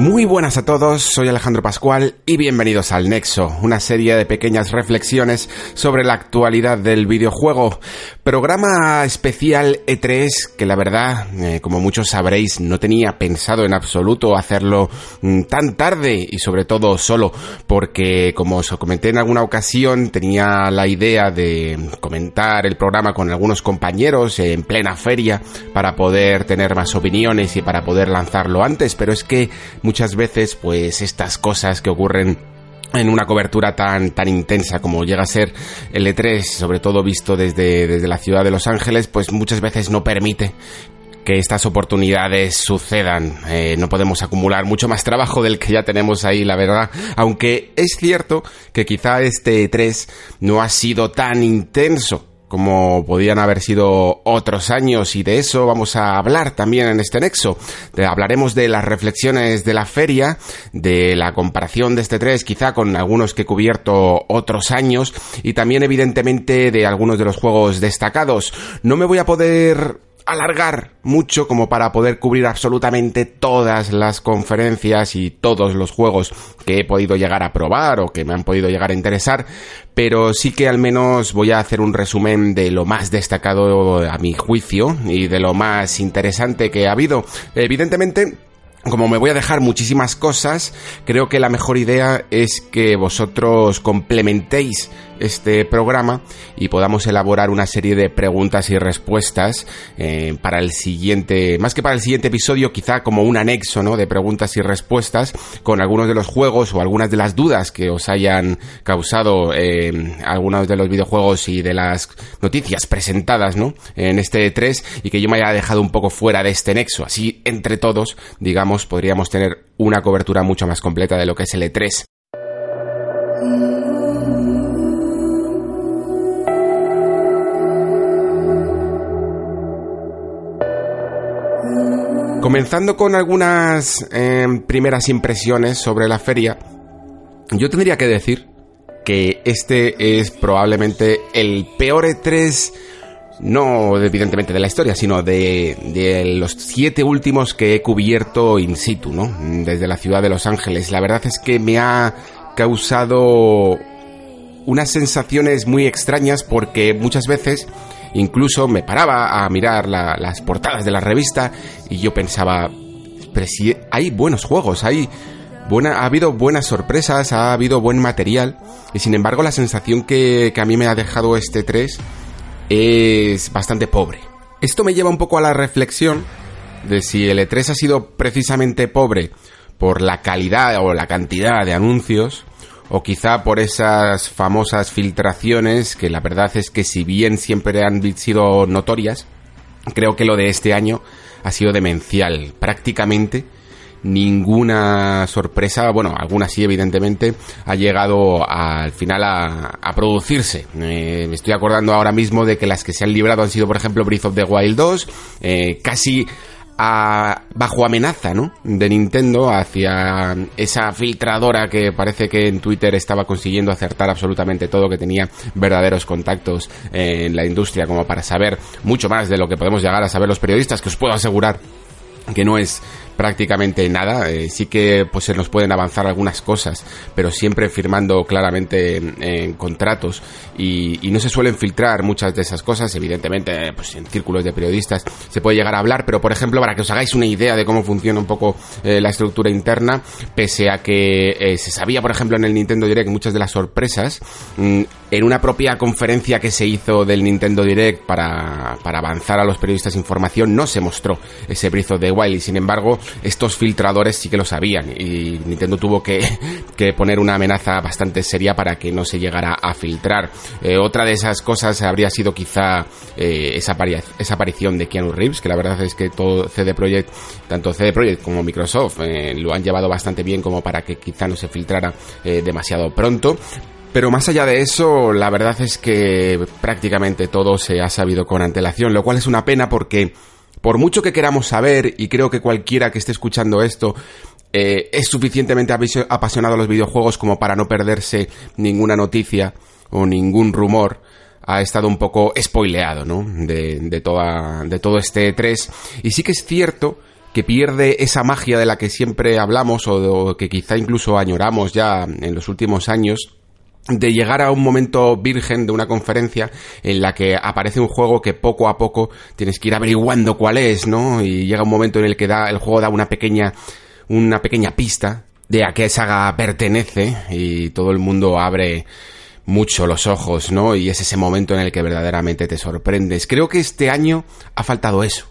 Muy buenas a todos, soy Alejandro Pascual y bienvenidos al Nexo, una serie de pequeñas reflexiones sobre la actualidad del videojuego. Programa especial E3 que la verdad, eh, como muchos sabréis, no tenía pensado en absoluto hacerlo mm, tan tarde y sobre todo solo porque, como os comenté en alguna ocasión, tenía la idea de comentar el programa con algunos compañeros en plena feria para poder tener más opiniones y para poder lanzarlo antes, pero es que muchas veces pues estas cosas que ocurren en una cobertura tan, tan intensa como llega a ser el E3, sobre todo visto desde, desde la ciudad de Los Ángeles, pues muchas veces no permite que estas oportunidades sucedan. Eh, no podemos acumular mucho más trabajo del que ya tenemos ahí, la verdad. Aunque es cierto que quizá este E3 no ha sido tan intenso como podían haber sido otros años y de eso vamos a hablar también en este nexo. hablaremos de las reflexiones de la feria, de la comparación de este 3 quizá con algunos que he cubierto otros años y también evidentemente de algunos de los juegos destacados. No me voy a poder alargar mucho como para poder cubrir absolutamente todas las conferencias y todos los juegos que he podido llegar a probar o que me han podido llegar a interesar, pero sí que al menos voy a hacer un resumen de lo más destacado a mi juicio y de lo más interesante que ha habido. Evidentemente, como me voy a dejar muchísimas cosas, creo que la mejor idea es que vosotros complementéis este programa y podamos elaborar una serie de preguntas y respuestas eh, para el siguiente, más que para el siguiente episodio, quizá como un anexo, ¿no? De preguntas y respuestas con algunos de los juegos o algunas de las dudas que os hayan causado eh, algunos de los videojuegos y de las noticias presentadas, ¿no? En este 3 y que yo me haya dejado un poco fuera de este nexo. Así, entre todos, digamos, podríamos tener una cobertura mucho más completa de lo que es el E3. Comenzando con algunas eh, primeras impresiones sobre la feria, yo tendría que decir que este es probablemente el peor E3, no evidentemente de la historia, sino de, de, los siete últimos que he cubierto in situ, ¿no? Desde la ciudad de Los Ángeles. La verdad es que me ha causado unas sensaciones muy extrañas porque muchas veces Incluso me paraba a mirar las portadas de la revista y yo pensaba, pero si hay buenos juegos, hay buena, ha habido buenas sorpresas, ha habido buen material y sin embargo la sensación que, que a mí me ha dejado este 3 es bastante pobre. Esto me lleva un poco a la reflexión de si el E3 ha sido precisamente pobre por la calidad o la cantidad de anuncios o quizá por esas famosas filtraciones que la verdad es que si bien siempre han sido notorias, creo que lo de este año ha sido demencial. Prácticamente ninguna sorpresa, bueno, alguna sí evidentemente, ha llegado al final a, producirse. Eh, me estoy acordando ahora mismo de que las que se han librado han sido, por ejemplo, Breath of the Wild 2, eh, casi bajo amenaza, ¿no? De Nintendo hacia esa filtradora que parece que en Twitter estaba consiguiendo acertar absolutamente todo, que tenía verdaderos contactos en la industria como para saber mucho más de lo que podemos llegar a saber los periodistas, que os puedo asegurar que no es prácticamente nada. Eh, sí que pues se nos pueden avanzar algunas cosas, pero siempre firmando claramente en, contratos y, no se suelen filtrar muchas de esas cosas. Evidentemente, pues en círculos de periodistas se puede llegar a hablar, pero por ejemplo, para que os hagáis una idea de cómo funciona un poco eh, la estructura interna, pese a que eh, se sabía, por ejemplo, en el Nintendo Direct muchas de las sorpresas, mm, en una propia conferencia que se hizo del Nintendo Direct para, avanzar a los periodistas información, no se mostró ese brizo de Wild y sin embargo, estos filtradores sí que lo sabían y Nintendo tuvo que, poner una amenaza bastante seria para que no se llegara a filtrar. Eh, otra de esas cosas habría sido quizá eh, esa, esa, aparición de Keanu Reeves, que la verdad es que todo CD Projekt, tanto CD Projekt como Microsoft, eh, lo han llevado bastante bien como para que quizá no se filtrara demasiado pronto. Pero más allá de eso, la verdad es que prácticamente todo se ha sabido con antelación, lo cual es una pena porque por mucho que queramos saber, y creo que cualquiera que esté escuchando esto eh, es suficientemente apasionado a los videojuegos como para no perderse ninguna noticia o ningún rumor, ha estado un poco spoileado, ¿no? De, de, toda, de todo este 3. Y sí que es cierto que pierde esa magia de la que siempre hablamos o que quizá incluso añoramos ya en los últimos años de llegar a un momento virgen de una conferencia en la que aparece un juego que poco a poco tienes que ir averiguando cuál es, ¿no? Y llega un momento en el que da, el juego da una pequeña, una pequeña pista de a qué saga pertenece y todo el mundo abre mucho los ojos, ¿no? Y es ese momento en el que verdaderamente te sorprendes. Creo que este año ha faltado eso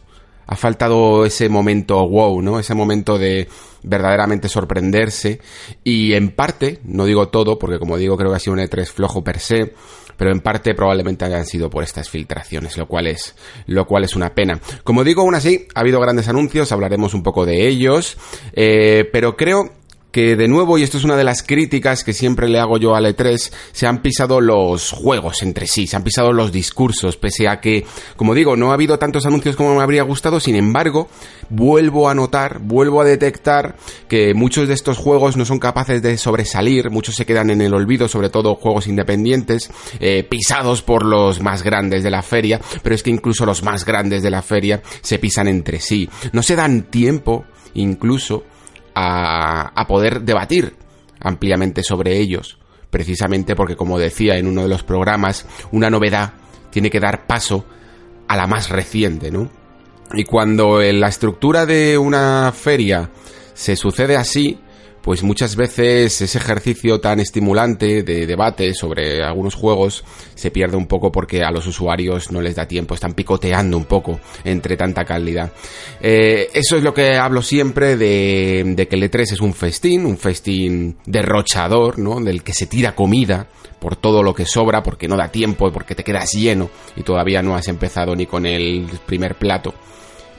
ha faltado ese momento wow, ¿no? Ese momento de verdaderamente sorprenderse y en parte, no digo todo, porque como digo creo que ha sido un E3 flojo per se, pero en parte probablemente hayan sido por estas filtraciones, lo cual es, lo cual es una pena. Como digo, aún así, ha habido grandes anuncios, hablaremos un poco de ellos, eh, pero creo que de nuevo, y esto es una de las críticas que siempre le hago yo a E3, se han pisado los juegos entre sí, se han pisado los discursos, pese a que, como digo, no ha habido tantos anuncios como me habría gustado, sin embargo, vuelvo a notar, vuelvo a detectar que muchos de estos juegos no son capaces de sobresalir, muchos se quedan en el olvido, sobre todo juegos independientes, eh, pisados por los más grandes de la feria, pero es que incluso los más grandes de la feria se pisan entre sí, no se dan tiempo, incluso, a, poder debatir ampliamente sobre ellos, precisamente porque, como decía en uno de los programas, una novedad tiene que dar paso a la más reciente, ¿no? Y cuando en la estructura de una feria se sucede así, pues muchas veces ese ejercicio tan estimulante de debate sobre algunos juegos se pierde un poco porque a los usuarios no les da tiempo, están picoteando un poco entre tanta calidad. Eh, eso es lo que hablo siempre de, de que el E3 es un festín, un festín derrochador, ¿no? Del que se tira comida por todo lo que sobra, porque no da tiempo, porque te quedas lleno y todavía no has empezado ni con el primer plato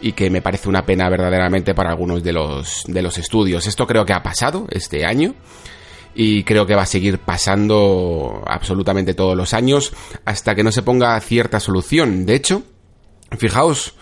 y que me parece una pena verdaderamente para algunos de los, de los estudios. Esto creo que ha pasado este año y creo que va a seguir pasando absolutamente todos los años hasta que no se ponga cierta solución. De hecho, fijaos,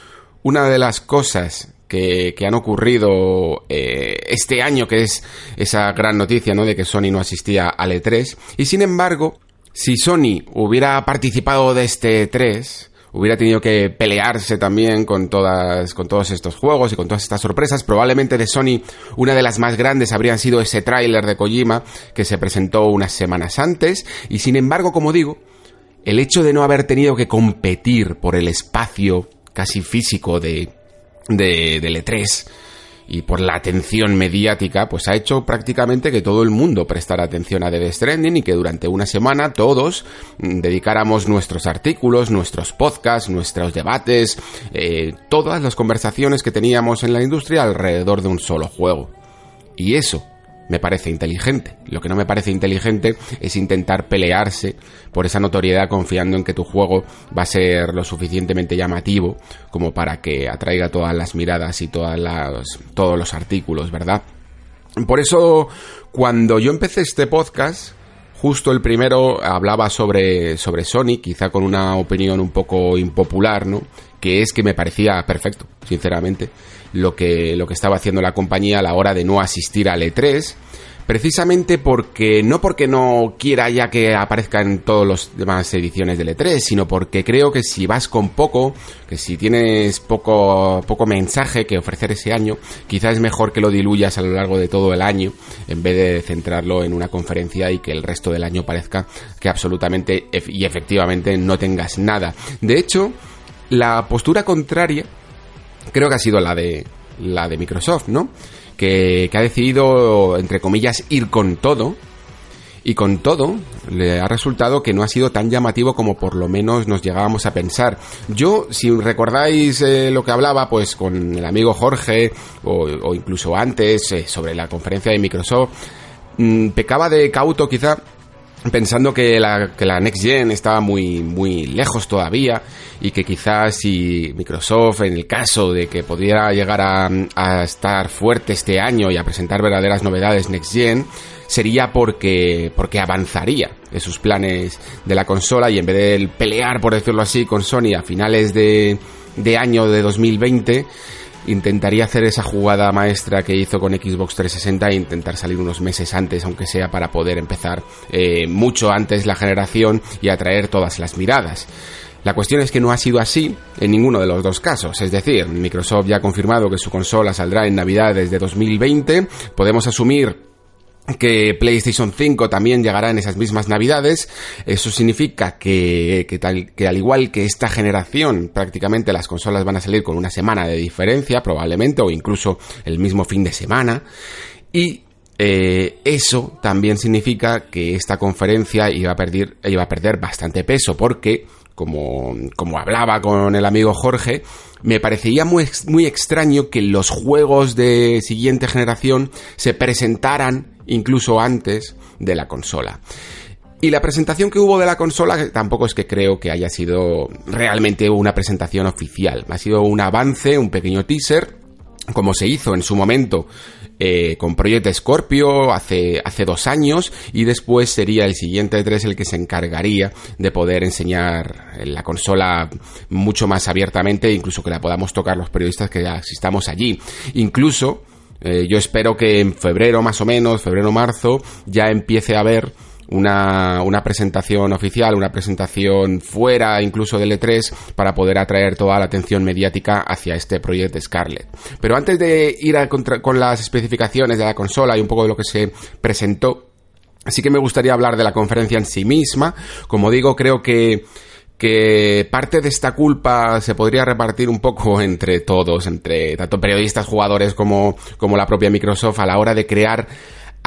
una de las cosas que, que han ocurrido eh, este año, que es esa gran noticia, ¿no? De que Sony no asistía al E3. Y sin embargo, si Sony hubiera participado de este E3, hubiera tenido que pelearse también con todas con todos estos juegos y con todas estas sorpresas. Probablemente de Sony una de las más grandes habrían sido ese tráiler de Kojima que se presentó unas semanas antes y sin embargo, como digo, el hecho de no haber tenido que competir por el espacio casi físico de de, de E3 y por la atención mediática, pues ha hecho prácticamente que todo el mundo prestara atención a Death Stranding y que durante una semana todos mm, dedicáramos nuestros artículos, nuestros podcasts, nuestros debates, eh, todas las conversaciones que teníamos en la industria alrededor de un solo juego. Y eso me parece inteligente. Lo que no me parece inteligente es intentar pelearse por esa notoriedad confiando en que tu juego va a ser lo suficientemente llamativo como para que atraiga todas las miradas y todas las, todos los artículos, ¿verdad? Por eso, cuando yo empecé este podcast, justo el primero hablaba sobre, sobre Sony, quizá con una opinión un poco impopular, ¿no? Que es que me parecía perfecto, sinceramente lo que, lo que estaba haciendo la compañía a la hora de no asistir al E3 precisamente porque no porque no quiera ya que aparezca en todas las demás ediciones del E3, sino porque creo que si vas con poco, que si tienes poco poco mensaje que ofrecer ese año, quizás es mejor que lo diluyas a lo largo de todo el año en vez de centrarlo en una conferencia y que el resto del año parezca que absolutamente y efectivamente no tengas nada. De hecho, la postura contraria creo que ha sido la de la de Microsoft, ¿no? Que, que ha decidido, entre comillas, ir con todo Y con todo, le ha resultado que no ha sido tan llamativo como por lo menos nos llegábamos a pensar. Yo, si recordáis eh, lo que hablaba, pues con el amigo Jorge, o, incluso antes, eh, sobre la conferencia de Microsoft, mm, pecaba de cauto quizá pensando que la, que la Next Gen estaba muy, muy lejos todavía y que quizás si Microsoft, en el caso de que pudiera llegar a, estar fuerte este año y a presentar verdaderas novedades Next Gen, sería porque, porque avanzaría en sus planes de la consola y en vez de pelear, por decirlo así, con Sony a finales de, de año de 2020, intentaría hacer esa jugada maestra que hizo con Xbox 360 e intentar salir unos meses antes, aunque sea para poder empezar eh, mucho antes la generación y atraer todas las miradas. La cuestión es que no ha sido así en ninguno de los dos casos, es decir, Microsoft ya ha confirmado que su consola saldrá en Navidades de 2020, podemos asumir que PlayStation 5 también llegará en esas mismas navidades. Eso significa que, que, tal, que al igual que esta generación, prácticamente las consolas van a salir con una semana de diferencia, probablemente, o incluso el mismo fin de semana. Y eh, eso también significa que esta conferencia iba a, perder, iba a perder bastante peso, porque, como, como hablaba con el amigo Jorge, me parecería muy, muy extraño que los juegos de siguiente generación se presentaran incluso antes de la consola. Y la presentación que hubo de la consola tampoco es que creo que haya sido realmente una presentación oficial. Ha sido un avance, un pequeño teaser, como se hizo en su momento eh, con Project Scorpio hace, hace dos años y después sería el siguiente 3 el que se encargaría de poder enseñar la consola mucho más abiertamente, incluso que la podamos tocar los periodistas que asistamos allí. Incluso eh, yo espero que en febrero más o menos, febrero-marzo, ya empiece a haber una, una, presentación oficial, una presentación fuera incluso del E3 para poder atraer toda la atención mediática hacia este proyecto Scarlett. Pero antes de ir a con las especificaciones de la consola y un poco de lo que se presentó, sí que me gustaría hablar de la conferencia en sí misma. Como digo, creo que que parte de esta culpa se podría repartir un poco entre todos, entre tanto periodistas, jugadores como, como la propia Microsoft a la hora de crear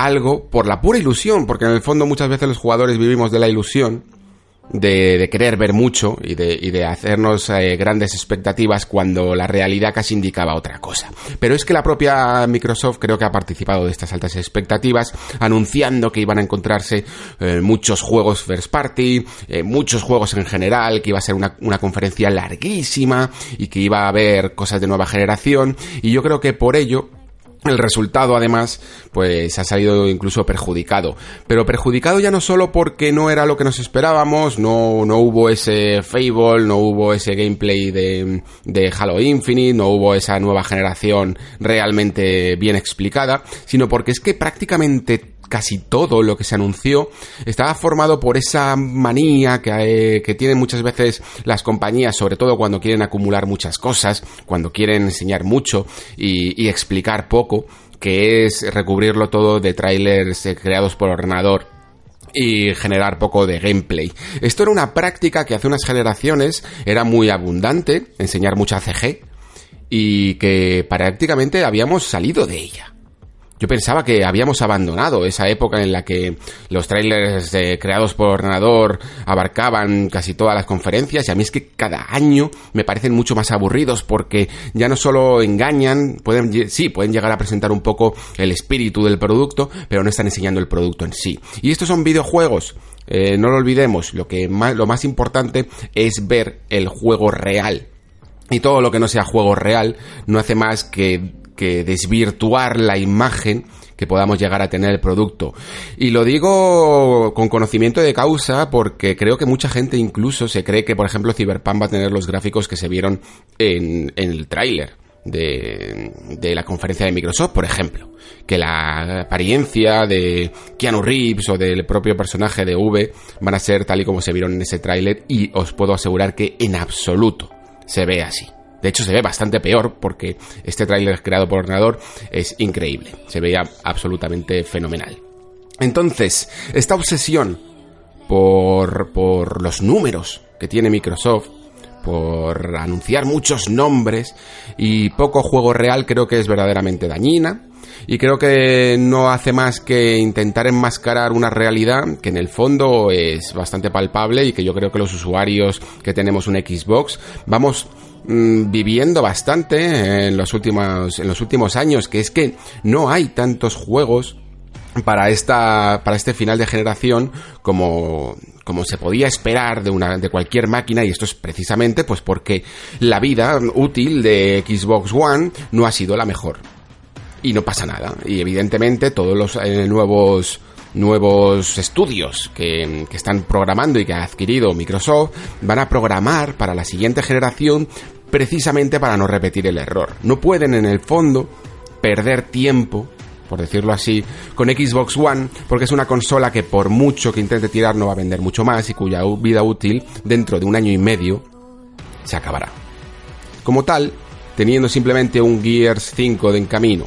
algo por la pura ilusión, porque en el fondo muchas veces los jugadores vivimos de la ilusión de, querer ver mucho y de, y de hacernos eh, grandes expectativas cuando la realidad casi indicaba otra cosa. Pero es que la propia Microsoft creo que ha participado de estas altas expectativas, anunciando que iban a encontrarse eh, muchos juegos first party, eh, muchos juegos en general, que iba a ser una, una conferencia larguísima y que iba a haber cosas de nueva generación. Y yo creo que por ello el resultado, además, pues ha salido incluso perjudicado. Pero perjudicado ya no solo porque no era lo que nos esperábamos, no, no hubo ese Fable, no hubo ese gameplay de, de Halo Infinite, no hubo esa nueva generación realmente bien explicada, sino porque es que prácticamente casi todo lo que se anunció estaba formado por esa manía que, eh, que tienen muchas veces las compañías, sobre todo cuando quieren acumular muchas cosas, cuando quieren enseñar mucho y, explicar poco, que es recubrirlo todo de trailers eh, creados por ordenador y generar poco de gameplay. Esto era una práctica que hace unas generaciones era muy abundante, enseñar mucha CG, y que prácticamente habíamos salido de ella. Yo pensaba que habíamos abandonado esa época en la que los trailers eh, creados por ordenador abarcaban casi todas las conferencias y a mí es que cada año me parecen mucho más aburridos porque ya no solo engañan, pueden, sí, pueden llegar a presentar un poco el espíritu del producto, pero no están enseñando el producto en sí. Y estos son videojuegos. Eh, no lo olvidemos, lo, que más, lo más importante es ver el juego real. Y todo lo que no sea juego real no hace más que que desvirtuar la imagen que podamos llegar a tener el producto. Y lo digo con conocimiento de causa porque creo que mucha gente incluso se cree que, por ejemplo, Cyberpunk va a tener los gráficos que se vieron en, el tráiler. De, de, la conferencia de Microsoft, por ejemplo, que la apariencia de Keanu Reeves o del propio personaje de V van a ser tal y como se vieron en ese tráiler y os puedo asegurar que en absoluto se ve así. De hecho, se ve bastante peor porque este tráiler creado por ordenador es increíble. Se veía absolutamente fenomenal. Entonces, esta obsesión por, por los números que tiene Microsoft, por anunciar muchos nombres y poco juego real creo que es verdaderamente dañina y creo que no hace más que intentar enmascarar una realidad que en el fondo es bastante palpable y que yo creo que los usuarios que tenemos un Xbox vamos mm, viviendo bastante en los últimos en los últimos años que es que no hay tantos juegos para esta para este final de generación como como se podía esperar de una de cualquier máquina y esto es precisamente pues porque la vida útil de Xbox One no ha sido la mejor y no pasa nada. Y evidentemente todos los eh, nuevos nuevos estudios que, que, están programando y que ha adquirido Microsoft van a programar para la siguiente generación precisamente para no repetir el error. No pueden en el fondo perder tiempo, por decirlo así, con Xbox One porque es una consola que por mucho que intente tirar no va a vender mucho más y cuya vida útil dentro de un año y medio se acabará. Como tal, teniendo simplemente un Gears 5 de en camino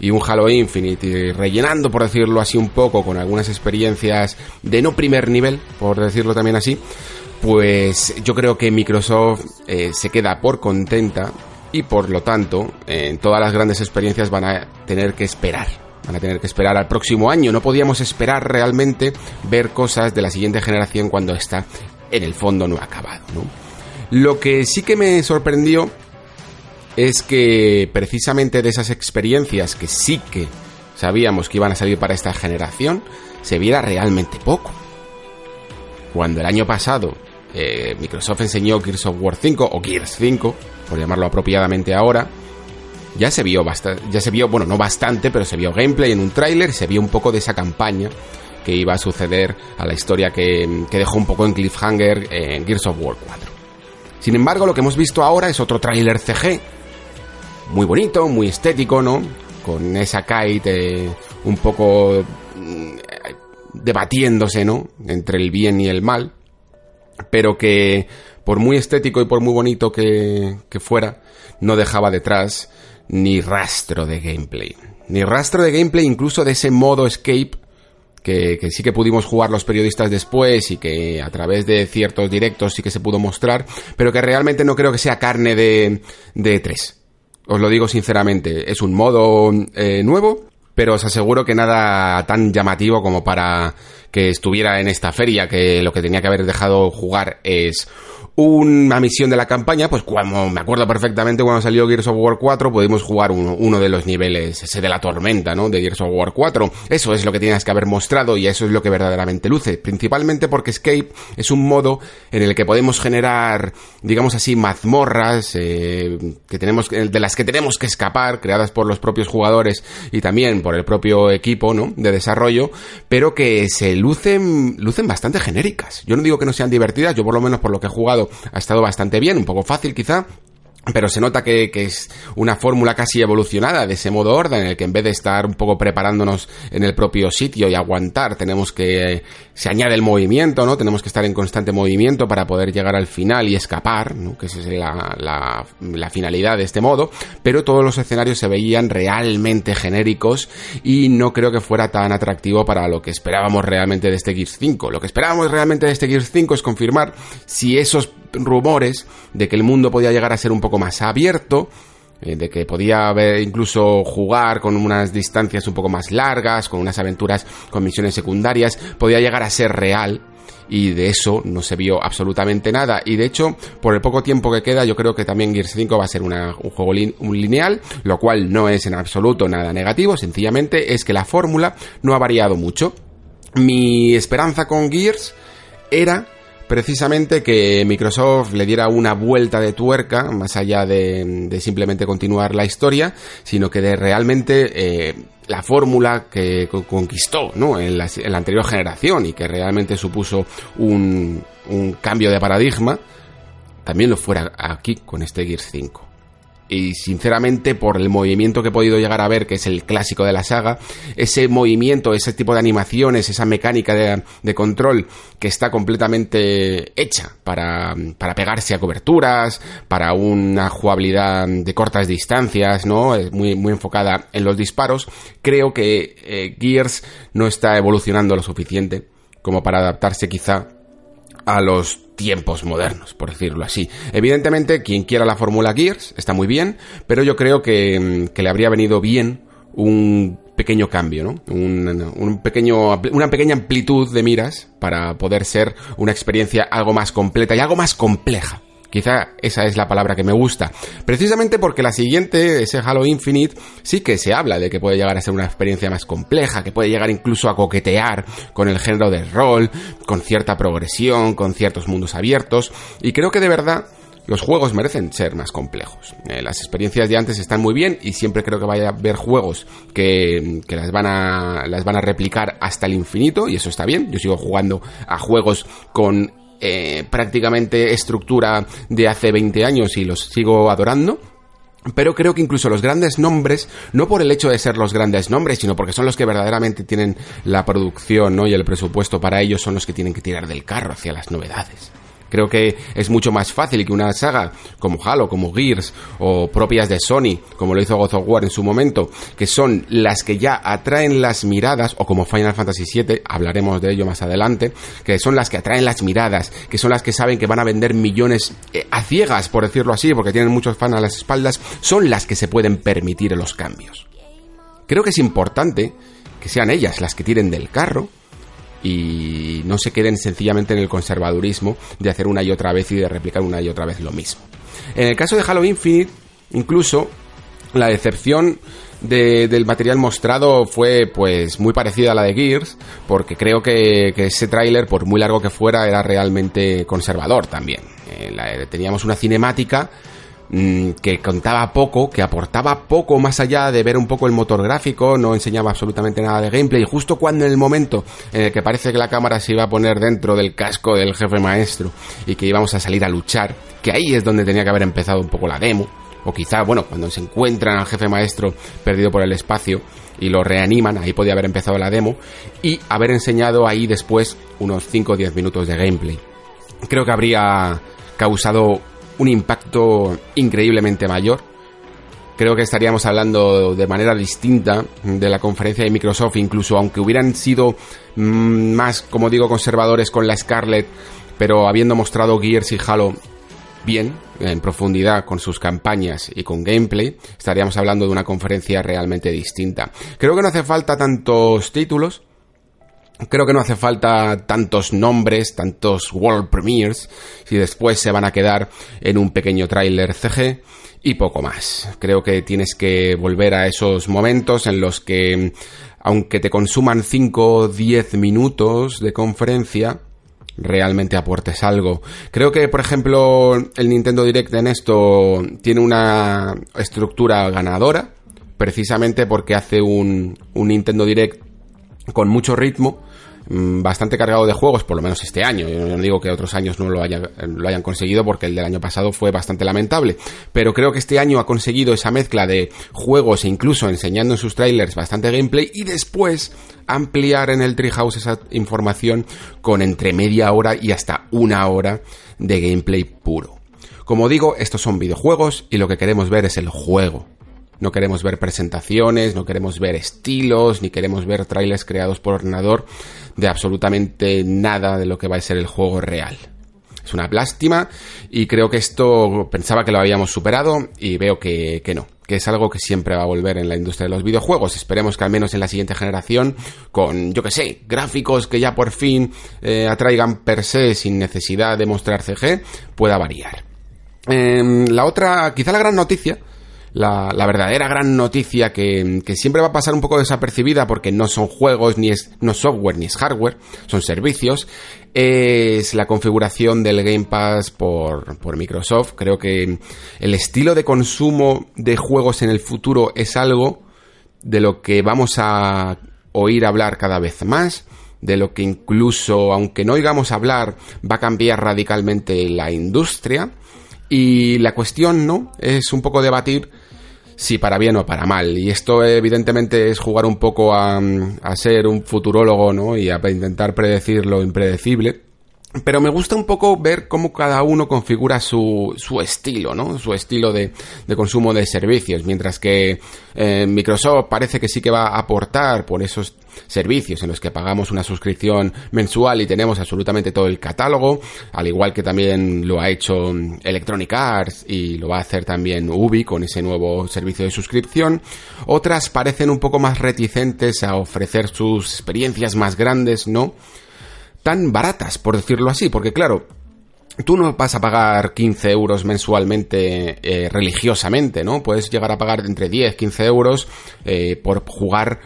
y un Halo Infinite, rellenando, por decirlo así, un poco con algunas experiencias de no primer nivel, por decirlo también así, pues yo creo que Microsoft eh, se queda por contenta y por lo tanto, en todas las grandes experiencias van a tener que esperar. Van a tener que esperar al próximo año. No podíamos esperar realmente ver cosas de la siguiente generación cuando está en el fondo no acabado. ¿no? Lo que sí que me sorprendió es que precisamente de esas experiencias que sí que sabíamos que iban a salir para esta generación, se viera realmente poco. Cuando el año pasado eh, Microsoft enseñó Gears of War 5 o Gears 5, por llamarlo apropiadamente ahora, ya se vio bastante, ya se vio, bueno, no bastante, pero se vio gameplay en un tráiler, se vio un poco de esa campaña que iba a suceder a la historia que, que dejó un poco en cliffhanger en Gears of War 4. Sin embargo, lo que hemos visto ahora es otro tráiler CG muy bonito, muy estético, ¿no? Con esa kite eh, un poco mm, debatiéndose, ¿no? Entre el bien y el mal. Pero que por muy estético y por muy bonito que, fuera, no dejaba detrás ni rastro de gameplay. Ni rastro de gameplay incluso de ese modo escape que, sí que pudimos jugar los periodistas después y que a través de ciertos directos sí que se pudo mostrar, pero que realmente no creo que sea carne de, de 3 os lo digo sinceramente, es un modo eh, nuevo, pero os aseguro que nada tan llamativo como para que estuviera en esta feria, que lo que tenía que haber dejado jugar es una misión de la campaña, pues como me acuerdo perfectamente cuando salió Gears of War 4, pudimos jugar uno, uno, de los niveles, ese de la tormenta, ¿no? De Gears of War 4. Eso es lo que tienes que haber mostrado y eso es lo que verdaderamente luce. Principalmente porque Escape es un modo en el que podemos generar, digamos así, mazmorras, eh, que tenemos, de las que tenemos que escapar, creadas por los propios jugadores y también por el propio equipo, ¿no? De desarrollo, pero que se lucen, lucen bastante genéricas. Yo no digo que no sean divertidas, yo por lo menos por lo que he jugado ha estado bastante bien, un poco fácil quizá, pero se nota que, es una fórmula casi evolucionada de ese modo orden en el que en vez de estar un poco preparándonos en el propio sitio y aguantar, tenemos que se añade el movimiento, ¿no? Tenemos que estar en constante movimiento para poder llegar al final y escapar, ¿no? Que esa es la, la, la finalidad de este modo, pero todos los escenarios se veían realmente genéricos y no creo que fuera tan atractivo para lo que esperábamos realmente de este Gears 5. Lo que esperábamos realmente de este Gears 5 es confirmar si esos rumores de que el mundo podía llegar a ser un poco más abierto, eh, de que podía haber incluso jugar con unas distancias un poco más largas, con unas aventuras con misiones secundarias, podía llegar a ser real. Y de eso no se vio absolutamente nada. Y de hecho, por el poco tiempo que queda, yo creo que también Gears 5 va a ser un juego un lineal, lo cual no es en absoluto nada negativo, sencillamente es que la fórmula no ha variado mucho. Mi esperanza con Gears era precisamente que Microsoft le diera una vuelta de tuerca, más allá de, simplemente continuar la historia, sino que de realmente eh, la fórmula que conquistó ¿no? en, la, anterior generación y que realmente supuso un, un cambio de paradigma, también lo fuera aquí con este Gears 5 y sinceramente por el movimiento que he podido llegar a ver, que es el clásico de la saga, ese movimiento, ese tipo de animaciones, esa mecánica de, control que está completamente hecha para, para, pegarse a coberturas, para una jugabilidad de cortas distancias, ¿no? Muy, muy enfocada en los disparos, creo que eh, Gears no está evolucionando lo suficiente como para adaptarse quizá a los tiempos modernos, por decirlo así. Evidentemente, quien quiera la fórmula Gears está muy bien, pero yo creo que, que le habría venido bien un pequeño cambio, ¿no? Un, pequeño, una pequeña amplitud de miras para poder ser una experiencia algo más completa y algo más compleja. Quizá esa es la palabra que me gusta. Precisamente porque la siguiente, ese Halo Infinite, sí que se habla de que puede llegar a ser una experiencia más compleja, que puede llegar incluso a coquetear con el género de rol, con cierta progresión, con ciertos mundos abiertos, y creo que de verdad los juegos merecen ser más complejos. Eh, las experiencias de antes están muy bien y siempre creo que vaya a haber juegos que, las, van a, las van a replicar hasta el infinito y eso está bien. Yo sigo jugando a juegos con eh, prácticamente estructura de hace 20 años y los sigo adorando. Pero creo que incluso los grandes nombres, no por el hecho de ser los grandes nombres, sino porque son los que verdaderamente tienen la producción y el presupuesto para ellos, son los que tienen que tirar del carro hacia las novedades. Creo que es mucho más fácil que una saga como Halo, como Gears o propias de Sony, como lo hizo God of War en su momento, que son las que ya atraen las miradas, o como Final Fantasy VII, hablaremos de ello más adelante, que son las que atraen las miradas, que son las que saben que van a vender millones eh, a ciegas, por decirlo así, porque tienen muchos fans a las espaldas, son las que se pueden permitir los cambios. Creo que es importante que sean ellas las que tiren del carro, y no se queden sencillamente en el conservadurismo de hacer una y otra vez y de replicar una y otra vez lo mismo. En el caso de Halo Infinite, incluso la decepción del material mostrado fue pues muy parecida a la de Gears, porque creo que, ese tráiler, por muy largo que fuera, era realmente conservador también. Eh, teníamos una cinemática que contaba poco, que aportaba poco más allá de ver un poco el motor gráfico, no enseñaba absolutamente nada de gameplay, y justo cuando en el momento en el que parece que la cámara se iba a poner dentro del casco del jefe maestro y que íbamos a salir a luchar, que ahí es donde tenía que haber empezado un poco la demo, o quizá, bueno, cuando se encuentran al jefe maestro perdido por el espacio y lo reaniman, ahí podía haber empezado la demo, y haber enseñado ahí después unos 5 o 10 minutos de gameplay. Creo que habría causado un impacto increíblemente mayor. Creo que estaríamos hablando de manera distinta de la conferencia de Microsoft, incluso aunque hubieran sido mm, más, como digo, conservadores con la Scarlett, pero habiendo mostrado Gears y Halo bien, en profundidad con sus campañas y con gameplay, estaríamos hablando de una conferencia realmente distinta. Creo que no hace falta tantos títulos, Creo que no hace falta tantos nombres, tantos world premiers, si después se van a quedar en un pequeño tráiler CG y poco más. Creo que tienes que volver a esos momentos en los que, aunque te consuman 5 o 10 minutos de conferencia, realmente aportes algo. Creo que, por ejemplo, el Nintendo Direct en esto tiene una estructura ganadora, precisamente porque hace un, un Nintendo Direct con mucho ritmo, mm, bastante cargado de juegos, por lo menos este año. Yo no digo que otros años no lo, lo hayan conseguido porque el del año pasado fue bastante lamentable, pero creo que este año ha conseguido esa mezcla de juegos e incluso enseñando en sus trailers bastante gameplay y después ampliar en el Treehouse esa información con entre media hora y hasta una hora de gameplay puro. Como digo, estos son videojuegos y lo que queremos ver es el juego, no queremos ver presentaciones, no queremos ver estilos, ni queremos ver trailers creados por ordenador de absolutamente nada de lo que va a ser el juego real. Es una lástima y creo que esto pensaba que lo habíamos superado y veo que, no, que es algo que siempre va a volver en la industria de los videojuegos. Esperemos que al menos en la siguiente generación, con, yo que sé, gráficos que ya por fin eh, atraigan per se sin necesidad de mostrar CG, pueda variar. Em, la otra, quizá la gran noticia, la, verdadera gran noticia que, siempre va a pasar un poco desapercibida porque no son juegos, ni es no software, ni es hardware, son servicios, es la configuración del Game Pass por, por Microsoft. Creo que el estilo de consumo de juegos en el futuro es algo de lo que vamos a oír hablar cada vez más de lo que incluso, aunque no oigamos hablar, va a cambiar radicalmente la industria. Y la cuestión, ¿no? Es un poco debatir si para bien o para mal. Y esto evidentemente es jugar un poco a, ser un futurólogo, ¿no? Y a intentar predecir lo impredecible. Pero me gusta un poco ver cómo cada uno configura su, su estilo, ¿no? Su estilo de, de consumo de servicios. Mientras que eh, Microsoft parece que sí que va a aportar por esos servicios en los que pagamos una suscripción mensual y tenemos absolutamente todo el catálogo, al igual que también lo ha hecho Electronic Arts y lo va a hacer también Ubi con ese nuevo servicio de suscripción. Otras parecen un poco más reticentes a ofrecer sus experiencias más grandes, ¿no? Tan baratas, por decirlo así, porque claro, tú no vas a pagar 15 euros mensualmente eh, religiosamente, ¿no? Puedes llegar a pagar entre 10, 15 euros eh, por jugar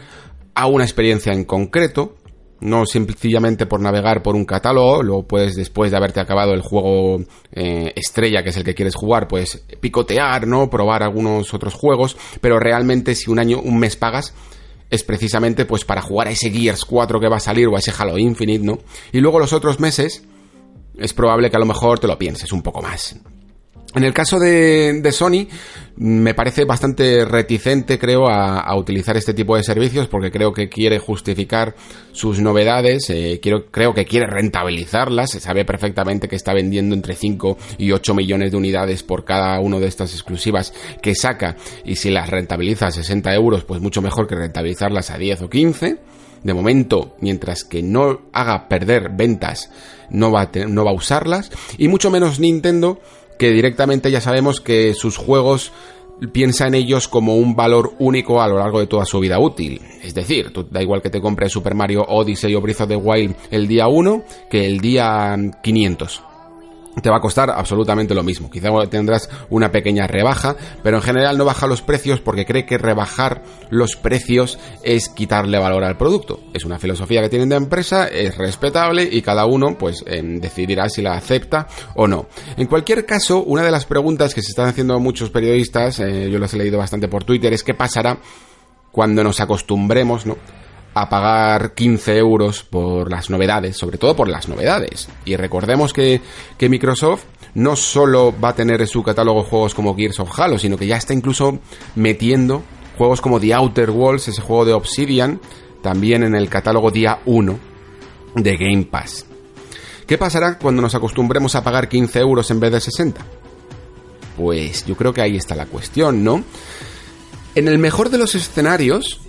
a una experiencia en concreto, no sencillamente por navegar por un catálogo, luego puedes después de haberte acabado el juego eh, estrella, que es el que quieres jugar, pues picotear, ¿no? Probar algunos otros juegos, pero realmente si un año, un mes pagas, es precisamente pues para jugar a ese Gears 4 que va a salir o a ese Halo Infinite, ¿no? Y luego los otros meses es probable que a lo mejor te lo pienses un poco más. En el caso de, Sony, me parece bastante reticente, creo, a, utilizar este tipo de servicios porque creo que quiere justificar sus novedades, eh, creo que quiere rentabilizarlas, se sabe perfectamente que está vendiendo entre 5 y 8 millones de unidades por cada una de estas exclusivas que saca y si las rentabiliza a 60 euros, pues mucho mejor que rentabilizarlas a 10 o 15. De momento, mientras que no haga perder ventas, no va no va a usarlas. Y mucho menos Nintendo, que directamente ya sabemos que sus juegos piensa en ellos como un valor único a lo largo de toda su vida útil. Es decir, da igual que te compres Super Mario Odyssey o Breath of the Wild el día 1 que el día 500 te va a costar absolutamente lo mismo. Quizá tendrás una pequeña rebaja, pero en general no baja los precios porque cree que rebajar los precios es quitarle valor al producto. Es una filosofía que tienen de empresa, es respetable y cada uno pues em, decidirá si la acepta o no. En cualquier caso, una de las preguntas que se están haciendo muchos periodistas, eh, yo las he leído bastante por Twitter, es qué pasará cuando nos acostumbremos, ¿no? A pagar 15 euros por las novedades, sobre todo por las novedades. Y recordemos que, que Microsoft no solo va a tener en su catálogo juegos como Gears of Halo, sino que ya está incluso metiendo juegos como The Outer Worlds, ese juego de Obsidian, también en el catálogo día 1 de Game Pass. ¿Qué pasará cuando nos acostumbremos a pagar 15 euros en vez de 60? Pues yo creo que ahí está la cuestión, ¿no? En el mejor de los escenarios,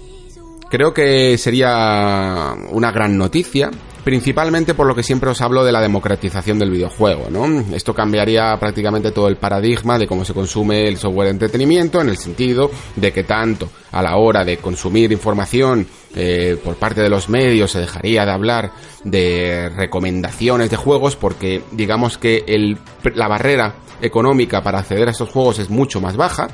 Creo que sería una gran noticia, principalmente por lo que siempre os hablo de la democratización del videojuego, ¿no? Esto cambiaría prácticamente todo el paradigma de cómo se consume el software de entretenimiento, en el sentido de que tanto a la hora de consumir información eh, por parte de los medios se dejaría de hablar de recomendaciones de juegos, porque digamos que la barrera económica para acceder a estos juegos es mucho más baja,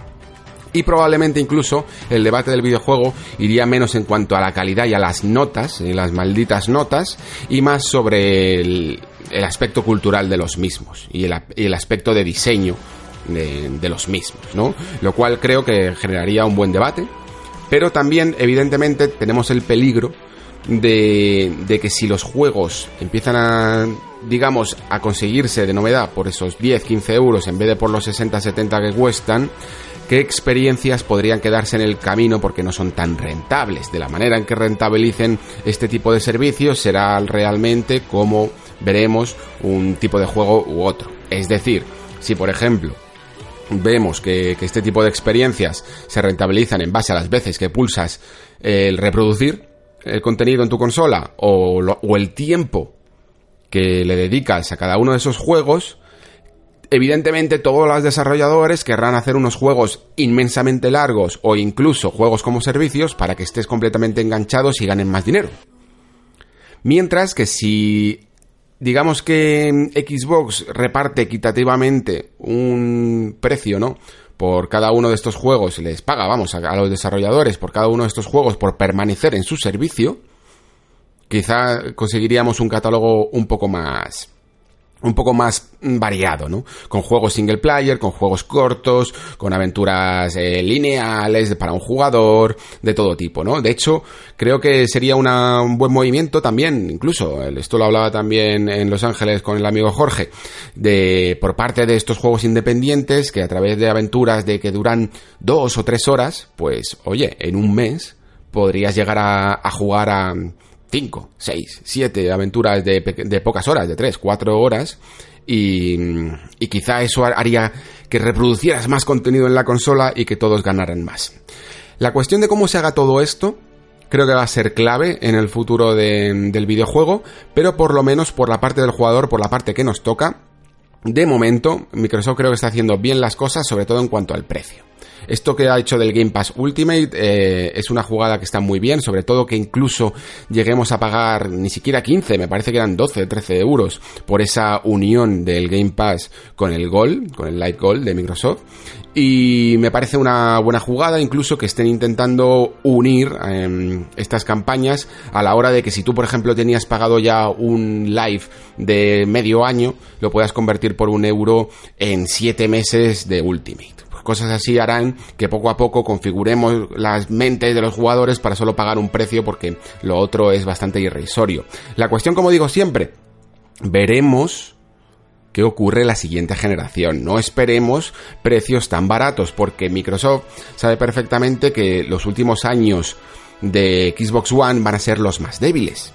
y probablemente incluso el debate del videojuego iría menos en cuanto a la calidad y a las notas, eh, las malditas notas, y más sobre el, aspecto cultural de los mismos y el, aspecto de diseño de, los mismos, ¿no? Lo cual creo que generaría un buen debate, pero también evidentemente tenemos el peligro de, de, que si los juegos empiezan a, digamos, a conseguirse de novedad por esos 10, 15 euros en vez de por los 60, 70 que cuestan, qué experiencias podrían quedarse en el camino porque no son tan rentables. De la manera en que rentabilicen este tipo de servicios será realmente como veremos un tipo de juego u otro. Es decir, si por ejemplo vemos que, este tipo de experiencias se rentabilizan en base a las veces que pulsas el reproducir el contenido en tu consola o, o el tiempo que le dedicas a cada uno de esos juegos, Evidentemente todos los desarrolladores querrán hacer unos juegos inmensamente largos o incluso juegos como servicios para que estés completamente enganchados y ganen más dinero. Mientras que si digamos que Xbox reparte equitativamente un precio, ¿no? Por cada uno de estos juegos, les paga, vamos, a, los desarrolladores por cada uno de estos juegos por permanecer en su servicio, quizá conseguiríamos un catálogo un poco más un poco más variado, ¿no? Con juegos single player, con juegos cortos, con aventuras eh, lineales para un jugador, de todo tipo, ¿no? De hecho, creo que sería un buen movimiento también, incluso, esto lo hablaba también en Los Ángeles con el amigo Jorge, de por parte de estos juegos independientes que a través de aventuras de que duran dos o tres horas, pues, oye, en un mes podrías llegar a, a jugar a 5, 6, 7 aventuras de, de pocas horas, de 3, 4 horas, y, y, quizá eso haría que reproducieras más contenido en la consola y que todos ganaran más. La cuestión de cómo se haga todo esto creo que va a ser clave en el futuro del videojuego, pero por lo menos por la parte del jugador, por la parte que nos toca, de momento Microsoft creo que está haciendo bien las cosas, sobre todo en cuanto al precio. Esto que ha hecho del Game Pass Ultimate eh, es una jugada que está muy bien, sobre todo que incluso lleguemos a pagar ni siquiera 15, me parece que eran 12, 13 euros por esa unión del Game Pass con el Gold, con el Light Gold de Microsoft. Y me parece una buena jugada incluso que estén intentando unir em, estas campañas a la hora de que si tú, por ejemplo, tenías pagado ya un live de medio año, lo puedas convertir por un euro en 7 meses de Ultimate. Cosas así harán que poco a poco configuremos las mentes de los jugadores para solo pagar un precio porque lo otro es bastante irrisorio. La cuestión, como digo siempre, veremos qué ocurre la siguiente generación. No esperemos precios tan baratos porque Microsoft sabe perfectamente que los últimos años de Xbox One van a ser los más débiles.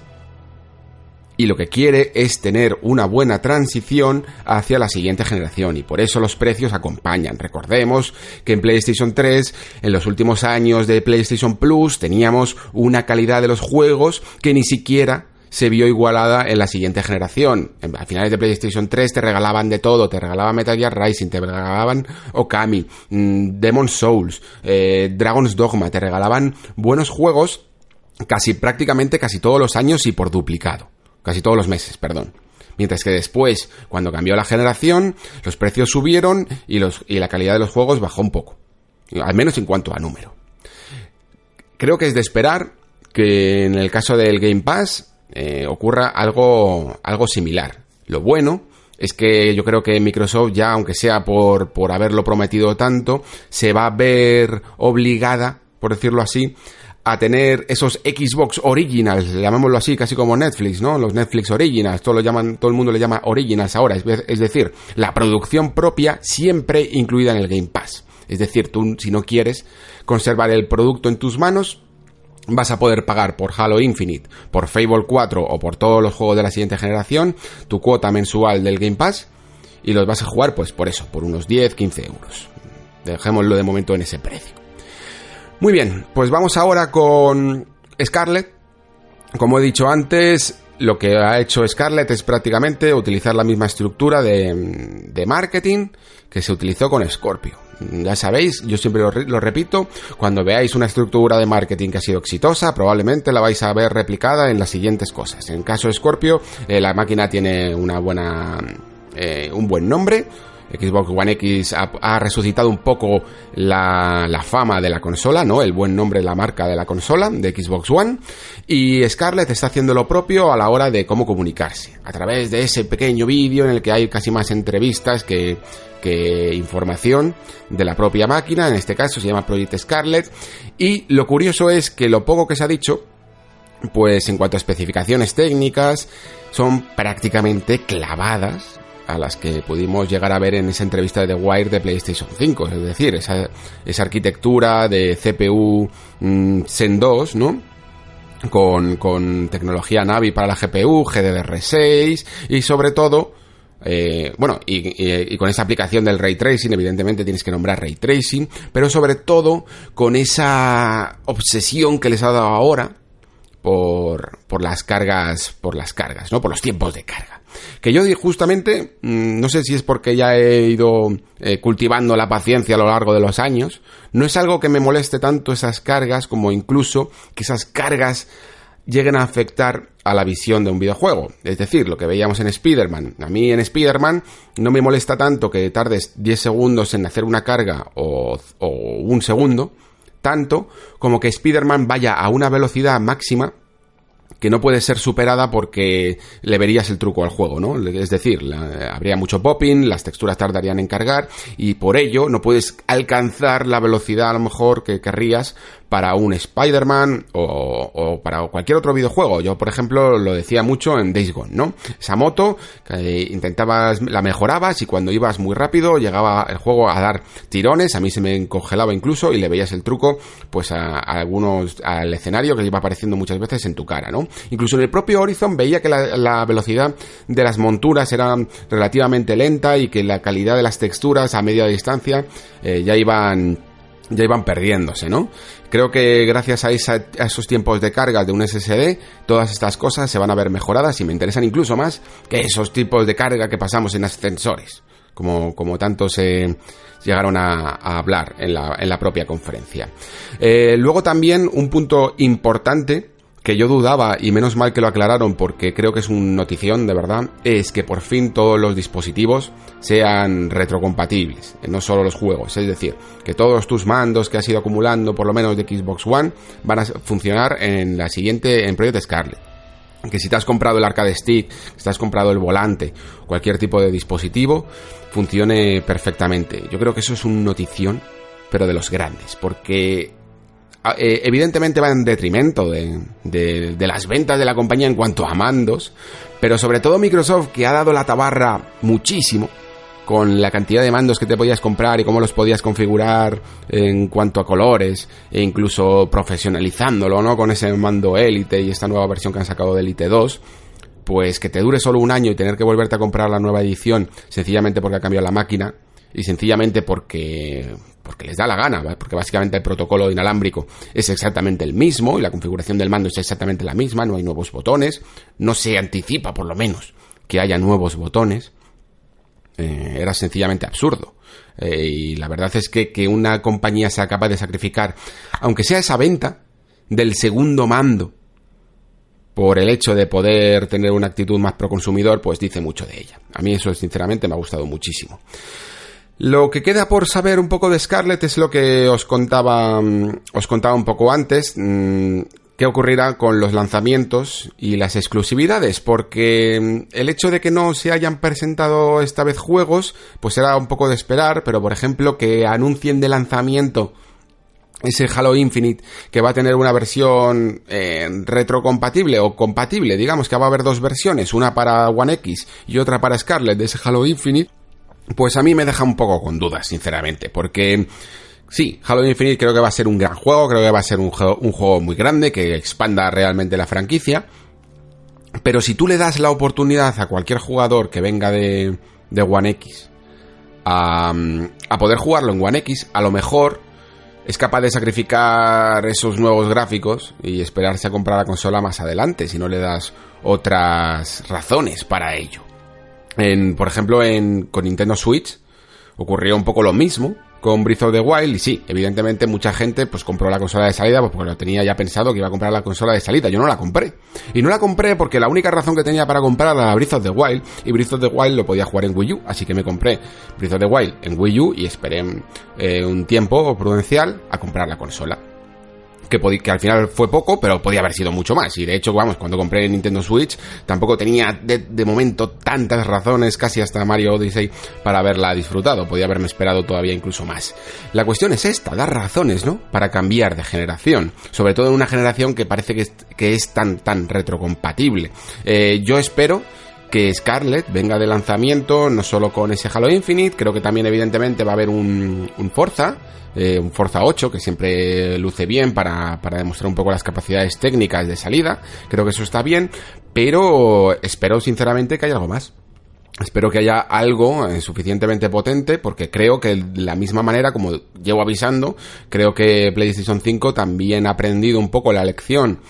Y lo que quiere es tener una buena transición hacia la siguiente generación y por eso los precios acompañan. Recordemos que en PlayStation 3, en los últimos años de PlayStation Plus, teníamos una calidad de los juegos que ni siquiera se vio igualada en la siguiente generación. A finales de PlayStation 3 te regalaban de todo, te regalaban Metal Gear Rising, te regalaban Okami, mm, Demon Souls, eh, Dragon's Dogma, te regalaban buenos juegos casi prácticamente casi todos los años y por duplicado. Casi todos los meses, perdón. Mientras que después, cuando cambió la generación, los precios subieron y, los, y la calidad de los juegos bajó un poco. Al menos en cuanto a número. Creo que es de esperar que en el caso del Game Pass eh, ocurra algo, algo similar. Lo bueno es que yo creo que Microsoft ya, aunque sea por, por haberlo prometido tanto, se va a ver obligada, por decirlo así, a tener esos Xbox Originals, llamémoslo así, casi como Netflix, ¿no? Los Netflix Originals, todo lo llaman, todo el mundo le llama Originals ahora, es decir, la producción propia siempre incluida en el Game Pass. Es decir, tú si no quieres conservar el producto en tus manos, vas a poder pagar por Halo Infinite, por Fable 4 o por todos los juegos de la siguiente generación tu cuota mensual del Game Pass y los vas a jugar pues por eso, por unos 10, 15 euros. Dejémoslo de momento en ese precio. Muy bien, pues vamos ahora con Scarlett. Como he dicho antes, lo que ha hecho Scarlett es prácticamente utilizar la misma estructura de, marketing que se utilizó con Scorpio ya sabéis, yo siempre lo, repito, cuando veáis una estructura de marketing que ha sido exitosa, probablemente la vais a ver replicada en las siguientes cosas. En caso de Scorpio, eh, la máquina tiene una buena, eh, un buen nombre, Xbox One X ha, resucitado un poco la, fama de la consola, ¿no? El buen nombre, la marca de la consola, de Xbox One. Y Scarlett está haciendo lo propio a la hora de cómo comunicarse. A través de ese pequeño vídeo en el que hay casi más entrevistas que que información de la propia máquina, en este caso se llama Project Scarlet, y lo curioso es que lo poco que se ha dicho, pues en cuanto a especificaciones técnicas, son prácticamente clavadas a las que pudimos llegar a ver en esa entrevista de The Wire de PlayStation 5, es decir, esa, esa arquitectura de CPU mm, Zen 2, ¿no? Con, con tecnología Navi para la GPU, GDDR6 y sobre todo eh, bueno, y, con esa aplicación del ray tracing, evidentemente tienes que nombrar ray tracing, pero sobre todo con esa obsesión que les ha dado ahora por, por las cargas, por las cargas, ¿no? Por los tiempos de carga. Que yo justamente, mm, no sé si es porque ya he ido eh, cultivando la paciencia a lo largo de los años, no es algo que me moleste tanto esas cargas como incluso que esas cargas lleguen a afectar a la visión de un videojuego. Es decir, lo que veíamos en Spider-Man. A mí en Spider-Man no me molesta tanto que tardes 10 segundos en hacer una carga o, o un segundo, tanto como que Spider-Man vaya a una velocidad máxima que no puede ser superada porque le verías el truco al juego, ¿no? Es decir, habría mucho popping, las texturas tardarían en cargar y por ello no puedes alcanzar la velocidad a lo mejor que querrías para un Spider-Man o, para cualquier otro videojuego. Yo, por ejemplo, lo decía mucho en Days Gone, ¿no? Esa moto intentabas, la mejorabas y cuando ibas muy rápido llegaba el juego a dar tirones, a mí se me congelaba incluso y le veías el truco pues a, algunos, al escenario que iba apareciendo muchas veces en tu cara, ¿no? Incluso en el propio Horizon veía que la, velocidad de las monturas era relativamente lenta y que la calidad de las texturas a media distancia eh, ya iban ya iban perdiéndose, ¿no? Creo que gracias a, esos tiempos de carga de un SSD, todas estas cosas se van a ver mejoradas y me interesan incluso más que esos tipos de carga que pasamos en ascensores, como, como tanto se llegaron a, hablar en la, en la, propia conferencia. Eh, luego también un punto importante que yo dudaba, y menos mal que lo aclararon porque creo que es un notición de verdad, es que por fin todos los dispositivos sean retrocompatibles, no solo los juegos, es decir, que todos tus mandos que has ido acumulando por lo menos de Xbox One van a funcionar en la siguiente, en Project Scarlet. Que si te has comprado el arcade stick, si te has comprado el volante, cualquier tipo de dispositivo, funcione perfectamente. Yo creo que eso es un notición, pero de los grandes, porque eh, evidentemente va en detrimento de, de, las ventas de la compañía en cuanto a mandos, pero sobre todo Microsoft que ha dado la tabarra muchísimo con la cantidad de mandos que te podías comprar y cómo los podías configurar en cuanto a colores e incluso profesionalizándolo, ¿no? Con ese mando Elite y esta nueva versión que han sacado de Elite 2, pues que te dure solo un año y tener que volverte a comprar la nueva edición sencillamente porque ha cambiado la máquina y sencillamente porque porque les da la gana, porque básicamente el protocolo inalámbrico es exactamente el mismo y la configuración del mando es exactamente la misma, no hay nuevos botones, no se anticipa por lo menos que haya nuevos botones. Eh, era sencillamente absurdo. Eh, y la verdad es que, que una compañía sea capaz de sacrificar, aunque sea esa venta del segundo mando, por el hecho de poder tener una actitud más pro consumidor, pues dice mucho de ella. A mí eso sinceramente me ha gustado muchísimo. Lo que queda por saber un poco de Scarlett es lo que os contaba, mm, os contaba un poco antes. Mm, ¿Qué ocurrirá con los lanzamientos y las exclusividades? Porque mm, el hecho de que no se hayan presentado esta vez juegos, pues era un poco de esperar, pero por ejemplo que anuncien de lanzamiento ese Halo Infinite que va a tener una versión eh, retrocompatible o compatible, digamos que va a haber dos versiones, una para One X y otra para Scarlett de ese Halo Infinite, pues a mí me deja un poco con dudas, sinceramente, porque sí, Halo Infinite creo que va a ser un gran juego, creo que va a ser un juego, muy grande que expanda realmente la franquicia, pero si tú le das la oportunidad a cualquier jugador que venga de, de One X a, a poder jugarlo en One X, a lo mejor es capaz de sacrificar esos nuevos gráficos y esperarse a comprar la consola más adelante si no le das otras razones para ello por ejemplo, en, con Nintendo Switch ocurrió un poco lo mismo con Breath of the Wild y sí, evidentemente mucha gente pues compró la consola de salida pues porque lo tenía ya pensado que iba a comprar la consola de salida. Yo no la compré. Y no la compré porque la única razón que tenía para comprar era Breath of the Wild y Breath of the Wild lo podía jugar en Wii U, así que me compré Breath of the Wild en Wii U y esperé eh, un tiempo prudencial a comprar la consola que, al final fue poco, pero podía haber sido mucho más. Y de hecho, vamos, cuando compré el Nintendo Switch, tampoco tenía de, momento tantas razones, casi hasta Mario Odyssey, para haberla disfrutado. Podía haberme esperado todavía incluso más. La cuestión es esta, dar razones, ¿no? Para cambiar de generación. Sobre todo en una generación que parece que es, que es tan, tan retrocompatible. Eh, yo espero que Scarlett venga de lanzamiento, no solo con ese Halo Infinite, creo que también evidentemente va a haber un, un Forza, eh, un Forza 8 que siempre luce bien para, para demostrar un poco las capacidades técnicas de salida, creo que eso está bien, pero espero sinceramente que haya algo más. Espero que haya algo eh, suficientemente potente porque creo que de la misma manera, como llevo avisando, creo que PlayStation 5 también ha aprendido un poco la lección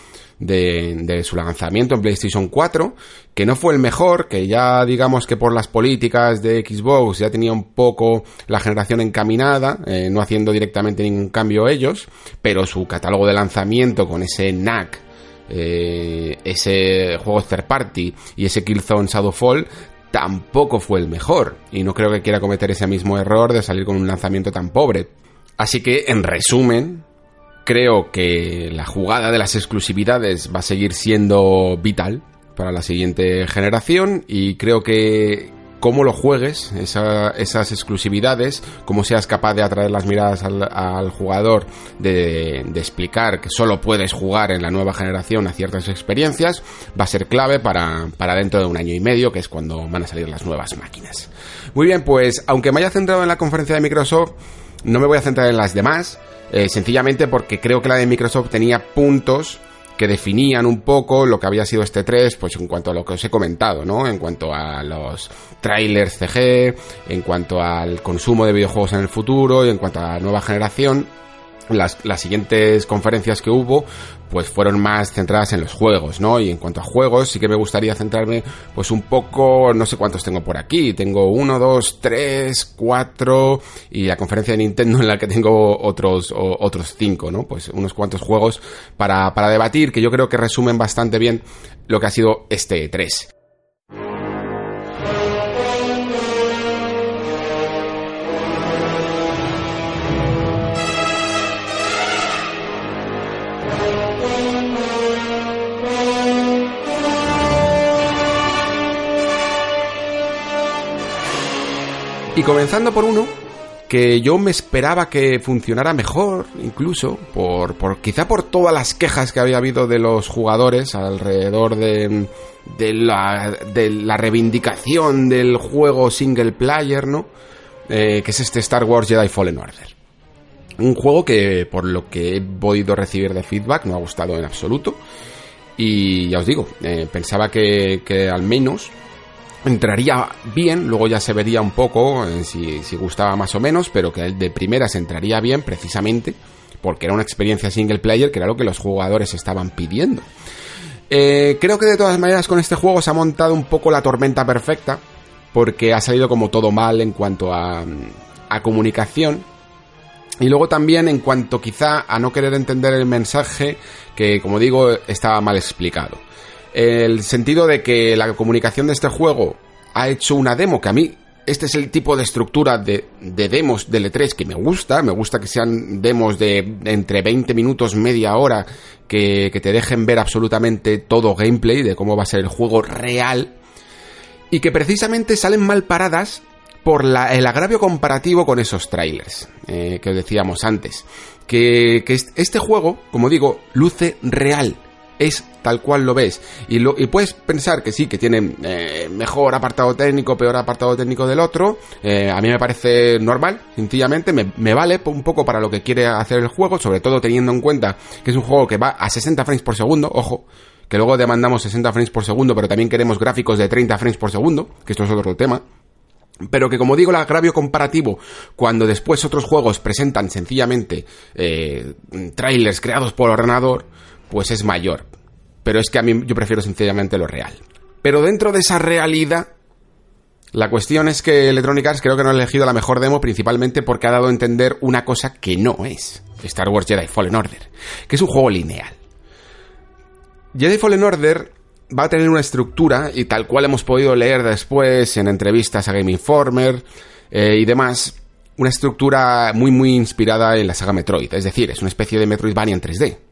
de, su lanzamiento en PlayStation 4, que no fue el mejor, que ya digamos que por las políticas de Xbox ya tenía un poco la generación encaminada, eh, no haciendo directamente ningún cambio ellos, pero su catálogo de lanzamiento con ese NAC, eh, ese juego third party y ese Killzone Shadowfall tampoco fue el mejor, y no creo que quiera cometer ese mismo error de salir con un lanzamiento tan pobre. Así que, en resumen, Creo que la jugada de las exclusividades va a seguir siendo vital para la siguiente generación y creo que cómo lo juegues, esas exclusividades, cómo seas capaz de atraer las miradas al, jugador, de, explicar que solo puedes jugar en la nueva generación a ciertas experiencias, va a ser clave para, para dentro de un año y medio, que es cuando van a salir las nuevas máquinas. Muy bien, pues aunque me haya centrado en la conferencia de Microsoft, no me voy a centrar en las demás, eh, sencillamente porque creo que la de Microsoft tenía puntos que definían un poco lo que había sido este 3, pues en cuanto a lo que os he comentado, ¿no? En cuanto a los trailers CG, en cuanto al consumo de videojuegos en el futuro y en cuanto a la nueva generación las, las, siguientes conferencias que hubo pues fueron más centradas en los juegos, ¿no? Y en cuanto a juegos, sí que me gustaría centrarme pues un poco, no sé cuántos tengo por aquí, tengo uno, dos, tres, cuatro y la conferencia de Nintendo en la que tengo otros, otros cinco, ¿no? Pues unos cuantos juegos para, para debatir que yo creo que resumen bastante bien lo que ha sido este 3. Y comenzando por uno que yo me esperaba que funcionara mejor, incluso, por, por quizá por todas las quejas que había habido de los jugadores alrededor de, de, la, de la reivindicación del juego single player, ¿no? Eh, que es este Star Wars Jedi Fallen Order. Un juego que, por lo que he podido recibir de feedback, no ha gustado en absoluto. Y ya os digo, eh, pensaba que, que al menos entraría bien, luego ya se vería un poco eh, si, si, gustaba más o menos, pero que de primeras entraría bien precisamente porque era una experiencia single player que era lo que los jugadores estaban pidiendo. Eh, creo que de todas maneras con este juego se ha montado un poco la tormenta perfecta porque ha salido como todo mal en cuanto a, a comunicación y luego también en cuanto quizá a no querer entender el mensaje que como digo estaba mal explicado el sentido de que la comunicación de este juego ha hecho una demo que a mí este es el tipo de estructura de, demos de E3 que me gusta. Me gusta que sean demos de, entre 20 minutos, media hora, que, te dejen ver absolutamente todo gameplay de cómo va a ser el juego real. Y que precisamente salen mal paradas por el agravio comparativo con esos trailers eh, que os decíamos antes. Que este juego, como digo, luce real es tal cual lo ves. Y, lo, puedes pensar que sí, que tiene eh, mejor apartado técnico, peor apartado técnico del otro. Eh, a mí me parece normal, sencillamente, me, me, vale un poco para lo que quiere hacer el juego, sobre todo teniendo en cuenta que es un juego que va a 60 frames por segundo, ojo. Que luego demandamos 60 frames por segundo, pero también queremos gráficos de 30 frames por segundo, que esto es otro tema. Pero que como digo, el agravio comparativo, cuando después otros juegos presentan sencillamente eh, trailers creados por ordenador, pues es mayor. Pero es que a mí yo prefiero sencillamente lo real. Pero dentro de esa realidad, la cuestión es que Electronic Arts creo que no ha elegido la mejor demo principalmente porque ha dado a entender una cosa que no es Star Wars Jedi Fallen Order, que es un juego lineal. Jedi Fallen Order va a tener una estructura y tal cual hemos podido leer después en entrevistas a Game Informer eh, y demás, una estructura muy muy inspirada en la saga Metroid, es decir, es una especie de Metroidvania en 3D.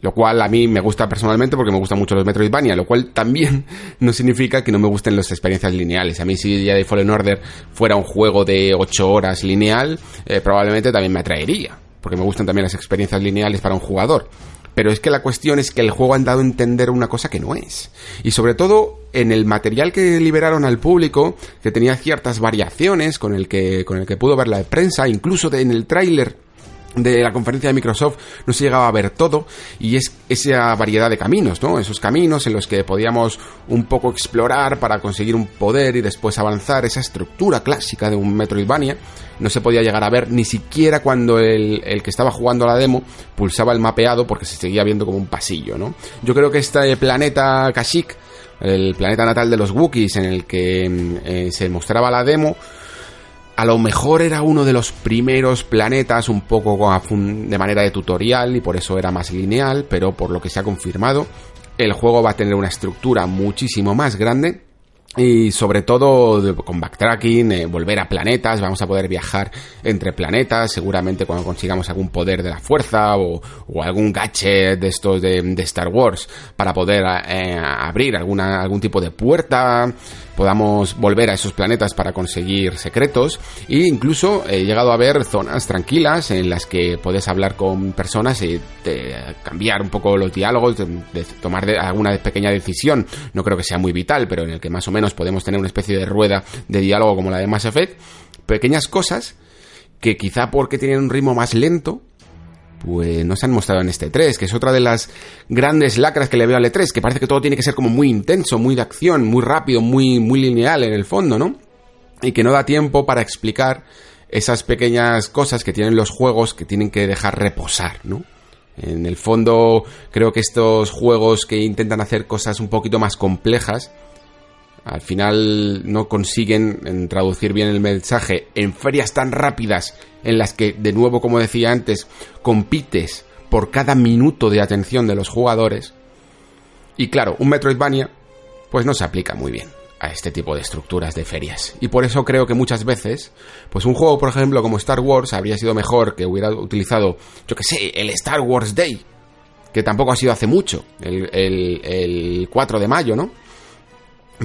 Lo cual a mí me gusta personalmente porque me gustan mucho los Metroidvania, lo cual también no significa que no me gusten las experiencias lineales. A mí si Jedi Fallen Order fuera un juego de 8 horas lineal, eh, probablemente también me atraería, porque me gustan también las experiencias lineales para un jugador. Pero es que la cuestión es que el juego han dado a entender una cosa que no es. Y sobre todo en el material que liberaron al público, que tenía ciertas variaciones con el que, con el que pudo ver la prensa, incluso en el tráiler de la conferencia de Microsoft no se llegaba a ver todo y es esa variedad de caminos, ¿no? Esos caminos en los que podíamos un poco explorar para conseguir un poder y después avanzar, esa estructura clásica de un Metroidvania no se podía llegar a ver ni siquiera cuando el, el que estaba jugando la demo pulsaba el mapeado porque se seguía viendo como un pasillo, ¿no? Yo creo que este planeta Kashyyyk, el planeta natal de los Wookiees en el que mm, eh, se mostraba la demo, a lo mejor era uno de los primeros planetas un poco de manera de tutorial y por eso era más lineal, pero por lo que se ha confirmado, el juego va a tener una estructura muchísimo más grande y sobre todo con backtracking, eh, volver a planetas, vamos a poder viajar entre planetas, seguramente cuando consigamos algún poder de la fuerza o, algún gadget de estos de, Star Wars para poder eh, abrir alguna, algún tipo de puerta, podamos volver a esos planetas para conseguir secretos. E incluso he llegado a ver zonas tranquilas en las que puedes hablar con personas y cambiar un poco los diálogos, de, tomar alguna pequeña decisión, no creo que sea muy vital, pero en el que más o menos podemos tener una especie de rueda de diálogo como la de Mass Effect, pequeñas cosas que quizá porque tienen un ritmo más lento, pues no se han mostrado en este 3, que es otra de las grandes lacras que le veo al E3, que parece que todo tiene que ser como muy intenso, muy de acción, muy rápido, muy, muy lineal en el fondo, ¿no? Y que no da tiempo para explicar esas pequeñas cosas que tienen los juegos que tienen que dejar reposar, ¿no? En el fondo, creo que estos juegos que intentan hacer cosas un poquito más complejas, al final no consiguen traducir bien el mensaje en ferias tan rápidas en las que, de nuevo, como decía antes, compites por cada minuto de atención de los jugadores. Y claro, un Metroidvania pues no se aplica muy bien a este tipo de estructuras de ferias. Y por eso creo que muchas veces, pues un juego, por ejemplo, como Star Wars, habría sido mejor que hubiera utilizado, yo que sé, el Star Wars Day, que tampoco ha sido hace mucho, el, el, el 4 de mayo, ¿no?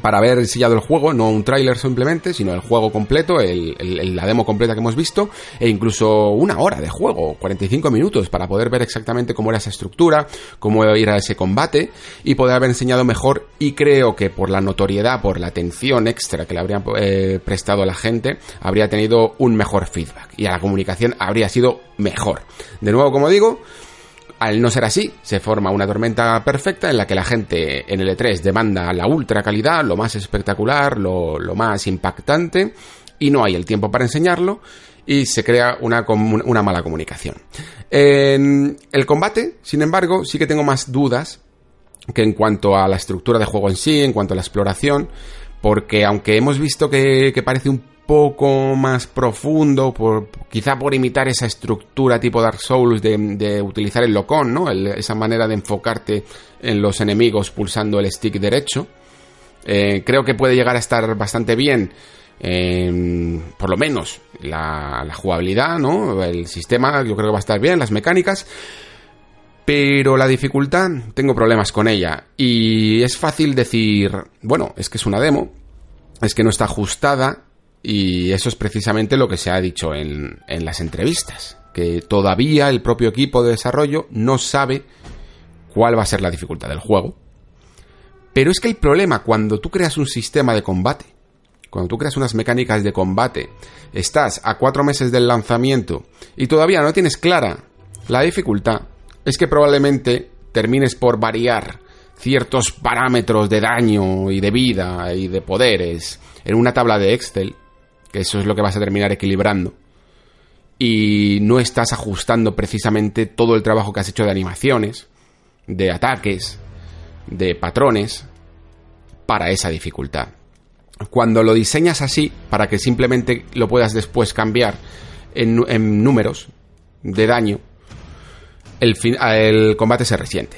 Para haber enseñado el juego, no un tráiler simplemente, sino el juego completo, la demo completa que hemos visto, e incluso una hora de juego, 45 minutos, para poder ver exactamente cómo era esa estructura, cómo ir a ese combate, y poder haber enseñado mejor, y creo que por la notoriedad, por la atención extra que le habría eh, prestado a la gente, habría tenido un mejor feedback, y a la comunicación habría sido mejor. De nuevo, como digo, al no ser así, se forma una tormenta perfecta en la que la gente en el E3 demanda la ultra calidad, lo más espectacular, lo, más impactante, y no hay el tiempo para enseñarlo, y se crea una, una mala comunicación. En el combate, sin embargo, sí que tengo más dudas que en cuanto a la estructura de juego en sí, en cuanto a la exploración, porque aunque hemos visto que, que parece un poco más profundo, quizá por imitar esa estructura tipo Dark Souls de, utilizar el locón, ¿no? esa manera de enfocarte en los enemigos pulsando el stick derecho. Eh, creo que puede llegar a estar bastante bien, por lo menos la, la, jugabilidad, ¿no? El sistema, yo creo que va a estar bien, las mecánicas. Pero la dificultad, tengo problemas con ella. Y es fácil decir, bueno, es que es una demo, es que no está ajustada, y eso es precisamente lo que se ha dicho en, en las entrevistas, que todavía el propio equipo de desarrollo no sabe cuál va a ser la dificultad del juego. Pero es que el problema cuando tú creas un sistema de combate, cuando tú creas unas mecánicas de combate, estás a cuatro meses del lanzamiento y todavía no tienes clara la dificultad, es que probablemente termines por variar ciertos parámetros de daño y de vida y de poderes en una tabla de Excel que eso es lo que vas a terminar equilibrando. Y no estás ajustando precisamente todo el trabajo que has hecho de animaciones, de ataques, de patrones, para esa dificultad. Cuando lo diseñas así, para que simplemente lo puedas después cambiar en, números de daño, el, combate se resiente.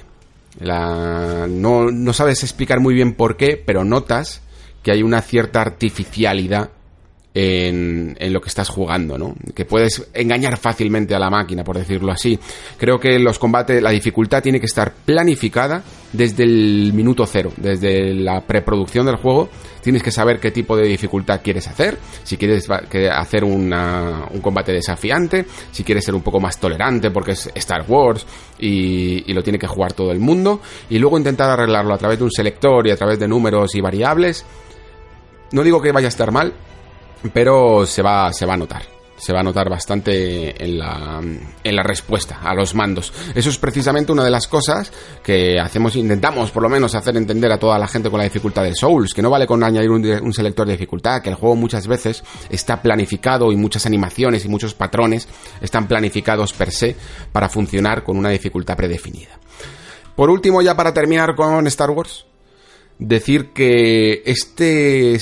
no, no sabes explicar muy bien por qué, pero notas que hay una cierta artificialidad en, en, lo que estás jugando, ¿no? Que puedes engañar fácilmente a la máquina, por decirlo así. Creo que los combates, la dificultad tiene que estar planificada desde el minuto cero, desde la preproducción del juego. Tienes que saber qué tipo de dificultad quieres hacer, si quieres hacer una, un combate desafiante, si quieres ser un poco más tolerante porque es Star Wars y, y lo tiene que jugar todo el mundo, y luego intentar arreglarlo a través de un selector y a través de números y variables. No digo que vaya a estar mal, pero se va, se va a notar. Se va a notar bastante en la, en la respuesta a los mandos. Eso es precisamente una de las cosas que hacemos, intentamos por lo menos hacer entender a toda la gente con la dificultad de Souls, que no vale con añadir un, un selector de dificultad, que el juego muchas veces está planificado y muchas animaciones y muchos patrones están planificados per se para funcionar con una dificultad predefinida. Por último, ya para terminar con Star Wars, decir que este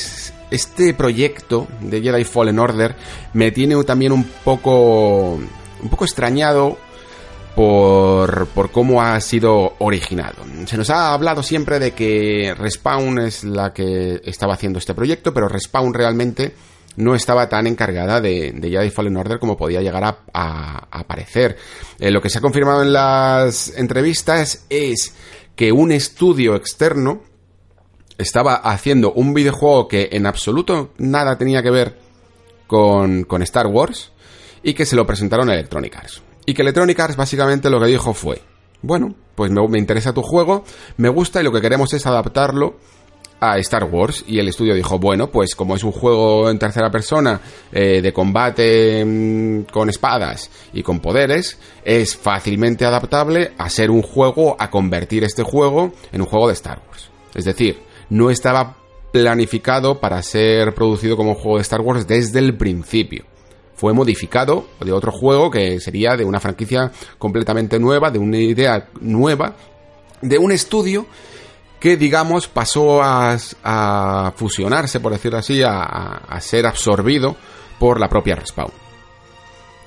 este proyecto de Jedi Fallen Order me tiene también un poco un poco extrañado por, por cómo ha sido originado. Se nos ha hablado siempre de que Respawn es la que estaba haciendo este proyecto, pero Respawn realmente no estaba tan encargada de, de Jedi Fallen Order como podía llegar a, a, aparecer. Eh, lo que se ha confirmado en las entrevistas es que un estudio externo estaba haciendo un videojuego que en absoluto nada tenía que ver con, con Star Wars y que se lo presentaron a Electronic Arts. Y que Electronic Arts básicamente lo que dijo fue, bueno, pues me, interesa tu juego, me gusta y lo que queremos es adaptarlo a Star Wars y el estudio dijo, bueno, pues como es un juego en tercera persona eh, de combate mmm, con espadas y con poderes, es fácilmente adaptable a ser un juego, a convertir este juego en un juego de Star Wars. Es decir, no estaba planificado para ser producido como juego de Star Wars desde el principio. Fue modificado de otro juego que sería de una franquicia completamente nueva, de una idea nueva, de un estudio que digamos pasó a, fusionarse, por decirlo así, a, ser absorbido por la propia Respawn.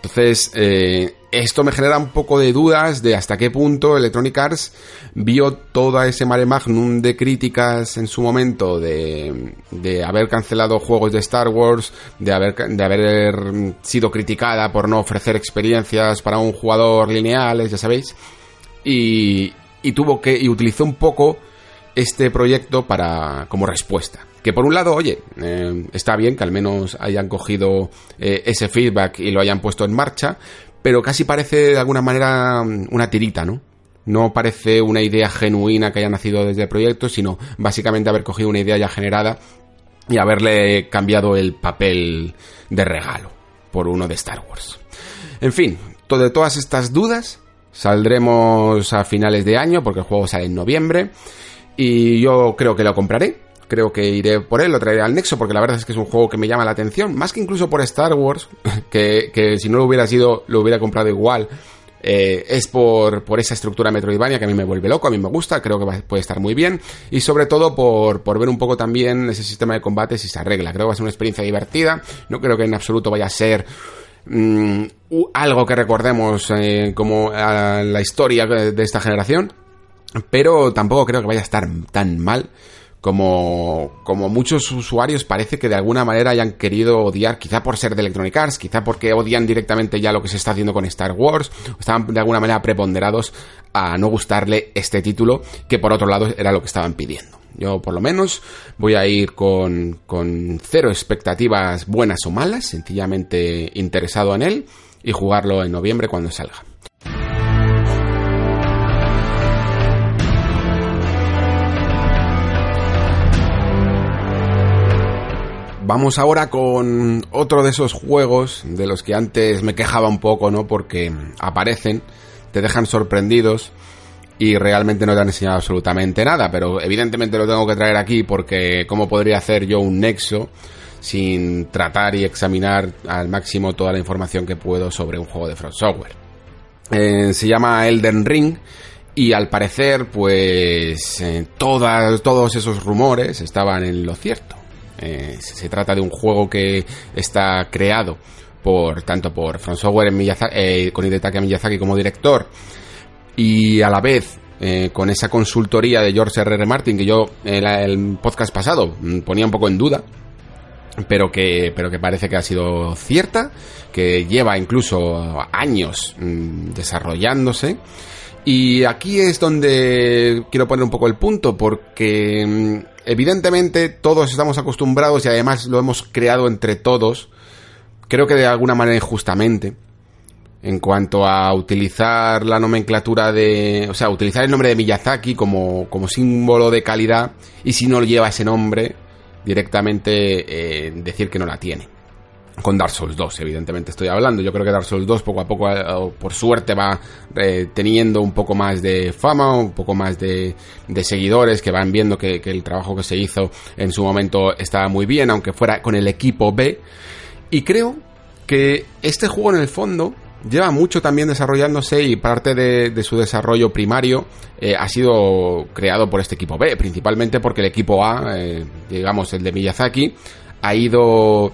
Entonces, eh, esto me genera un poco de dudas de hasta qué punto Electronic Arts vio todo ese mare magnum de críticas en su momento de, de haber cancelado juegos de Star Wars, de haber, de haber sido criticada por no ofrecer experiencias para un jugador lineales, ya sabéis, y, y tuvo que, y utilizó un poco este proyecto para como respuesta. Que por un lado, oye, eh, está bien que al menos hayan cogido eh, ese feedback y lo hayan puesto en marcha, pero casi parece de alguna manera una tirita, ¿no? No parece una idea genuina que haya nacido desde el proyecto, sino básicamente haber cogido una idea ya generada y haberle cambiado el papel de regalo por uno de Star Wars. En fin, de todas estas dudas saldremos a finales de año porque el juego sale en noviembre. Y yo creo que lo compraré. Creo que iré por él, lo traeré al Nexo, porque la verdad es que es un juego que me llama la atención. Más que incluso por Star Wars, que, que si no lo hubiera sido, lo hubiera comprado igual. Eh, es por, por esa estructura Metroidvania que a mí me vuelve loco, a mí me gusta, creo que puede estar muy bien. Y sobre todo por, por ver un poco también ese sistema de combate si se arregla. Creo que va a ser una experiencia divertida. No creo que en absoluto vaya a ser mmm, algo que recordemos eh, como la historia de esta generación pero tampoco creo que vaya a estar tan mal como, muchos usuarios parece que de alguna manera hayan querido odiar, quizá por ser de Electronic Arts, quizá porque odian directamente ya lo que se está haciendo con Star Wars, estaban de alguna manera preponderados a no gustarle este título, que por otro lado era lo que estaban pidiendo. Yo por lo menos voy a ir con cero expectativas buenas o malas, sencillamente interesado en él y jugarlo en noviembre cuando salga. Vamos ahora con otro de esos juegos de los que antes me quejaba un poco, ¿no? Porque aparecen, te dejan sorprendidos y realmente no te han enseñado absolutamente nada, pero evidentemente lo tengo que traer aquí porque cómo podría hacer yo un nexo sin tratar y examinar al máximo toda la información que puedo sobre un juego de Front Software. Eh, se llama Elden Ring y al parecer pues eh, todos esos rumores estaban en lo cierto. Eh, se trata de un juego que está creado por tanto por From Software en Miyazaki, eh, con Miyazaki como director y a la vez eh, con esa consultoría de George R. Martin que yo en el podcast pasado mm, ponía un poco en duda pero que pero que parece que ha sido cierta que lleva incluso años mmm, desarrollándose y aquí es donde quiero poner un poco el punto porque mmm, evidentemente todos estamos acostumbrados y además lo hemos creado entre todos, creo que de alguna manera injustamente, en cuanto a utilizar la nomenclatura de, o sea, utilizar el nombre de Miyazaki como, como símbolo de calidad y si no lleva ese nombre, directamente eh, decir que no la tiene con Dark Souls 2, evidentemente estoy hablando. Yo creo que Dark Souls 2 poco a poco, eh, por suerte, va eh, teniendo un poco más de fama, un poco más de, seguidores que van viendo que, el trabajo que se hizo en su momento estaba muy bien, aunque fuera con el equipo B. Y creo que este juego en el fondo lleva mucho también desarrollándose y parte de, su desarrollo primario eh, ha sido creado por este equipo B, principalmente porque el equipo A, digamos el de Miyazaki, ha ido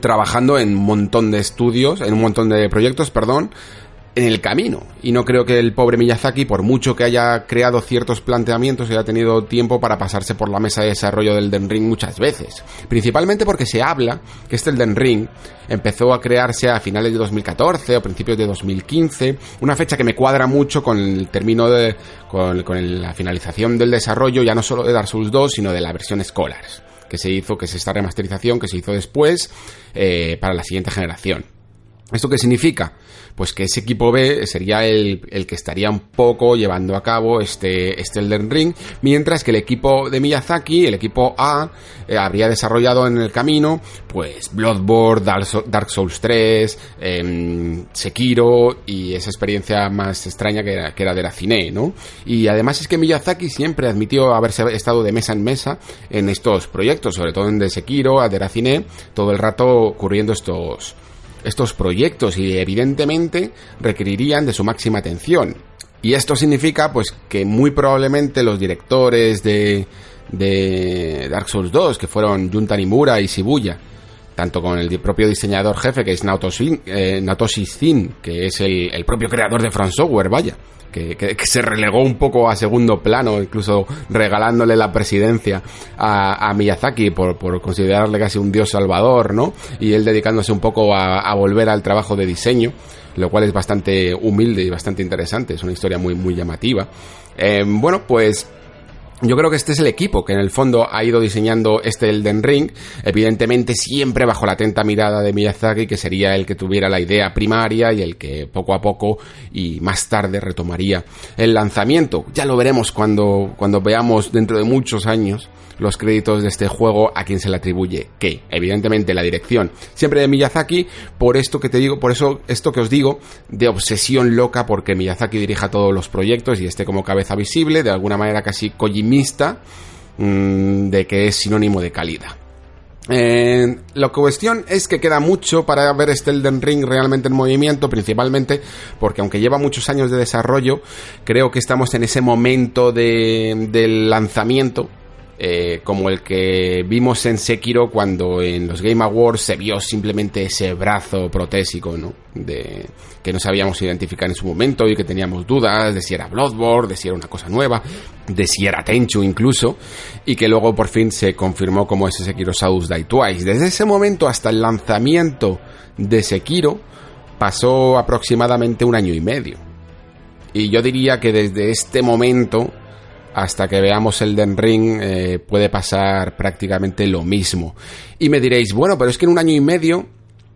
trabajando en un montón de estudios, en un montón de proyectos, perdón, en el camino. Y no creo que el pobre Miyazaki, por mucho que haya creado ciertos planteamientos, haya tenido tiempo para pasarse por la mesa de desarrollo del Den Ring muchas veces. Principalmente porque se habla que este Den Ring empezó a crearse a finales de 2014 o principios de 2015, una fecha que me cuadra mucho con el término de. con, la finalización del desarrollo, ya no solo de Dark Souls 2, sino de la versión Scholars, que se hizo, que es esta remasterización que se hizo después eh, para la siguiente generación. ¿Esto qué significa? Pues que ese equipo B sería el, que estaría un poco llevando a cabo este, este Elden Ring, mientras que el equipo de Miyazaki, el equipo A, eh, habría desarrollado en el camino, pues Bloodborne, Dark, Souls 3, em, Sekiro y esa experiencia más extraña que era, que era de la cine, ¿no? Y además es que Miyazaki siempre admitió haberse estado de mesa en mesa en estos proyectos, sobre todo en de Sekiro, a de cine, todo el rato ocurriendo estos estos proyectos y evidentemente requerirían de su máxima atención. Y esto significa pues que muy probablemente los directores de, de Dark Souls 2, que fueron Junta Nimura y Shibuya, tanto con el propio diseñador jefe que es Naotoshi, eh, Sin, que es el, el, propio creador de From Software, vaya, que, se relegó un poco a segundo plano, incluso regalándole la presidencia a, Miyazaki por, considerarle casi un dios salvador, ¿no? Y él dedicándose un poco a, volver al trabajo de diseño, lo cual es bastante humilde y bastante interesante, es una historia muy, muy llamativa. Eh, bueno, pues yo creo que este es el equipo que en el fondo ha ido diseñando este Elden Ring, evidentemente siempre bajo la atenta mirada de Miyazaki, que sería el que tuviera la idea primaria y el que poco a poco y más tarde retomaría el lanzamiento. Ya lo veremos cuando, cuando veamos dentro de muchos años los créditos de este juego a quien se le atribuye que evidentemente la dirección siempre de Miyazaki por esto que te digo por eso esto que os digo de obsesión loca porque Miyazaki dirija todos los proyectos y esté como cabeza visible de alguna manera casi kojimista mmm, de que es sinónimo de calidad. Eh, la cuestión es que queda mucho para ver este Elden Ring realmente en movimiento, principalmente porque aunque lleva muchos años de desarrollo, creo que estamos en ese momento de, del lanzamiento eh, como el que vimos en Sekiro cuando en los Game Awards se vio simplemente ese brazo protésico, ¿no? De, que no sabíamos identificar en su momento y que teníamos dudas de si era Bloodborne, de si era una cosa nueva, de si era Tenchu incluso, y que luego por fin se confirmó como ese Sekiro Souls Die Twice. Desde ese momento hasta el lanzamiento de Sekiro pasó aproximadamente un año y medio. Y yo diría que desde este momento hasta que veamos el Den Ring eh, puede pasar prácticamente lo mismo. Y me diréis, bueno, pero es que en un año y medio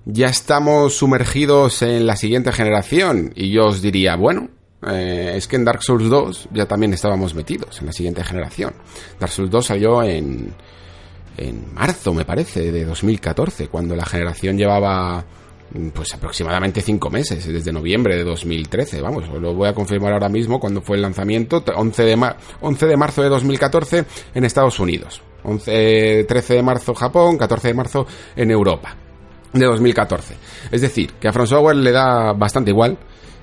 ya estamos sumergidos en la siguiente generación. Y yo os diría, bueno, eh, es que en Dark Souls 2 ya también estábamos metidos en la siguiente generación. Dark Souls 2 salió en, en marzo, me parece, de 2014, cuando la generación llevaba pues aproximadamente cinco meses, desde noviembre de 2013, vamos, lo voy a confirmar ahora mismo cuando fue el lanzamiento, 11 de, 11 de marzo de 2014 en Estados Unidos, 11, 13 de marzo Japón, 14 de marzo en Europa, de 2014. Es decir, que a From Software le da bastante igual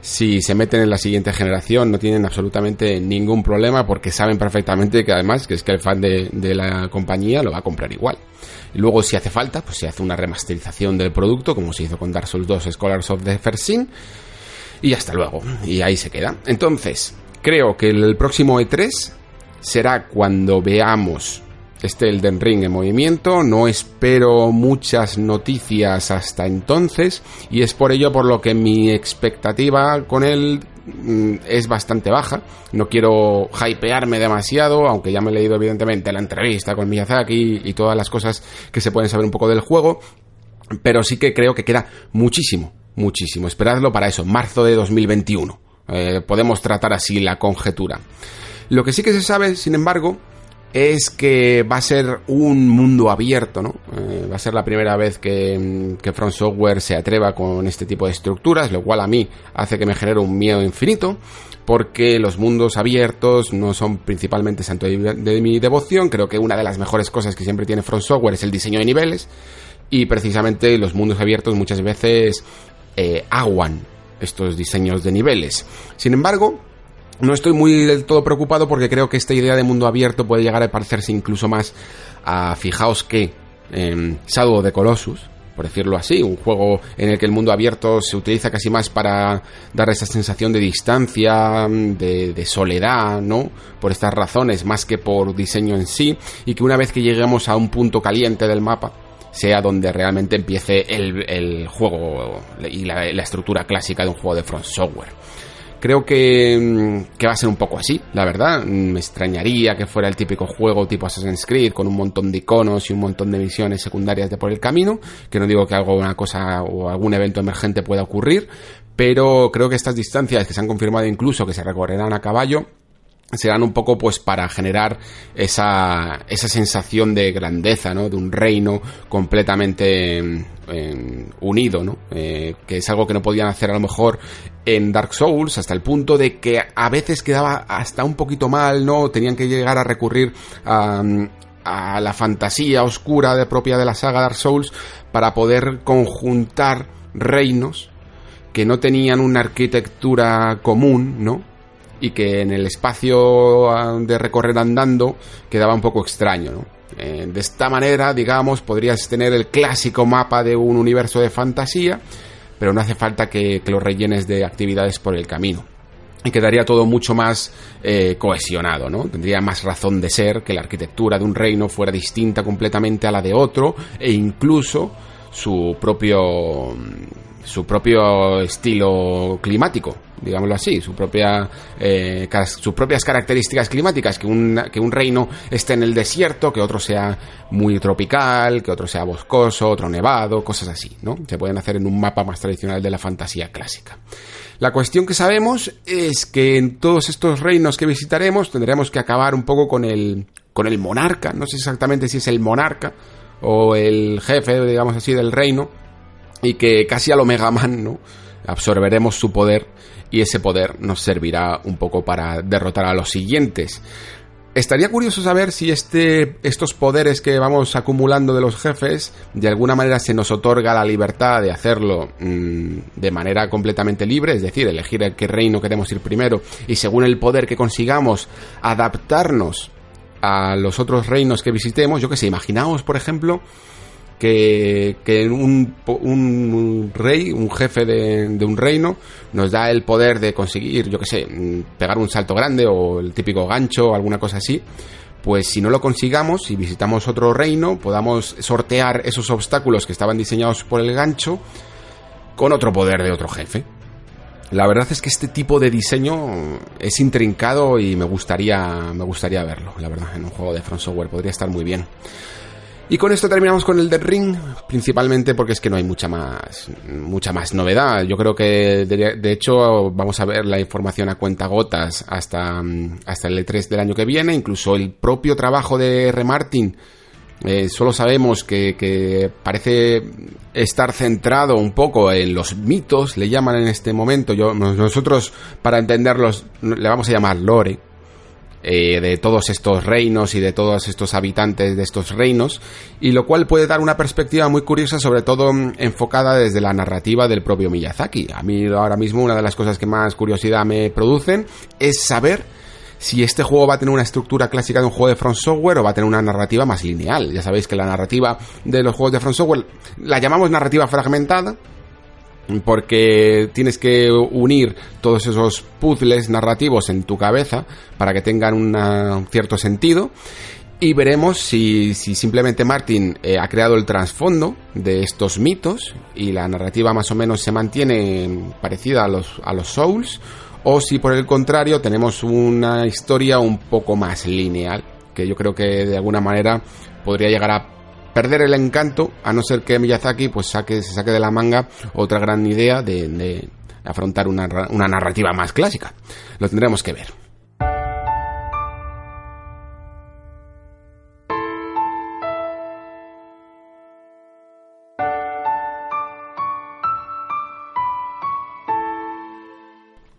si se meten en la siguiente generación, no tienen absolutamente ningún problema porque saben perfectamente que además que es que el fan de, la compañía lo va a comprar igual. Y luego, si hace falta, pues se hace una remasterización del producto, como se hizo con Dark Souls 2 Scholars of the First Sin. Y hasta luego. Y ahí se queda. Entonces, creo que el próximo E3 será cuando veamos este Elden Ring en movimiento. No espero muchas noticias hasta entonces. Y es por ello por lo que mi expectativa con él mm, es bastante baja. No quiero hypearme demasiado, aunque ya me he leído evidentemente la entrevista con Miyazaki y todas las cosas que se pueden saber un poco del juego. Pero sí que creo que queda muchísimo, muchísimo. Esperadlo para eso, marzo de 2021. Eh, podemos tratar así la conjetura. Lo que sí que se sabe, sin embargo, es que va a ser un mundo abierto, ¿no? Eh, va a ser la primera vez que, que Front Software se atreva con este tipo de estructuras, lo cual a mí hace que me genere un miedo infinito, porque los mundos abiertos no son principalmente santo de, mi devoción, creo que una de las mejores cosas que siempre tiene Front Software es el diseño de niveles, y precisamente los mundos abiertos muchas veces eh, aguan estos diseños de niveles. Sin embargo, no estoy muy del todo preocupado porque creo que esta idea de mundo abierto puede llegar a parecerse incluso más a, fijaos que, en Shadow de Colossus, por decirlo así, un juego en el que el mundo abierto se utiliza casi más para dar esa sensación de distancia, de, de, soledad, ¿no? Por estas razones, más que por diseño en sí, y que una vez que lleguemos a un punto caliente del mapa, sea donde realmente empiece el, el juego y la, la, estructura clásica de un juego de Front Software. Creo que, mm, que, va a ser un poco así, la verdad. Me extrañaría que fuera el típico juego tipo Assassin's Creed con un montón de iconos y un montón de misiones secundarias de por el camino. Que no digo que algo, una cosa o algún evento emergente pueda ocurrir, pero creo que estas distancias que se han confirmado incluso que se recorrerán a caballo serán un poco pues para generar esa, esa sensación de grandeza, ¿no? De un reino completamente eh, unido, ¿no? Eh, que es algo que no podían hacer a lo mejor en Dark Souls hasta el punto de que a veces quedaba hasta un poquito mal, ¿no? Tenían que llegar a recurrir a, la fantasía oscura de propia de la saga Dark Souls para poder conjuntar reinos que no tenían una arquitectura común, ¿no? y que en el espacio ah, de recorrer andando quedaba un poco extraño. Eh, de esta manera, digamos, podrías tener el clásico mapa de un universo de fantasía, pero no hace falta que, lo rellenes de actividades por el camino. Y quedaría todo mucho más eh, cohesionado, ¿no? Tendría más razón de ser que la arquitectura de un reino fuera distinta completamente a la de otro, e incluso su propio su propio estilo climático, digámoslo así, su propia, eh, sus propias características climáticas, que un, que un reino esté en el desierto, que otro sea muy tropical, que otro sea boscoso, otro nevado, cosas así, ¿no? Se pueden hacer en un mapa más tradicional de la fantasía clásica. La cuestión que sabemos es que en todos estos reinos que visitaremos tendremos que acabar un poco con el, con el monarca, no sé exactamente si es el monarca o el jefe, digamos así, del reino, y que casi a lo Mega Man, ¿no? Absorberemos su poder y ese poder nos servirá un poco para derrotar a los siguientes. Estaría curioso saber si este, estos poderes que vamos acumulando de los jefes, de alguna manera se nos otorga la libertad de hacerlo mmm, de manera completamente libre, es decir, elegir a qué reino queremos ir primero y según el poder que consigamos, adaptarnos a los otros reinos que visitemos. Yo que sé, imaginaos, por ejemplo, que, que un, rey, un jefe de, de, un reino, nos da el poder de conseguir, yo que sé, mm, pegar un salto grande o el típico gancho o alguna cosa así. Pues si no lo consigamos y visitamos otro reino, podamos sortear esos obstáculos que estaban diseñados por el gancho con otro poder de otro jefe. La verdad es que este tipo de diseño es intrincado y me gustaría, me gustaría verlo, la verdad, en un juego de Front Software podría estar muy bien. Y con esto terminamos con el Dead Ring, principalmente porque es que no hay mucha más, mucha más novedad. Yo creo que, de, de hecho, vamos a ver la información a cuenta gotas hasta, hasta el E3 del año que viene. Incluso el propio trabajo de R. Martin, eh, solo sabemos que, que, parece estar centrado un poco en los mitos, le llaman en este momento. Yo, nosotros, para entenderlos, le vamos a llamar lore eh, de todos estos reinos y de todos estos habitantes de estos reinos, y lo cual puede dar una perspectiva muy curiosa, sobre todo mm, enfocada desde la narrativa del propio Miyazaki. A mí ahora mismo una de las cosas que más curiosidad me producen es saber si este juego va a tener una estructura clásica de un juego de Front Software o va a tener una narrativa más lineal. Ya sabéis que la narrativa de los juegos de Front Software la llamamos narrativa fragmentada, porque tienes que unir todos esos puzzles narrativos en tu cabeza para que tengan un cierto sentido. Y veremos si, si simplemente Martin eh, ha creado el trasfondo de estos mitos y la narrativa más o menos se mantiene parecida a los, a los Souls o si por el contrario tenemos una historia un poco más lineal que yo creo que de alguna manera podría llegar a perder el encanto, a no ser que Miyazaki pues saque, se saque de la manga otra gran idea de, afrontar una, una narrativa más clásica. Lo tendremos que ver.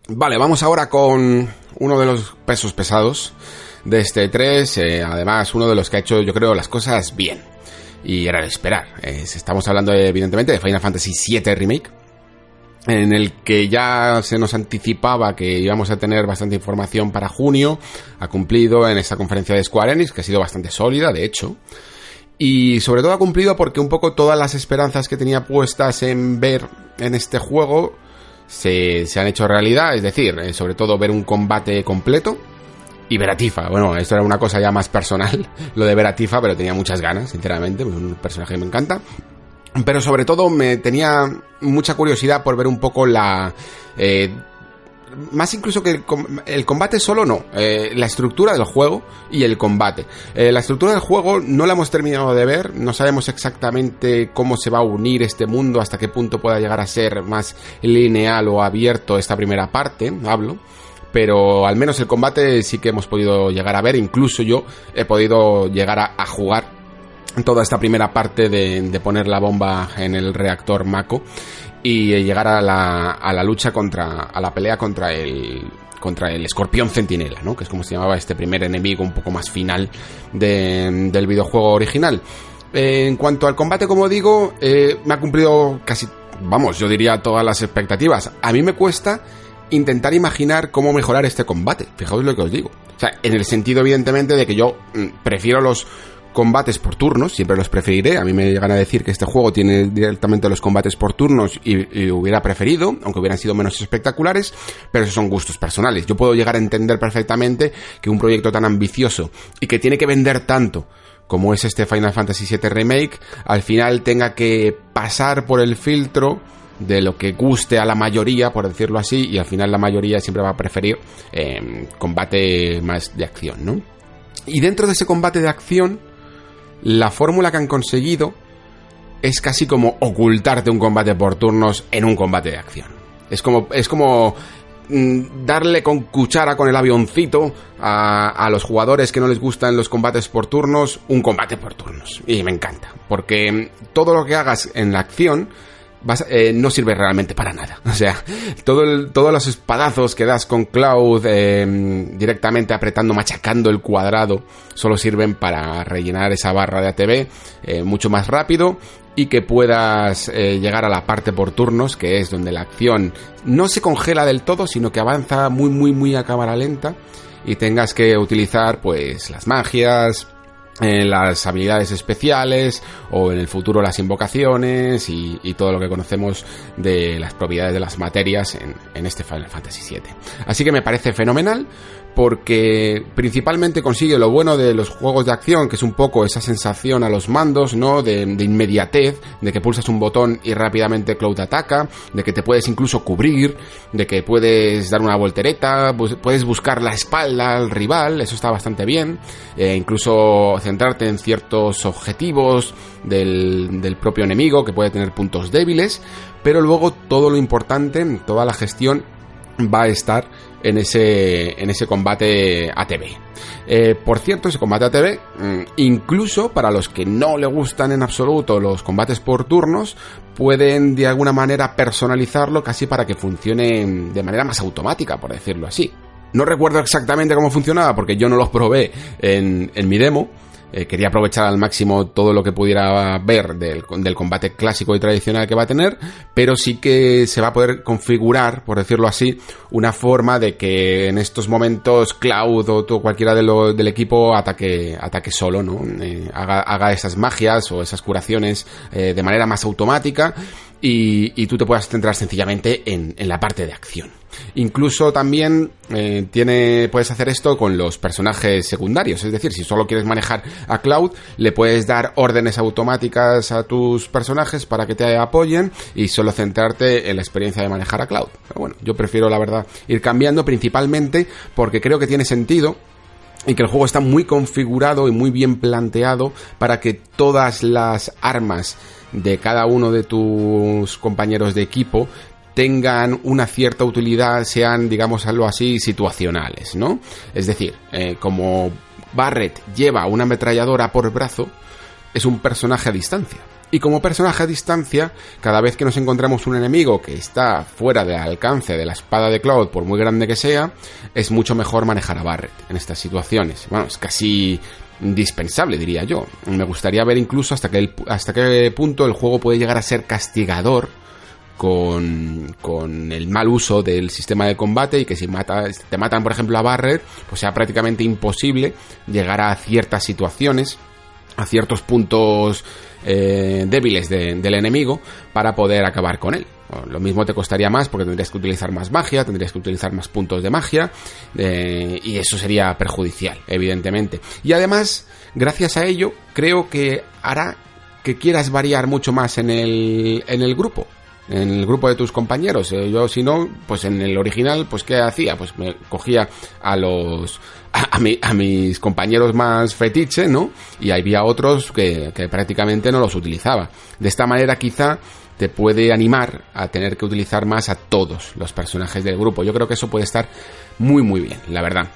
Vale, vamos ahora con uno de los pesos pesados de este 3, eh, además uno de los que ha hecho yo creo las cosas bien y era de esperar. estamos hablando evidentemente de Final Fantasy VII Remake, en el que ya se nos anticipaba que íbamos a tener bastante información para junio, ha cumplido en esta conferencia de Square Enix, que ha sido bastante sólida, de hecho. Y sobre todo ha cumplido porque un poco todas las esperanzas que tenía puestas en ver en este juego se, han hecho realidad. Es decir, eh, sobre todo ver un combate completo y ver a Tifa. Bueno, esto era una cosa ya más personal, lo de ver a Tifa, pero tenía muchas ganas, sinceramente. Un personaje que me encanta. Pero sobre todo me tenía mucha curiosidad por ver un poco la... Eh, más incluso que el, combate solo no, eh, la estructura del juego y el combate. Eh, la estructura del juego no la hemos terminado de ver, no sabemos exactamente cómo se va a unir este mundo, hasta qué punto pueda llegar a ser más lineal o abierto esta primera parte, hablo. Pero al menos el combate sí que hemos podido llegar a ver, incluso yo he podido llegar a jugar toda esta primera parte de, poner la bomba en el reactor Mako y llegar a la, a la lucha contra, a la pelea contra el, contra el escorpión centinela, ¿no? Que es como se llamaba este primer enemigo un poco más final del videojuego original. en cuanto al combate, como digo, eh, me ha cumplido casi, vamos, yo diría todas las expectativas. A mí me cuesta intentar imaginar cómo mejorar este combate. Fijaos lo que os digo. O sea, en el sentido, evidentemente, de que yo mm, prefiero los combates por turnos, siempre los preferiré. A mí me llegan a decir que este juego tiene directamente los combates por turnos y, hubiera preferido, aunque hubieran sido menos espectaculares, pero esos son gustos personales. Yo puedo llegar a entender perfectamente que un proyecto tan ambicioso y que tiene que vender tanto como es este Final Fantasy VII Remake, al final tenga que pasar por el filtro de lo que guste a la mayoría, por decirlo así, y al final la mayoría siempre va a preferir eh, combate más de acción, ¿no? Y dentro de ese combate de acción, la fórmula que han conseguido es casi como ocultarte un combate por turnos en un combate de acción. Es como, es como mm, darle con cuchara con el avioncito a, a, los jugadores que no les gustan los combates por turnos, un combate por turnos. Y me encanta, porque todo lo que hagas en la acción eh, no sirve realmente para nada. O sea, todo todos los espadazos que das con Cloud em, directamente apretando, machacando el cuadrado, solo sirven para rellenar esa barra de ATV eh, mucho más rápido y que puedas eh, llegar a la parte por turnos, que es donde la acción no se congela del todo, sino que avanza muy, muy, muy a cámara lenta y tengas que utilizar pues las magias, en las habilidades especiales o en el futuro las invocaciones y, todo lo que conocemos de las propiedades de las materias en, en este Final Fantasy VII. Así que me parece fenomenal porque principalmente consigue lo bueno de los juegos de acción, que es un poco esa sensación a los mandos, ¿no? De, inmediatez, de que pulsas un botón y rápidamente Cloud ataca, de que te puedes incluso cubrir, de que puedes dar una voltereta, puedes buscar la espalda al rival, eso está bastante bien, e incluso centrarte en ciertos objetivos del propio enemigo, que puede tener puntos débiles, pero luego todo lo importante, toda la gestión va a estar en ese, en ese combate ATV. Eh, por cierto, ese combate ATV, mm, incluso para los que no le gustan en absoluto los combates por turnos, pueden de alguna manera personalizarlo casi para que funcione de manera más automática, por decirlo así. No recuerdo exactamente cómo funcionaba porque yo no los probé en, en mi demo, eh, quería aprovechar al máximo todo lo que pudiera ver del, combate clásico y tradicional que va a tener, pero sí que se va a poder configurar, por decirlo así, una forma de que en estos momentos Cloud o cualquiera del equipo ataque, ataque solo, ¿no? Eh, haga, esas magias o esas curaciones eh, de manera más automática y, tú te puedas centrar sencillamente en, la parte de acción. Incluso también eh, tiene, puedes hacer esto con los personajes secundarios, es decir, si solo quieres manejar a Cloud, le puedes dar órdenes automáticas a tus personajes para que te apoyen y solo centrarte en la experiencia de manejar a Cloud. Pero bueno, yo prefiero la verdad ir cambiando principalmente porque creo que tiene sentido y que el juego está muy configurado y muy bien planteado para que todas las armas de cada uno de tus compañeros de equipo tengan una cierta utilidad, sean, digamos, algo así, situacionales, ¿no? Es decir, eh, como Barrett lleva una ametralladora por brazo, es un personaje a distancia. Y como personaje a distancia, cada vez que nos encontramos un enemigo que está fuera del alcance de la espada de Cloud, por muy grande que sea, es mucho mejor manejar a Barret en estas situaciones. Bueno, es casi indispensable, diría yo. Me gustaría ver incluso hasta, hasta qué punto el juego puede llegar a ser castigador con, con, el mal uso del sistema de combate y que si mata, te matan, por ejemplo, a Barret, pues sea prácticamente imposible llegar a ciertas situaciones a ciertos puntos eh, débiles del enemigo para poder acabar con él. Lo mismo te costaría más porque tendrías que utilizar más magia, tendrías que utilizar más puntos de magia eh, y eso sería perjudicial, evidentemente. Y además, gracias a ello, creo que hará que quieras variar mucho más en el, en el grupo en el grupo de tus compañeros. Eh, yo, si no, pues en el original, pues ¿qué hacía? Pues me cogía a los... A, a mis compañeros más fetiche, ¿no? Y había otros que, que prácticamente no los utilizaba. De esta manera quizá te puede animar a tener que utilizar más a todos los personajes del grupo. Yo creo que eso puede estar muy muy bien, la verdad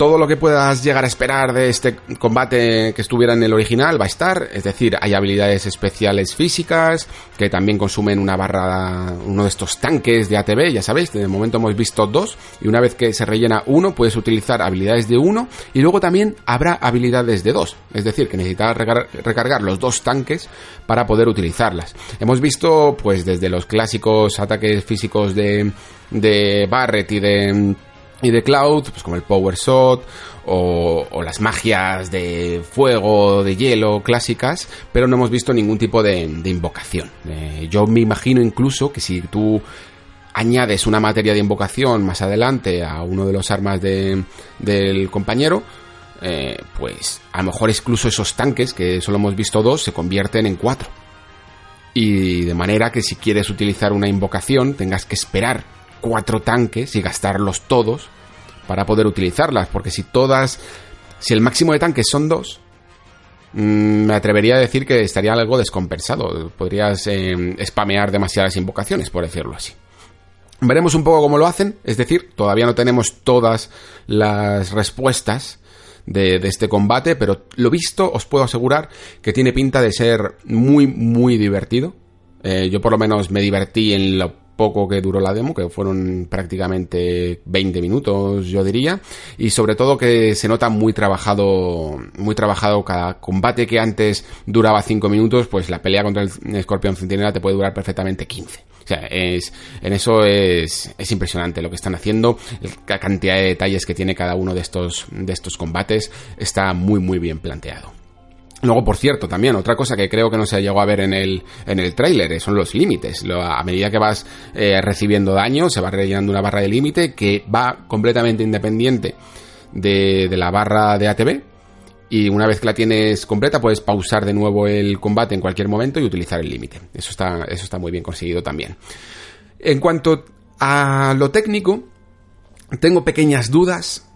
todo lo que puedas llegar a esperar de este combate que estuviera en el original va a estar, es decir, hay habilidades especiales físicas que también consumen una barra, uno de estos tanques de ATB, ya sabéis, de momento hemos visto dos y una vez que se rellena uno puedes utilizar habilidades de uno y luego también habrá habilidades de dos, es decir, que necesitas recargar los dos tanques para poder utilizarlas. Hemos visto pues desde los clásicos ataques físicos de, de Barret y de y de Cloud, pues como el Power Shot o, las magias de fuego, de hielo clásicas, pero no hemos visto ningún tipo de, invocación. Eh, yo me imagino incluso que si tú añades una materia de invocación más adelante a uno de los armas del compañero, eh, pues a lo mejor incluso esos tanques, que solo hemos visto dos, se convierten en cuatro. Y de manera que si quieres utilizar una invocación tengas que esperar cuatro tanques y gastarlos todos para poder utilizarlas, porque si todas, si el máximo de tanques son dos, mm, me atrevería a decir que estaría algo descompensado, podrías eh, spamear demasiadas invocaciones, por decirlo así. Veremos un poco cómo lo hacen, es decir, todavía no tenemos todas las respuestas de, este combate, pero lo visto os puedo asegurar que tiene pinta de ser muy, muy divertido. Eh, yo por lo menos me divertí en lo poco que duró la demo, que fueron prácticamente 20 minutos, yo diría, y sobre todo que se nota muy trabajado, muy trabajado cada combate que antes duraba 5 minutos, pues la pelea contra el escorpión centinela te puede durar perfectamente 15. O sea, es, en eso es, es impresionante lo que están haciendo, la cantidad de detalles que tiene cada uno de estos, de estos combates está muy muy bien planteado. Luego, por cierto, también otra cosa que creo que no se llegó a ver en el, en el tráiler son los límites. A medida que vas eh, recibiendo daño, se va rellenando una barra de límite que va completamente independiente de, de la barra de ATB. Y una vez que la tienes completa, puedes pausar de nuevo el combate en cualquier momento y utilizar el límite. Eso está, eso está muy bien conseguido también. En cuanto a lo técnico, tengo pequeñas dudas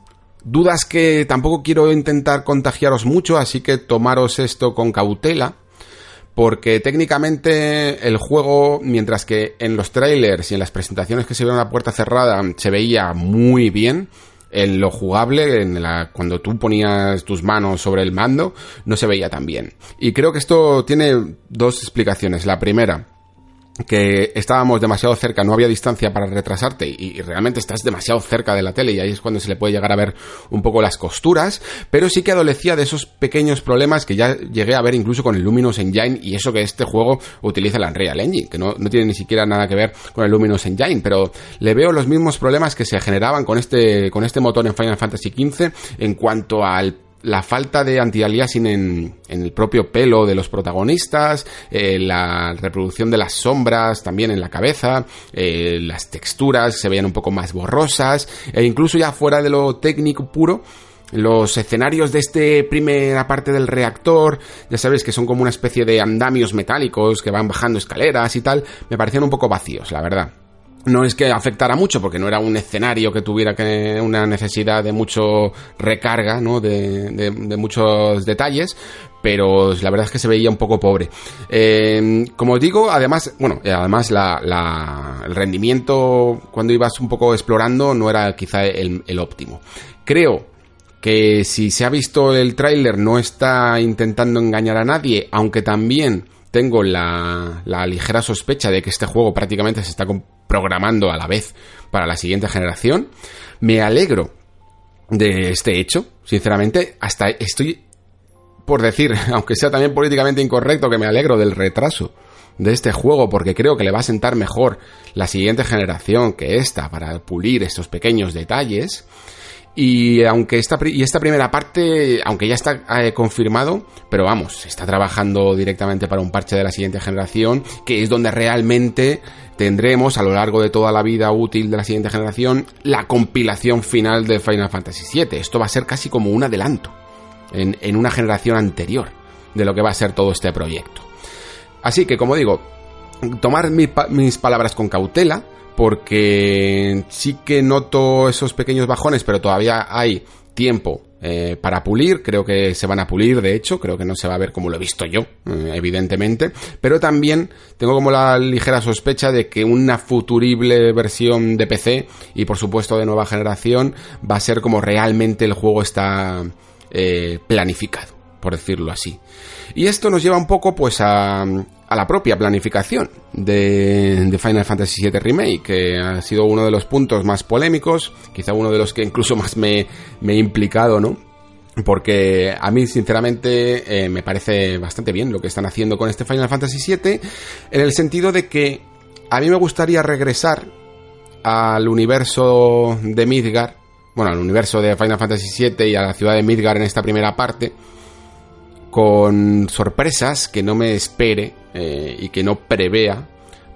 Dudas que tampoco quiero intentar contagiaros mucho, así que tomaros esto con cautela. Porque técnicamente el juego, mientras que en los trailers y en las presentaciones que se vieron a puerta cerrada se veía muy bien, en lo jugable, en la, cuando tú ponías tus manos sobre el mando, no se veía tan bien. Y creo que esto tiene dos explicaciones. La primera, que estábamos demasiado cerca, no había distancia para retrasarte y, realmente estás demasiado cerca de la tele y ahí es cuando se le puede llegar a ver un poco las costuras, pero sí que adolecía de esos pequeños problemas que ya llegué a ver incluso con el Luminous Engine y eso que este juego utiliza la Unreal Engine, que no, no tiene ni siquiera nada que ver con el Luminous Engine, pero le veo los mismos problemas que se generaban con este, con este motor en Final Fantasy XV en cuanto al la falta de anti-aliasing en, el propio pelo de los protagonistas, eh, la reproducción de las sombras también en la cabeza, eh, las texturas se veían un poco más borrosas, e incluso ya fuera de lo técnico puro, los escenarios de este primera parte del reactor, ya sabéis que son como una especie de andamios metálicos que van bajando escaleras y tal, me parecían un poco vacíos, la verdad no es que afectara mucho porque no era un escenario que tuviera que una necesidad de mucho recarga, ¿no? De, de, muchos detalles, pero la verdad es que se veía un poco pobre. Eh, como digo, además, bueno, además la, el rendimiento cuando ibas un poco explorando no era quizá el, el óptimo. Creo que si se ha visto el tráiler no está intentando engañar a nadie, aunque también tengo la, ligera sospecha de que este juego prácticamente se está programando a la vez para la siguiente generación. Me alegro de este hecho, sinceramente, hasta estoy por decir, aunque sea también políticamente incorrecto, que me alegro del retraso de este juego porque creo que le va a sentar mejor la siguiente generación que esta para pulir estos pequeños detalles. Y aunque esta, y esta primera parte, aunque ya está eh, confirmado, pero vamos, se está trabajando directamente para un parche de la siguiente generación, que es donde realmente tendremos a lo largo de toda la vida útil de la siguiente generación la compilación final de Final Fantasy VII. Esto va a ser casi como un adelanto en, en una generación anterior de lo que va a ser todo este proyecto. Así que, como digo, tomar mis palabras con cautela, porque sí que noto esos pequeños bajones, pero todavía hay tiempo eh, para pulir, creo que se van a pulir, de hecho, creo que no se va a ver como lo he visto yo, eh, evidentemente, pero también tengo como la ligera sospecha de que una futurible versión de PC y por supuesto de nueva generación va a ser como realmente el juego está eh, planificado, por decirlo así. Y esto nos lleva un poco pues a, a la propia planificación de, Final Fantasy VII Remake, que ha sido uno de los puntos más polémicos, quizá uno de los que incluso más me, he implicado, ¿no? Porque a mí, sinceramente, eh, me parece bastante bien lo que están haciendo con este Final Fantasy VII, en el sentido de que a mí me gustaría regresar al universo de Midgar, bueno, al universo de Final Fantasy VII y a la ciudad de Midgar en esta primera parte, con sorpresas que no me espere eh, y que no prevea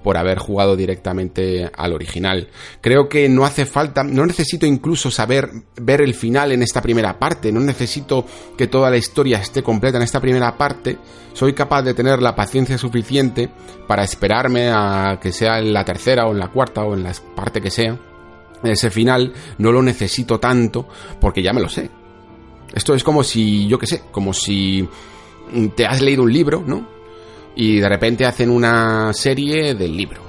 por haber jugado directamente al original. Creo que no hace falta, no necesito incluso saber ver el final en esta primera parte, no necesito que toda la historia esté completa en esta primera parte, soy capaz de tener la paciencia suficiente para esperarme a que sea en la tercera o en la cuarta o en la parte que sea. Ese final no lo necesito tanto porque ya me lo sé. Esto es como si, yo qué sé, como si te has leído un libro, ¿no? Y de repente hacen una serie del libro.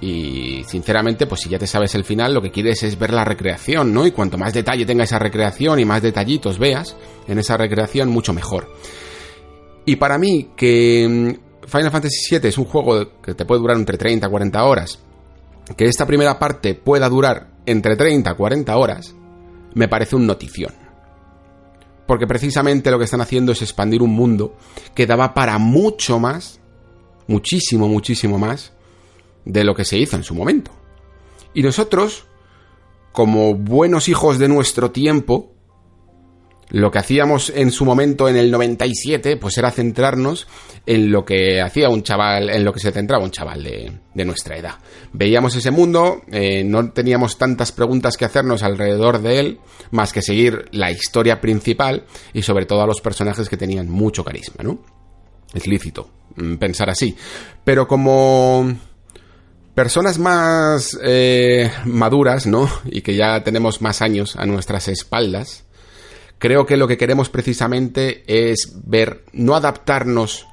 Y sinceramente, pues si ya te sabes el final, lo que quieres es ver la recreación, ¿no? Y cuanto más detalle tenga esa recreación y más detallitos veas en esa recreación, mucho mejor. Y para mí, que mm, Final Fantasy VII es un juego que te puede durar entre 30 y 40 horas, que esta primera parte pueda durar entre 30 y 40 horas, me parece un notición porque precisamente lo que están haciendo es expandir un mundo que daba para mucho más, muchísimo, muchísimo más, de lo que se hizo en su momento. Y nosotros, como buenos hijos de nuestro tiempo, lo que hacíamos en su momento en el 97, pues era centrarnos en lo que hacía un chaval, en lo que se centraba un chaval de, nuestra edad. Veíamos ese mundo, eh, no teníamos tantas preguntas que hacernos alrededor de él, más que seguir la historia principal y sobre todo a los personajes que tenían mucho carisma, ¿no? Es lícito mm, pensar así. Pero como personas más eh, maduras, ¿no? Y que ya tenemos más años a nuestras espaldas, creo que lo que queremos precisamente es ver, no adaptarnos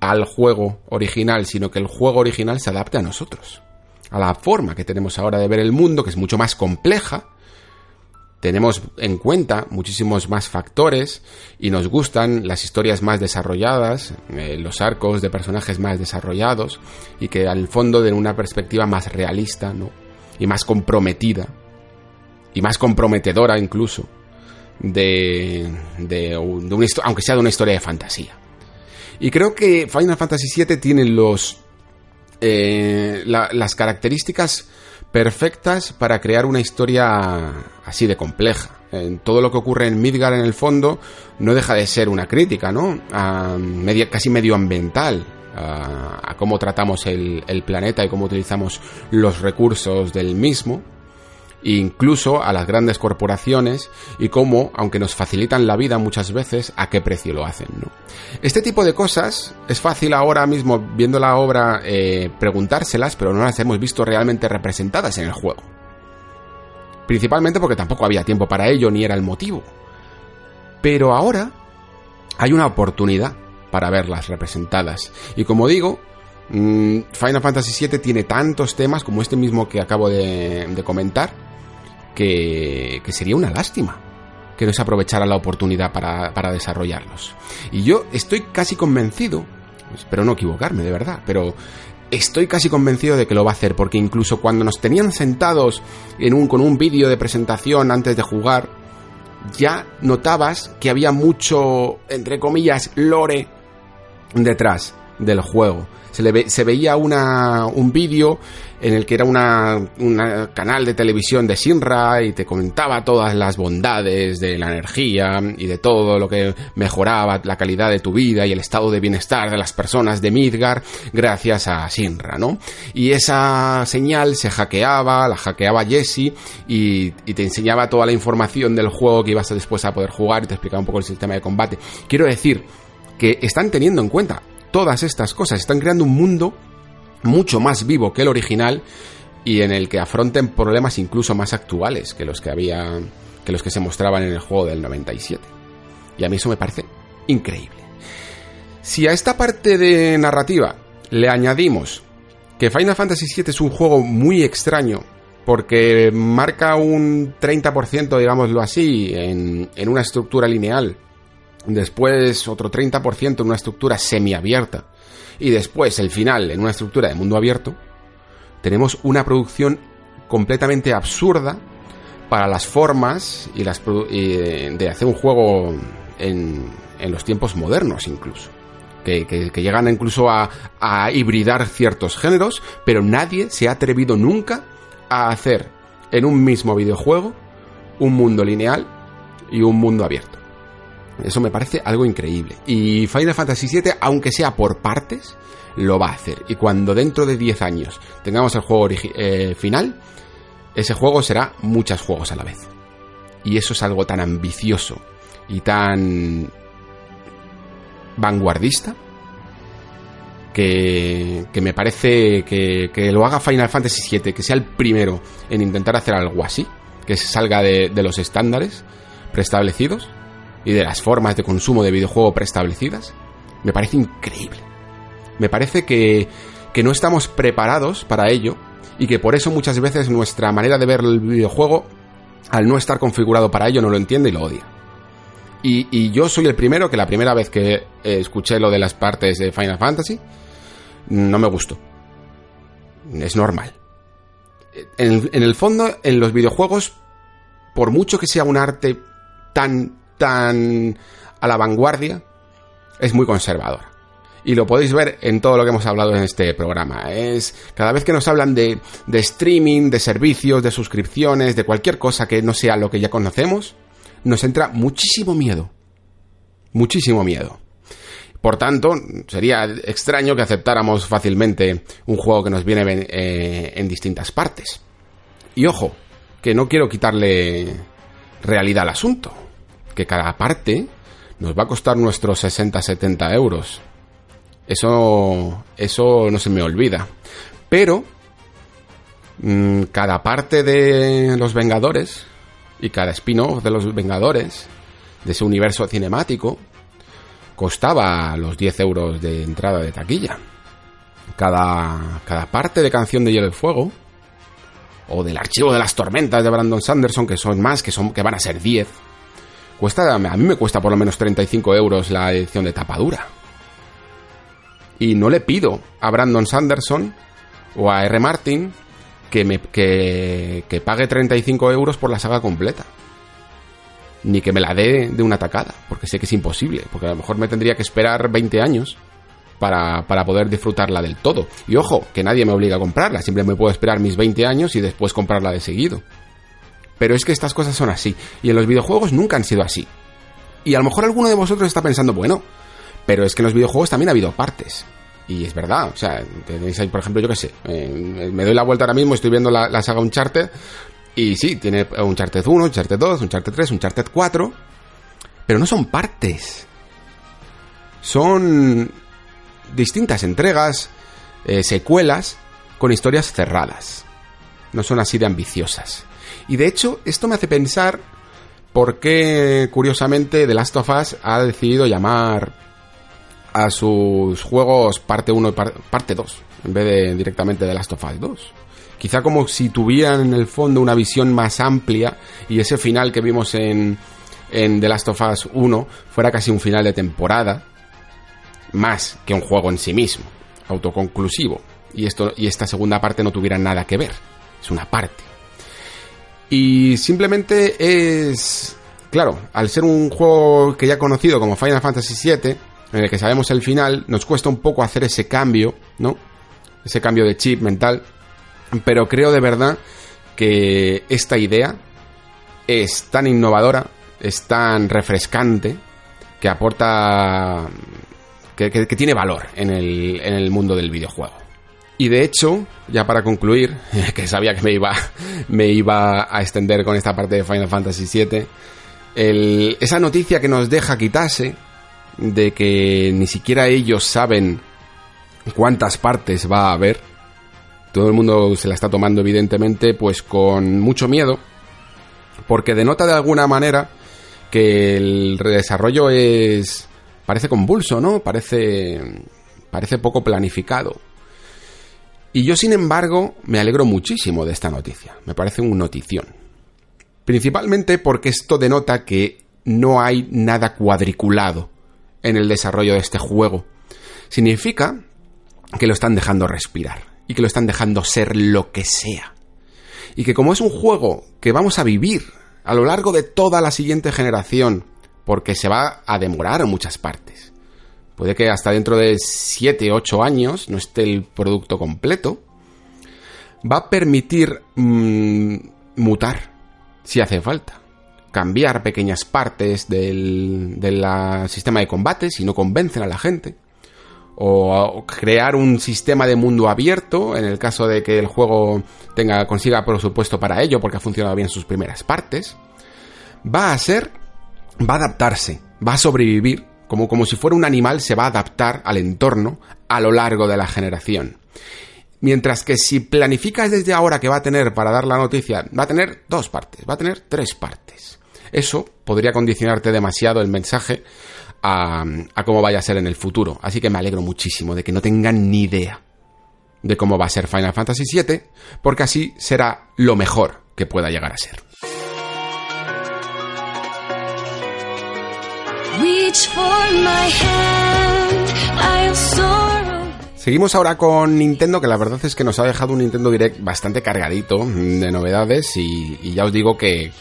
al juego original, sino que el juego original se adapte a nosotros, a la forma que tenemos ahora de ver el mundo, que es mucho más compleja. Tenemos en cuenta muchísimos más factores y nos gustan las historias más desarrolladas, eh, los arcos de personajes más desarrollados y que al fondo den una perspectiva más realista, ¿no? Y más comprometida y más comprometedora incluso de, de, una aunque sea de una historia de fantasía. Y creo que Final Fantasy VII tiene los eh, las características perfectas para crear una historia así de compleja. En todo lo que ocurre en Midgar en el fondo no deja de ser una crítica, ¿no? A media, casi medioambiental, a, cómo tratamos el, planeta y cómo utilizamos los recursos del mismo incluso a las grandes corporaciones y cómo, aunque nos facilitan la vida muchas veces, a qué precio lo hacen. ¿no? Este tipo de cosas es fácil ahora mismo, viendo la obra, eh, preguntárselas, pero no las hemos visto realmente representadas en el juego. Principalmente porque tampoco había tiempo para ello ni era el motivo. Pero ahora hay una oportunidad para verlas representadas. Y como digo, mm, Final Fantasy VII tiene tantos temas como este mismo que acabo de comentar, que, sería una lástima que no se aprovechara la oportunidad para, para desarrollarlos. Y yo estoy casi convencido, espero no equivocarme de verdad, pero estoy casi convencido de que lo va a hacer, porque incluso cuando nos tenían sentados en un, con un vídeo de presentación antes de jugar, ya notabas que había mucho, entre comillas, lore detrás del juego. Se, le se veía una, un vídeo en el que era una, un canal de televisión de Sinra y te comentaba todas las bondades de la energía y de todo lo que mejoraba la calidad de tu vida y el estado de bienestar de las personas de Midgar gracias a Sinra, ¿no? Y esa señal se hackeaba, la hackeaba Jesse y te enseñaba toda la información del juego que ibas después a poder jugar y te explicaba un poco el sistema de combate. Quiero decir que están teniendo en cuenta todas estas cosas. Están creando un mundo mucho más vivo que el original y en el que afronten problemas incluso más actuales que los que había que los que se mostraban en el juego del 97. Y a mí eso me parece increíble. Si a esta parte de narrativa le añadimos que Final Fantasy VII es un juego muy extraño porque marca un 30%, digámoslo así, en, en una estructura lineal después otro 30% en una estructura semiabierta y después el final en una estructura de mundo abierto, tenemos una producción completamente absurda para las formas y las de hacer un juego en, en los tiempos modernos incluso. Que, que, llegan incluso a, a hibridar ciertos géneros, pero nadie se ha atrevido nunca a hacer en un mismo videojuego un mundo lineal y un mundo abierto. Eso me parece algo increíble. Y Final Fantasy VII, aunque sea por partes, lo va a hacer. Y cuando dentro de 10 años tengamos el juego eh, final, ese juego será muchos juegos a la vez. Y eso es algo tan ambicioso y tan vanguardista que, que me parece que, que, lo haga Final Fantasy VII, que sea el primero en intentar hacer algo así, que se salga de, de los estándares preestablecidos y de las formas de consumo de videojuego preestablecidas, me parece increíble. Me parece que, que no estamos preparados para ello y que por eso muchas veces nuestra manera de ver el videojuego, al no estar configurado para ello, no lo entiende y lo odia. Y, yo soy el primero que la primera vez que eh, escuché lo de las partes de Final Fantasy, no me gustó. Es normal. En el fondo, en los videojuegos, por mucho que sea un arte tan tan a la vanguardia, es muy conservadora. Y lo podéis ver en todo lo que hemos hablado en este programa. Es cada vez que nos hablan de, de streaming, de servicios, de suscripciones, de cualquier cosa que no sea lo que ya conocemos, nos entra muchísimo miedo. Muchísimo miedo. Por tanto, sería extraño que aceptáramos fácilmente un juego que nos viene eh, en distintas partes. Y ojo, que no quiero quitarle realidad al asunto que cada parte nos va a costar nuestros 60-70 euros. Eso, eso no se me olvida. Pero mmm, cada parte de los Vengadores y cada spin-off de los Vengadores, de ese universo cinemático, costaba los 10 euros de entrada de taquilla. Cada, cada parte de Canción de Hielo y Fuego, o del Archivo de las Tormentas de Brandon Sanderson, que son más, que, son, que van a ser 10, Cuesta, a mí me cuesta por lo menos 35 euros la edición de tapadura. Y no le pido a Brandon Sanderson o a R. Martin que, me, que, que pague 35 euros por la saga completa. Ni que me la dé de una tacada, porque sé que es imposible, porque a lo mejor me tendría que esperar 20 años para, para, poder disfrutarla del todo. Y ojo, que nadie me obliga a comprarla, siempre me puedo esperar mis 20 años y después comprarla de seguido. Pero es que estas cosas son así. Y en los videojuegos nunca han sido así. Y a lo mejor alguno de vosotros está pensando, bueno, pero es que en los videojuegos también ha habido partes. Y es verdad, o sea, tenéis ahí, por ejemplo, yo qué sé, eh, me doy la vuelta ahora mismo, estoy viendo la, la saga Uncharted, y sí, tiene Uncharted 1, Uncharted 2, Uncharted 3, Uncharted 4, pero no son partes. Son distintas entregas, eh, secuelas, con historias cerradas. No son así de ambiciosas. Y de hecho, esto me hace pensar por qué, curiosamente, The Last of Us ha decidido llamar a sus juegos parte 1 y parte 2, en vez de directamente The Last of Us 2. Quizá como si tuvieran en el fondo una visión más amplia y ese final que vimos en, en The Last of Us 1 fuera casi un final de temporada, más que un juego en sí mismo, autoconclusivo. Y, esto, y esta segunda parte no tuviera nada que ver. Es una parte. Y simplemente es... Claro, al ser un juego que ya conocido como Final Fantasy VII, en el que sabemos el final, nos cuesta un poco hacer ese cambio, ¿no? Ese cambio de chip mental. Pero creo de verdad que esta idea es tan innovadora, es tan refrescante, que aporta. que, tiene valor en el, en el mundo del videojuego. Y de hecho, ya para concluir, que sabía que me iba, me iba a extender con esta parte de Final Fantasy VII, esa noticia que nos deja quitarse de que ni siquiera ellos saben cuántas partes va a haber. Todo el mundo se la está tomando evidentemente pues con mucho miedo, porque denota de alguna manera que el redesarrollo es parece convulso, ¿no? Parece parece poco planificado. Y yo, sin embargo, me alegro muchísimo de esta noticia. Me parece un notición. Principalmente porque esto denota que no hay nada cuadriculado en el desarrollo de este juego. Significa que lo están dejando respirar y que lo están dejando ser lo que sea. Y que como es un juego que vamos a vivir a lo largo de toda la siguiente generación, porque se va a demorar en muchas partes. Puede que hasta dentro de 7, 8 años no esté el producto completo. Va a permitir mm, mutar si hace falta cambiar pequeñas partes del, sistema de combate si no convencen a la gente. O crear un sistema de mundo abierto en el caso de que el juego tenga, consiga presupuesto para ello porque ha funcionado bien sus primeras partes. Va a ser, va a adaptarse, va a sobrevivir, como, como si fuera un animal se va a adaptar al entorno a lo largo de la generación. Mientras que si planificas desde ahora que va a tener para dar la noticia, va a tener dos partes, va a tener tres partes. Eso podría condicionarte demasiado el mensaje a, cómo vaya a ser en el futuro. Así que me alegro muchísimo de que no tengan ni idea de cómo va a ser Final Fantasy VII, porque así será lo mejor que pueda llegar a ser. Seguimos ahora con Nintendo, que la verdad es que nos ha dejado un Nintendo Direct bastante cargadito de novedades y, ya os digo que,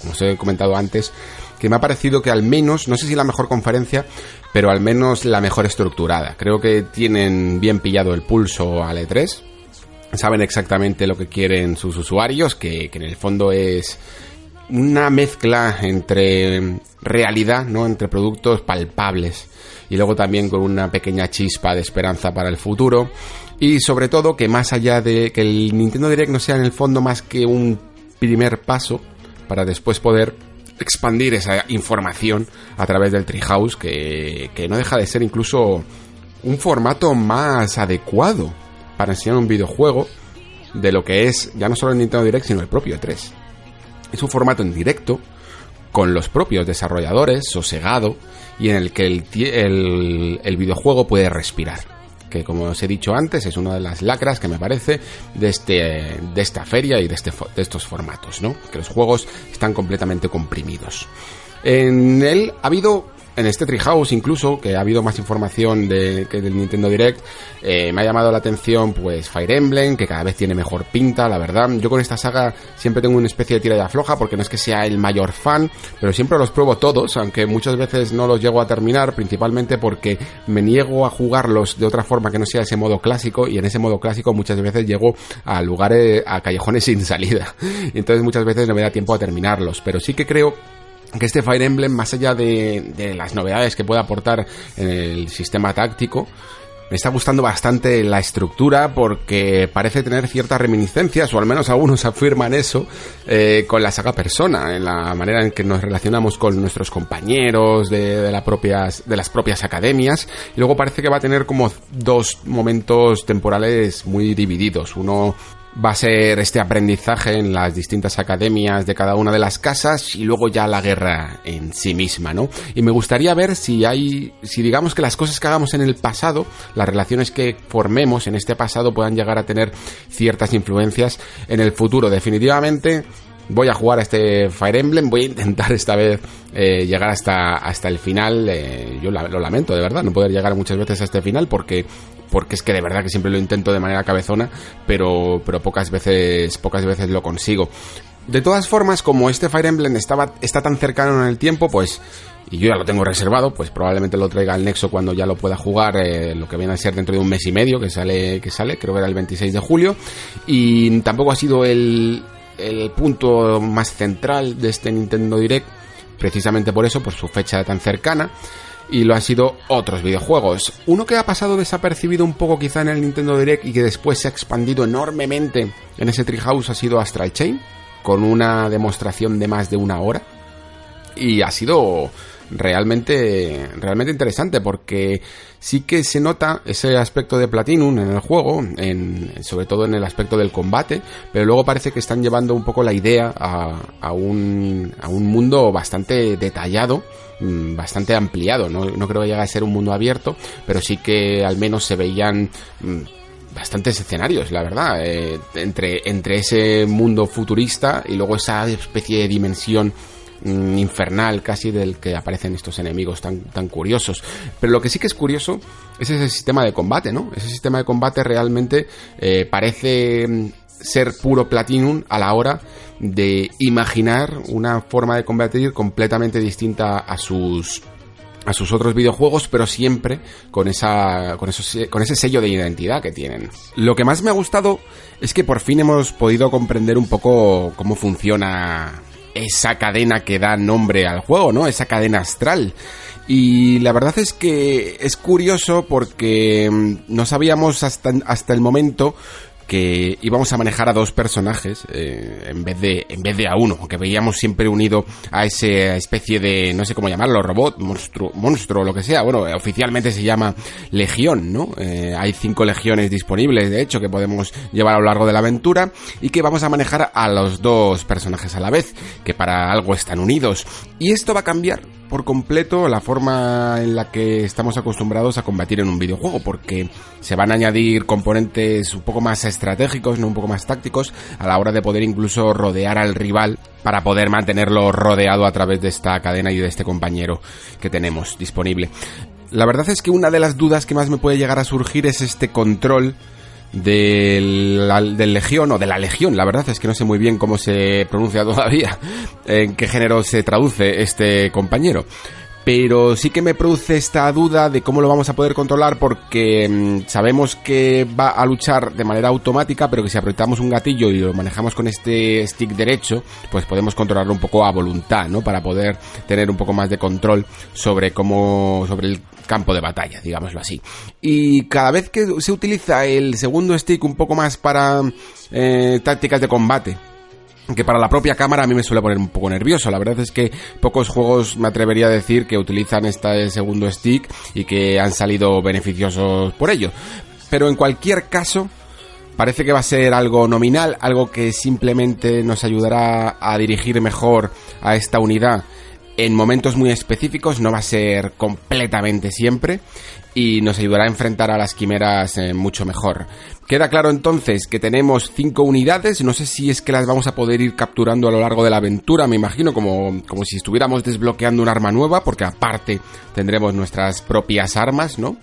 como os he comentado antes, que me ha parecido que al menos, no sé si la mejor conferencia, pero al menos la mejor estructurada. Creo que tienen bien pillado el pulso al E3, saben exactamente lo que quieren sus usuarios, que, que en el fondo es una mezcla entre realidad, ¿no? Entre productos palpables y luego también con una pequeña chispa de esperanza para el futuro. Y sobre todo que más allá de que el Nintendo Direct no sea en el fondo más que un primer paso para después poder expandir esa información a través del Treehouse, que, que no deja de ser incluso un formato más adecuado para enseñar un videojuego de lo que es ya no solo el Nintendo Direct, sino el propio E3. Es un formato en directo, con los propios desarrolladores, sosegado, y en el que el, el, videojuego puede respirar que como os he dicho antes es una de las lacras que me parece de, este, de esta feria y de, este, de estos formatos, ¿no? Que los juegos están completamente comprimidos. En él ha habido en este Treehouse incluso, que ha habido más información de, que del Nintendo Direct, eh, me ha llamado la atención pues Fire Emblem, que cada vez tiene mejor pinta, la verdad. Yo con esta saga siempre tengo una especie de tira de afloja, porque no es que sea el mayor fan, pero siempre los pruebo todos, aunque muchas veces no los llego a terminar, principalmente porque me niego a jugarlos de otra forma que no sea ese modo clásico, y en ese modo clásico muchas veces llego a lugares, a callejones sin salida. Y entonces muchas veces no me da tiempo a terminarlos, pero sí que creo que este Fire Emblem, más allá de, las novedades que puede aportar en el sistema táctico, me está gustando bastante la estructura porque parece tener ciertas reminiscencias, o al menos algunos afirman eso, eh, con la saga Persona, en la manera en que nos relacionamos con nuestros compañeros de, de, propias, de las propias academias. Y luego parece que va a tener como dos momentos temporales muy divididos. Uno va a ser este aprendizaje en las distintas academias de cada una de las casas y luego ya la guerra en sí misma, ¿no? Y me gustaría ver si hay, si digamos que las cosas que hagamos en el pasado, las relaciones que formemos en este pasado puedan llegar a tener ciertas influencias en el futuro. Definitivamente voy a jugar a este Fire Emblem, voy a intentar esta vez eh, llegar hasta, hasta el final. Eh, yo lo lamento, de verdad, no poder llegar muchas veces a este final porque porque es que de verdad que siempre lo intento de manera cabezona, pero, pero pocas veces, pocas veces lo consigo. De todas formas, como este Fire Emblem estaba, está tan cercano en el tiempo, pues y yo ya lo tengo reservado, pues probablemente lo traiga al Nexo cuando ya lo pueda jugar, eh, lo que viene a ser dentro de un mes y medio que sale, que sale, creo que era el 26 de julio, y tampoco ha sido el, el punto más central de este Nintendo Direct, precisamente por eso, por su fecha tan cercana, y lo han sido otros videojuegos. Uno que ha pasado desapercibido un poco quizá en el Nintendo Direct y que después se ha expandido enormemente en ese Treehouse ha sido Astral Chain, con una demostración de más de una hora. Y ha sido realmente, realmente interesante porque sí que se nota ese aspecto de Platinum en el juego, en, sobre todo en el aspecto del combate, pero luego parece que están llevando un poco la idea a, a, un, a un mundo bastante detallado mm, bastante ampliado, no, no creo que llegue a ser un mundo abierto, pero sí que al menos se veían mm, bastantes escenarios, la verdad, eh, entre, entre ese mundo futurista y luego esa especie de dimensión Mm, infernal casi del que aparecen estos enemigos tan, tan curiosos. Pero lo que sí que es curioso es ese sistema de combate, ¿no? Ese sistema de combate realmente eh, parece mm, ser puro Platinum a la hora de imaginar una forma de combatir completamente distinta a sus a sus otros videojuegos, pero siempre con esa con, con ese sello de identidad que tienen. Lo que más me ha gustado es que por fin hemos podido comprender un poco cómo funciona esa cadena que da nombre al juego, ¿no? Esa cadena astral. Y la verdad es que es curioso porque mm, no sabíamos hasta, hasta el momento que íbamos a manejar a dos personajes eh, en vez de en vez de a uno, que veíamos siempre unido a esa especie de no sé cómo llamarlo, robot, monstruo, monstruo, lo que sea. Bueno, oficialmente se llama Legión, ¿no? Eh, hay cinco legiones disponibles, de hecho, que podemos llevar a lo largo de la aventura y que vamos a manejar a los dos personajes a la vez, que para algo están unidos. Y esto va a cambiar por completo la forma en la que estamos acostumbrados a combatir en un videojuego, porque se van a añadir componentes un poco más estratégicos, no un poco más tácticos, a la hora de poder incluso rodear al rival para poder mantenerlo rodeado a través de esta cadena y de este compañero que tenemos disponible. La verdad es que una de las dudas que más me puede llegar a surgir es este control del, del Legión o de la Legión, la verdad es que no sé muy bien cómo se pronuncia todavía, en qué género se traduce este compañero. Pero sí que me produce esta duda de cómo lo vamos a poder controlar porque mm, sabemos que va a luchar de manera automática, pero que si apretamos un gatillo y lo manejamos con este stick derecho, pues podemos controlarlo un poco a voluntad, ¿no? Para poder tener un poco más de control sobre cómo, sobre el campo de batalla, digámoslo así. Y cada vez que se utiliza el segundo stick un poco más para eh, tácticas de combate, que para la propia cámara a mí me suele poner un poco nervioso. La verdad es que pocos juegos me atrevería a decir que utilizan este segundo stick y que han salido beneficiosos por ello. Pero en cualquier caso, parece que va a ser algo nominal, algo que simplemente nos ayudará a dirigir mejor a esta unidad en momentos muy específicos, no va a ser completamente siempre y nos ayudará a enfrentar a las quimeras eh, mucho mejor. Queda claro entonces que tenemos cinco unidades, no sé si es que las vamos a poder ir capturando a lo largo de la aventura, me imagino como, como si estuviéramos desbloqueando un arma nueva, porque aparte tendremos nuestras propias armas, ¿no?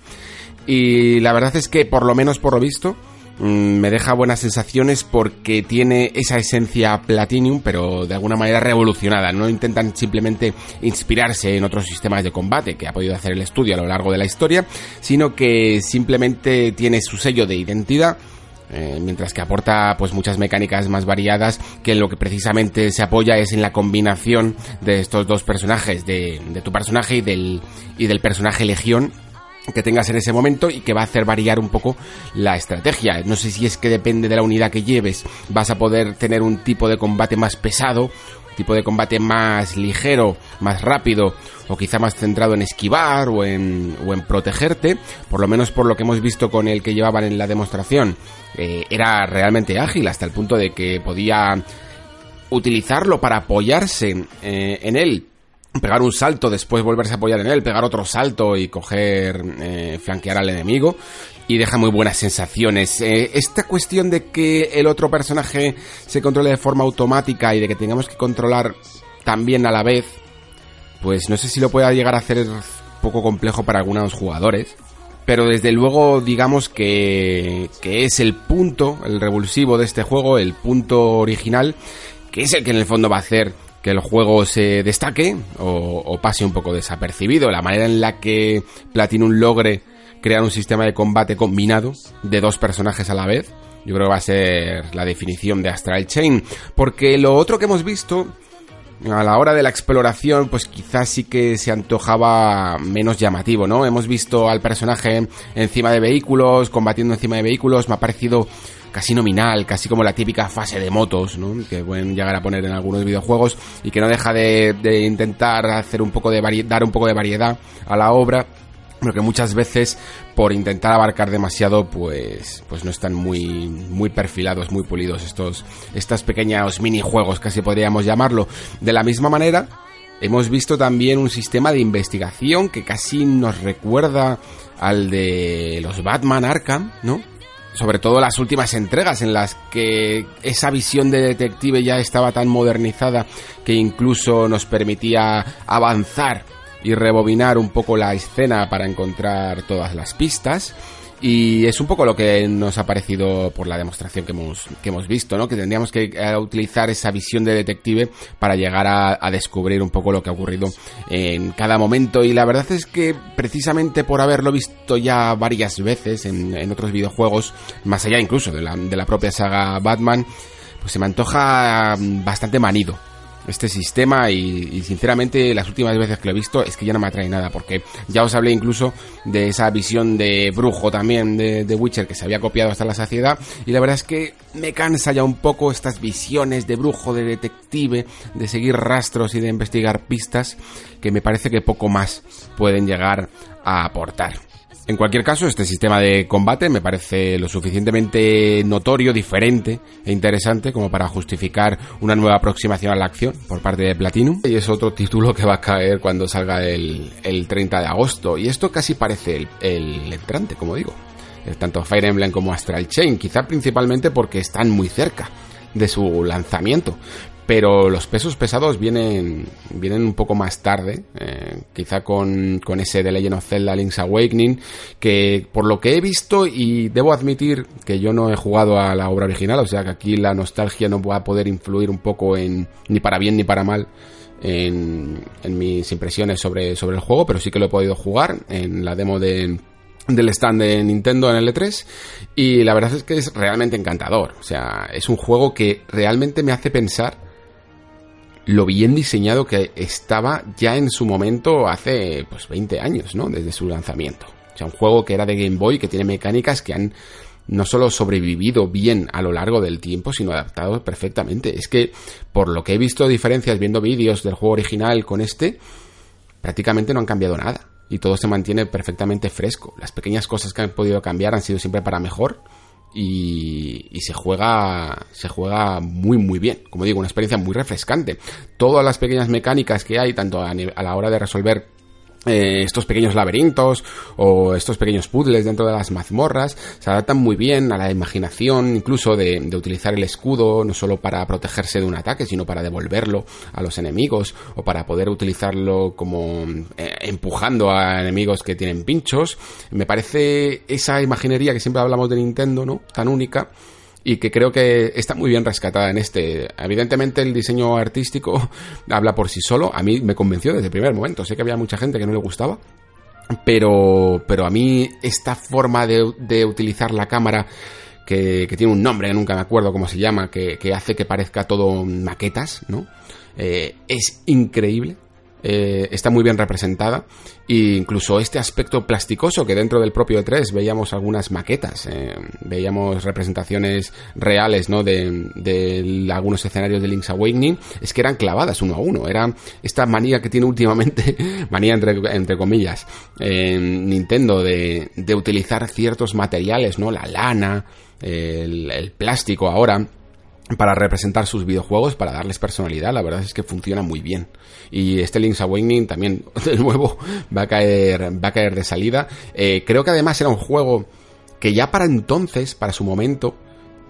Y la verdad es que por lo menos por lo visto, me deja buenas sensaciones porque tiene esa esencia Platinum, pero de alguna manera revolucionada. No intentan simplemente inspirarse en otros sistemas de combate que ha podido hacer el estudio a lo largo de la historia, sino que simplemente tiene su sello de identidad. Eh, mientras que aporta pues muchas mecánicas más variadas que lo que precisamente se apoya es en la combinación de estos dos personajes de, de tu personaje y del y del personaje legión que tengas en ese momento y que va a hacer variar un poco la estrategia. No sé si es que depende de la unidad que lleves, vas a poder tener un tipo de combate más pesado, tipo de combate más ligero, más rápido o quizá más centrado en esquivar o en, o en protegerte, por lo menos por lo que hemos visto con el que llevaban en la demostración, eh, era realmente ágil hasta el punto de que podía utilizarlo para apoyarse eh, en él pegar un salto, después volverse a apoyar en él, pegar otro salto y coger, eh, flanquear al enemigo. Y deja muy buenas sensaciones. Eh, esta cuestión de que el otro personaje se controle de forma automática y de que tengamos que controlar también a la vez, pues no sé si lo pueda llegar a hacer poco complejo para algunos jugadores. Pero desde luego digamos que, que es el punto, el revulsivo de este juego, el punto original que es el que en el fondo va a hacer que el juego se destaque o, pase un poco desapercibido. La manera en la que Platinum logre crear un sistema de combate combinado de dos personajes a la vez, yo creo que va a ser la definición de Astral Chain. Porque lo otro que hemos visto a la hora de la exploración, pues quizás sí que se antojaba menos llamativo, ¿no? Hemos visto al personaje encima de vehículos, combatiendo encima de vehículos, me ha parecido casi nominal, casi como la típica fase de motos, ¿no? Que pueden llegar a poner en algunos videojuegos y que no deja de, intentar hacer un poco de dar un poco de variedad a la obra pero que muchas veces por intentar abarcar demasiado pues pues no están muy muy perfilados muy pulidos estos estos pequeños minijuegos casi podríamos llamarlo de la misma manera hemos visto también un sistema de investigación que casi nos recuerda al de los Batman Arkham no sobre todo las últimas entregas en las que esa visión de detective ya estaba tan modernizada que incluso nos permitía avanzar y rebobinar un poco la escena para encontrar todas las pistas. Y es un poco lo que nos ha parecido por la demostración que hemos, que hemos visto, ¿no? Que tendríamos que eh, utilizar esa visión de detective para llegar a, descubrir un poco lo que ha ocurrido en cada momento. Y la verdad es que precisamente por haberlo visto ya varias veces en, en otros videojuegos, más allá incluso de la, de la propia saga Batman, pues se me antoja bastante manido este sistema y, sinceramente las últimas veces que lo he visto es que ya no me atrae nada porque ya os hablé incluso de esa visión de brujo también de, de Witcher que se había copiado hasta la saciedad y la verdad es que me cansa ya un poco estas visiones de brujo, de detective, de seguir rastros y de investigar pistas que me parece que poco más pueden llegar a aportar. En cualquier caso, este sistema de combate me parece lo suficientemente notorio, diferente e interesante como para justificar una nueva aproximación a la acción por parte de Platinum. Y es otro título que va a caer cuando salga el, 30 de agosto. Y esto casi parece el, el entrante, como digo. Tanto Fire Emblem como Astral Chain, quizá principalmente porque están muy cerca de su lanzamiento pero los pesos pesados vienen, vienen un poco más tarde, eh, quizá con, con ese de Legend of Zelda Link's Awakening, que por lo que he visto, y debo admitir que yo no he jugado a la obra original, o sea que aquí la nostalgia no va a poder influir un poco en, ni para bien ni para mal, en, mis impresiones sobre, sobre el juego, pero sí que lo he podido jugar en la demo de del stand de Nintendo en el E3 y la verdad es que es realmente encantador. O sea, es un juego que realmente me hace pensar lo bien diseñado que estaba ya en su momento hace pues 20 años, ¿no? Desde su lanzamiento. O sea, un juego que era de Game Boy, que tiene mecánicas que han no solo sobrevivido bien a lo largo del tiempo, sino adaptado perfectamente. Es que, por lo que he visto diferencias viendo vídeos del juego original con este, prácticamente no han cambiado nada. Y todo se mantiene perfectamente fresco. Las pequeñas cosas que han podido cambiar han sido siempre para mejor y, se juega se juega muy muy bien. Como digo una experiencia muy refrescante. Todas las pequeñas mecánicas que hay tanto a, a la hora de resolver eh, estos pequeños laberintos o estos pequeños puzzles dentro de las mazmorras se adaptan muy bien a la imaginación incluso de, utilizar el escudo no solo para protegerse de un ataque sino para devolverlo a los enemigos o para poder utilizarlo como eh, empujando a enemigos que tienen pinchos. Me parece esa imaginería que siempre hablamos de Nintendo no tan única y que creo que está muy bien rescatada en este. Evidentemente el diseño artístico habla por sí solo, a mí me convenció desde el primer momento, sé que había mucha gente que no le gustaba, pero, pero a mí esta forma de, utilizar la cámara que, tiene un nombre, nunca me acuerdo cómo se llama, que, hace que parezca todo maquetas, ¿no? Eh, es increíble eh, está muy bien representada. E incluso este aspecto plasticoso que dentro del propio E3 veíamos algunas maquetas, eh, veíamos representaciones reales ¿no? de, algunos escenarios de Link's Awakening, es que eran clavadas uno a uno. Era esta manía que tiene últimamente, manía entre, comillas, en Nintendo de, de utilizar ciertos materiales, ¿no? La lana, el plástico ahora para representar sus videojuegos, para darles personalidad, la verdad es que funciona muy bien. Y este Link's Awakening también, de nuevo, va a caer, va a caer de salida. Eh, creo que además era un juego que ya para entonces, para su momento,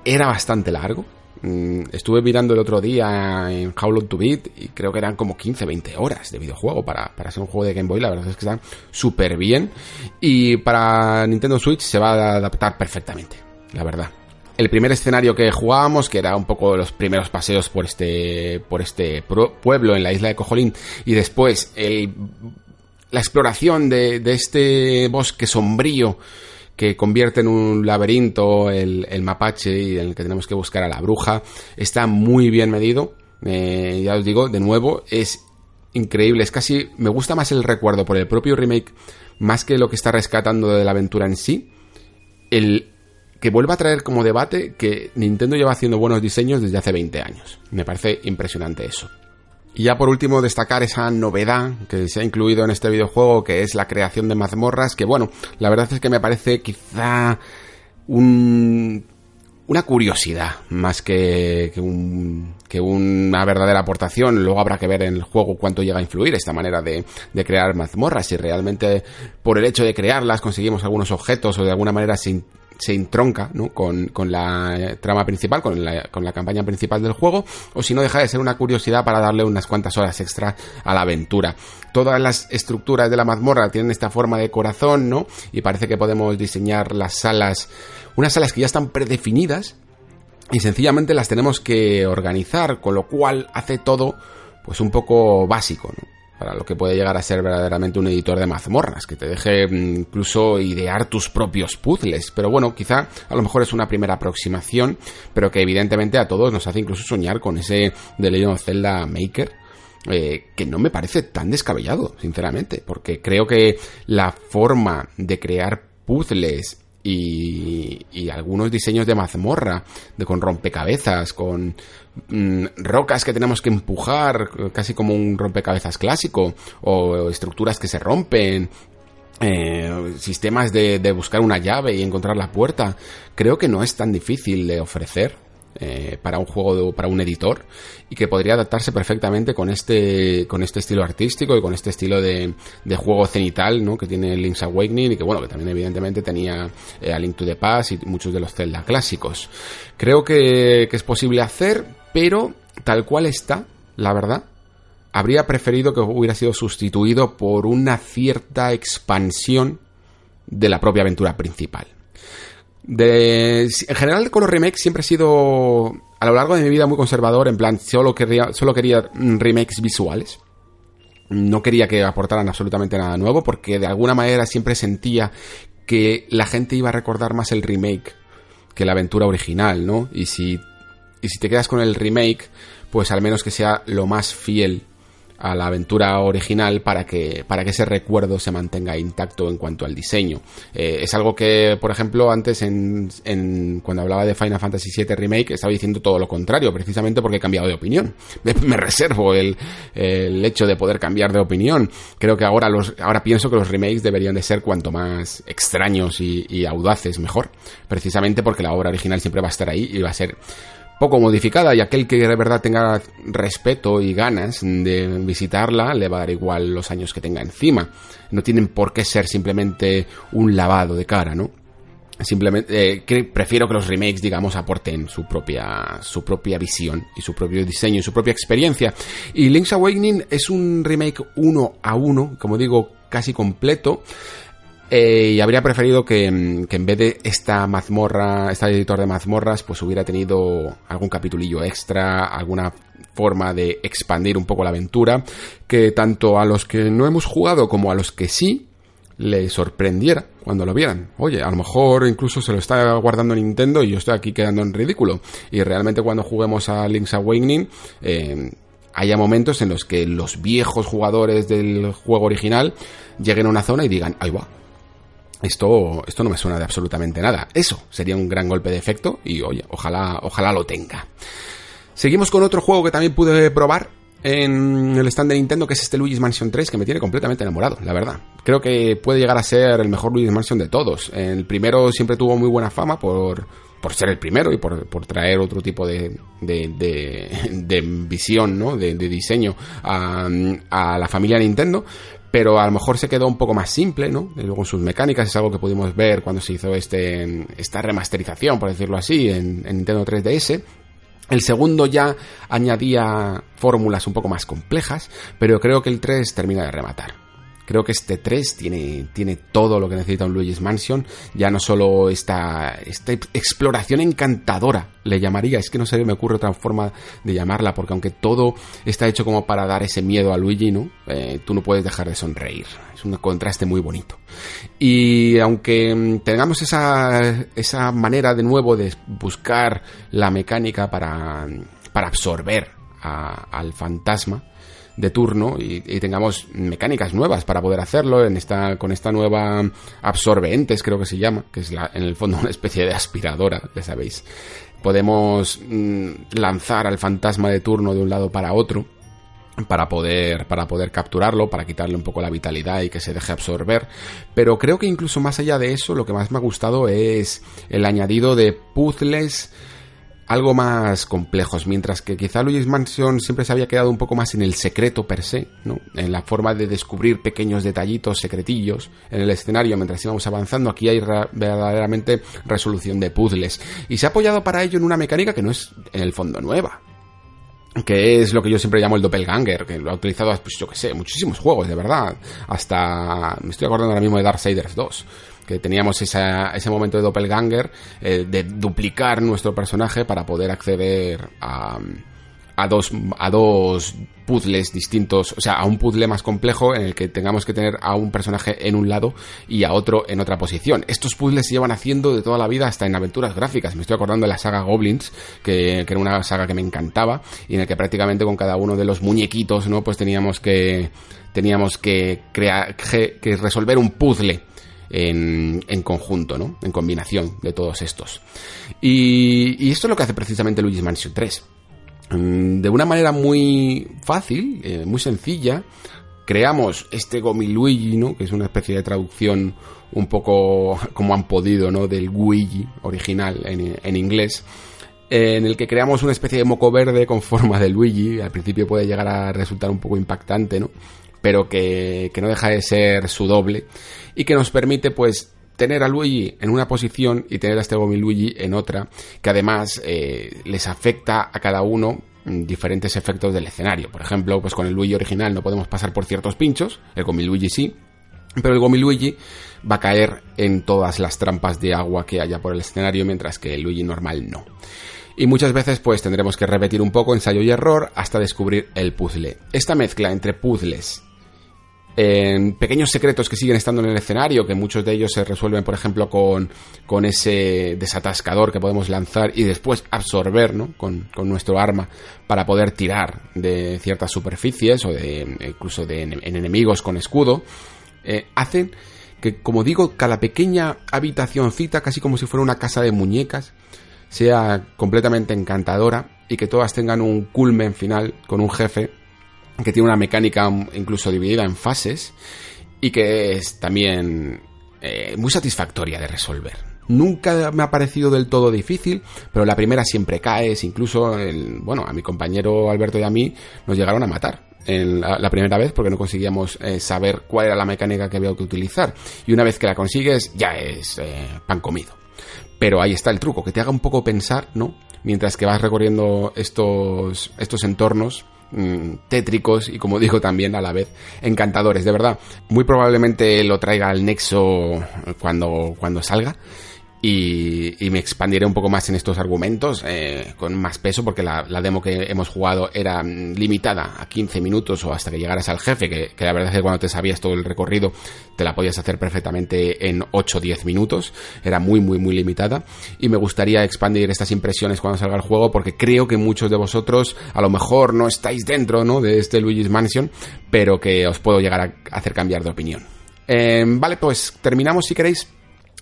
era bastante largo. Mm, estuve mirando el otro día en How Long to Beat y creo que eran como 15-20 horas de videojuego para, para ser un juego de Game Boy. La verdad es que están súper bien. Y para Nintendo Switch se va a adaptar perfectamente, la verdad. El primer escenario que jugábamos, que era un poco los primeros paseos por este, por este pueblo en la isla de Cojolín, y después el, la exploración de, este bosque sombrío que convierte en un laberinto el, el, mapache y en el que tenemos que buscar a la bruja, está muy bien medido. Eh, ya os digo, de nuevo, es increíble. Es casi. Me gusta más el recuerdo por el propio remake, más que lo que está rescatando de la aventura en sí. El que vuelva a traer como debate que Nintendo lleva haciendo buenos diseños desde hace 20 años. Me parece impresionante eso. Y ya por último destacar esa novedad que se ha incluido en este videojuego, que es la creación de mazmorras, que bueno, la verdad es que me parece quizá un, una curiosidad más que, que, un, que, una verdadera aportación. Luego habrá que ver en el juego cuánto llega a influir esta manera de, de, crear mazmorras. Si realmente por el hecho de crearlas conseguimos algunos objetos o de alguna manera se, se entronca ¿no? con, con, la trama principal, con la, con la campaña principal del juego, o si no deja de ser una curiosidad para darle unas cuantas horas extra a la aventura. Todas las estructuras de la mazmorra tienen esta forma de corazón, ¿no? Y parece que podemos diseñar las salas, unas salas que ya están predefinidas y sencillamente las tenemos que organizar, con lo cual hace todo pues un poco básico, ¿no? Para lo que puede llegar a ser verdaderamente un editor de mazmorras, que te deje mm, incluso idear tus propios puzzles. Pero bueno, quizá a lo mejor es una primera aproximación, pero que evidentemente a todos nos hace incluso soñar con ese de Legend of Zelda Maker. Eh, que no me parece tan descabellado, sinceramente, porque creo que la forma de crear puzzles y, y, algunos diseños de mazmorra, de con rompecabezas, con mm, rocas que tenemos que empujar, casi como un rompecabezas clásico, o estructuras que se rompen, eh, sistemas de, de buscar una llave y encontrar la puerta, creo que no es tan difícil de ofrecer eh, para un juego, para un editor, y que podría adaptarse perfectamente con este, con este estilo artístico y con este estilo de, juego cenital, ¿no? Que tiene Link's Awakening y que, bueno, que también evidentemente tenía eh, a Link to the Past y muchos de los Zelda clásicos. Creo que es posible hacer, pero tal cual está, la verdad, habría preferido que hubiera sido sustituido por una cierta expansión de la propia aventura principal. De, en general con los remakes siempre he sido a lo largo de mi vida muy conservador, en plan, solo quería, solo quería remakes visuales. No quería que aportaran absolutamente nada nuevo porque de alguna manera siempre sentía que la gente iba a recordar más el remake que la aventura original, ¿no? Y si, y si te quedas con el remake, pues al menos que sea lo más fiel a la aventura original para que, para que ese recuerdo se mantenga intacto en cuanto al diseño. Eh, es algo que, por ejemplo, antes en, en, cuando hablaba de Final Fantasy VII Remake estaba diciendo todo lo contrario, precisamente porque he cambiado de opinión. Me, reservo el, el, hecho de poder cambiar de opinión. Creo que ahora, los, ahora pienso que los remakes deberían de ser cuanto más extraños y, y audaces mejor, precisamente porque la obra original siempre va a estar ahí y va a ser poco modificada y aquel que de verdad tenga respeto y ganas de visitarla le va a dar igual los años que tenga encima. No tienen por qué ser simplemente un lavado de cara, ¿no? Simplemente eh, prefiero que los remakes, digamos, aporten su propia su propia visión y su propio diseño y su propia experiencia. Y Link's Awakening es un remake uno a uno, como digo, casi completo. Eh, y habría preferido que, mm, que, en vez de esta mazmorra, este editor de mazmorras, pues hubiera tenido algún capitulillo extra, alguna forma de expandir un poco la aventura, que tanto a los que no hemos jugado como a los que sí, le sorprendiera cuando lo vieran. Oye, a lo mejor incluso se lo está guardando Nintendo y yo estoy aquí quedando en ridículo. Y realmente cuando juguemos a Link's Awakening, eh, haya momentos en los que los viejos jugadores del juego original lleguen a una zona y digan, ahí va, esto, esto no me suena de absolutamente nada. Eso sería un gran golpe de efecto y oye, ojalá, ojalá lo tenga. Seguimos con otro juego que también pude probar en el stand de Nintendo, que es este Luigi's Mansion 3, que me tiene completamente enamorado, la verdad. Creo que puede llegar a ser el mejor Luigi's Mansion de todos. El primero siempre tuvo muy buena fama por, por ser el primero y por, por traer otro tipo de, de, de, de visión, ¿no? De, diseño a, la familia Nintendo pero a lo mejor se quedó un poco más simple, ¿no? Luego sus mecánicas es algo que pudimos ver cuando se hizo este, esta remasterización, por decirlo así, en, en Nintendo 3DS. El segundo ya añadía fórmulas un poco más complejas, pero creo que el 3 termina de rematar. Creo que este 3 tiene, tiene todo lo que necesita un Luigi's Mansion. Ya no solo esta, esta exploración encantadora, le llamaría. Es que no sé, me ocurre otra forma de llamarla, porque aunque todo está hecho como para dar ese miedo a Luigi, ¿no? Eh, tú no puedes dejar de sonreír. Es un contraste muy bonito. Y aunque mm, tengamos esa, esa manera de nuevo de buscar la mecánica para, para absorber al fantasma, de turno y, tengamos mecánicas nuevas para poder hacerlo en esta, con esta nueva absorbentes, creo que se llama, que es la, en el fondo una especie de aspiradora, ya sabéis. Podemos mm, lanzar al fantasma de turno de un lado para otro para poder para poder capturarlo, para quitarle un poco la vitalidad y que se deje absorber, pero creo que incluso más allá de eso, lo que más me ha gustado es el añadido de puzzles algo más complejos, mientras que quizá Luigi's Mansion siempre se había quedado un poco más en el secreto per se, ¿no? En la forma de descubrir pequeños detallitos, secretillos en el escenario mientras íbamos avanzando, aquí hay verdaderamente resolución de puzzles. Y se ha apoyado para ello en una mecánica que no es en el fondo nueva, que es lo que yo siempre llamo el doppelganger, que lo ha utilizado, pues yo que sé, muchísimos juegos, de verdad. Hasta, me estoy acordando ahora mismo de Darksiders 2 que teníamos ese momento de doppelganger, eh, de duplicar nuestro personaje para poder acceder a, a dos, a dos puzzles distintos, o sea, a un puzzle más complejo en el que tengamos que tener a un personaje en un lado y a otro en otra posición. Estos puzzles se llevan haciendo de toda la vida hasta en aventuras gráficas. Me estoy acordando de la saga Goblins, que, que era una saga que me encantaba y en el que prácticamente con cada uno de los muñequitos, ¿no? Pues teníamos que teníamos que crear que resolver un puzzle en, conjunto, ¿no? En combinación de todos estos. Y, esto es lo que hace precisamente Luigi's Mansion 3. Mm, de una manera muy fácil, eh, muy sencilla, creamos este Gomi Luigi, ¿no? Que es una especie de traducción un poco como han podido, ¿no? Del Luigi original en, en inglés en el que creamos una especie de moco verde con forma de Luigi. Al principio puede llegar a resultar un poco impactante, ¿no? Pero que, que no deja de ser su doble y que nos permite pues tener a Luigi en una posición y tener a este Gomi Luigi en otra, que además eh, les afecta a cada uno diferentes efectos del escenario. Por ejemplo, pues con el Luigi original no podemos pasar por ciertos pinchos, el Gomi Luigi sí, pero el Gomi Luigi va a caer en todas las trampas de agua que haya por el escenario, mientras que el Luigi normal no. Y muchas veces pues tendremos que repetir un poco ensayo y error hasta descubrir el puzzle. Esta mezcla entre puzzles en pequeños secretos que siguen estando en el escenario, que muchos de ellos se resuelven, por ejemplo, con, con ese desatascador que podemos lanzar y después absorber ¿no? con, con nuestro arma para poder tirar de ciertas superficies o de incluso de en enemigos con escudo, eh, hacen que, como digo, cada pequeña habitacioncita, casi como si fuera una casa de muñecas, sea completamente encantadora y que todas tengan un culmen final con un jefe que tiene una mecánica incluso dividida en fases y que es también eh, muy satisfactoria de resolver. Nunca me ha parecido del todo difícil, pero la primera siempre caes, incluso, el, bueno, a mi compañero Alberto y a mí nos llegaron a matar en la, primera vez porque no conseguíamos eh, saber cuál era la mecánica que había que utilizar. Y una vez que la consigues, ya es eh, pan comido. Pero ahí está el truco, que te haga un poco pensar, ¿no? Mientras que vas recorriendo estos, estos entornos Mm, tétricos y como digo también a la vez encantadores, de verdad. Muy probablemente lo traiga al Nexo cuando, cuando salga y, me expandiré un poco más en estos argumentos eh, con más peso porque la, demo que hemos jugado era mm, limitada a 15 minutos o hasta que llegaras al jefe que, la verdad es que cuando te sabías todo el recorrido te la podías hacer perfectamente en 8 o 10 minutos. Era muy muy muy limitada. Y me gustaría expandir estas impresiones cuando salga el juego porque creo que muchos de vosotros a lo mejor no estáis dentro ¿no? de este Luigi's Mansion pero que os puedo llegar a hacer cambiar de opinión. Eh, vale pues terminamos si queréis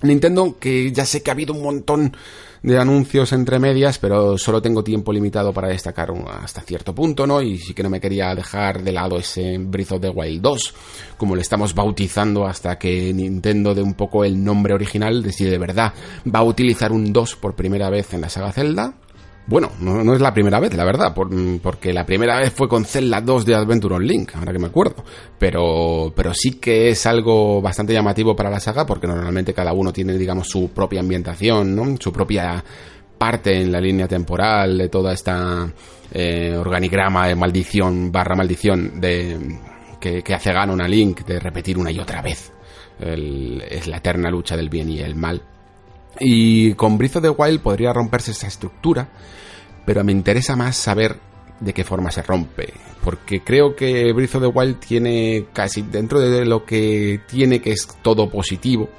Nintendo, que ya sé que ha habido un montón de anuncios entre medias, pero solo tengo tiempo limitado para destacar hasta cierto punto, ¿no? Y sí que no me quería dejar de lado ese Breath of the Wild 2, como le estamos bautizando hasta que Nintendo dé un poco el nombre original de si de verdad va a utilizar un 2 por primera vez en la saga Zelda, bueno, no, es la primera vez, la verdad, porque la primera vez fue con Zelda 2 de Adventure on Link, ahora que me acuerdo. Pero, pero sí que es algo bastante llamativo para la saga, porque normalmente cada uno tiene, digamos, su propia ambientación, ¿no? Su propia parte en la línea temporal de toda esta eh, organigrama de maldición barra maldición de que, hace Ganon a Link de repetir una y otra vez. es la eterna lucha del bien y el mal. Y con Breath of the Wild podría romperse esa estructura, pero me interesa más saber de qué forma se rompe. Porque creo que Breath of the Wild tiene casi dentro de lo que tiene que es todo positivo,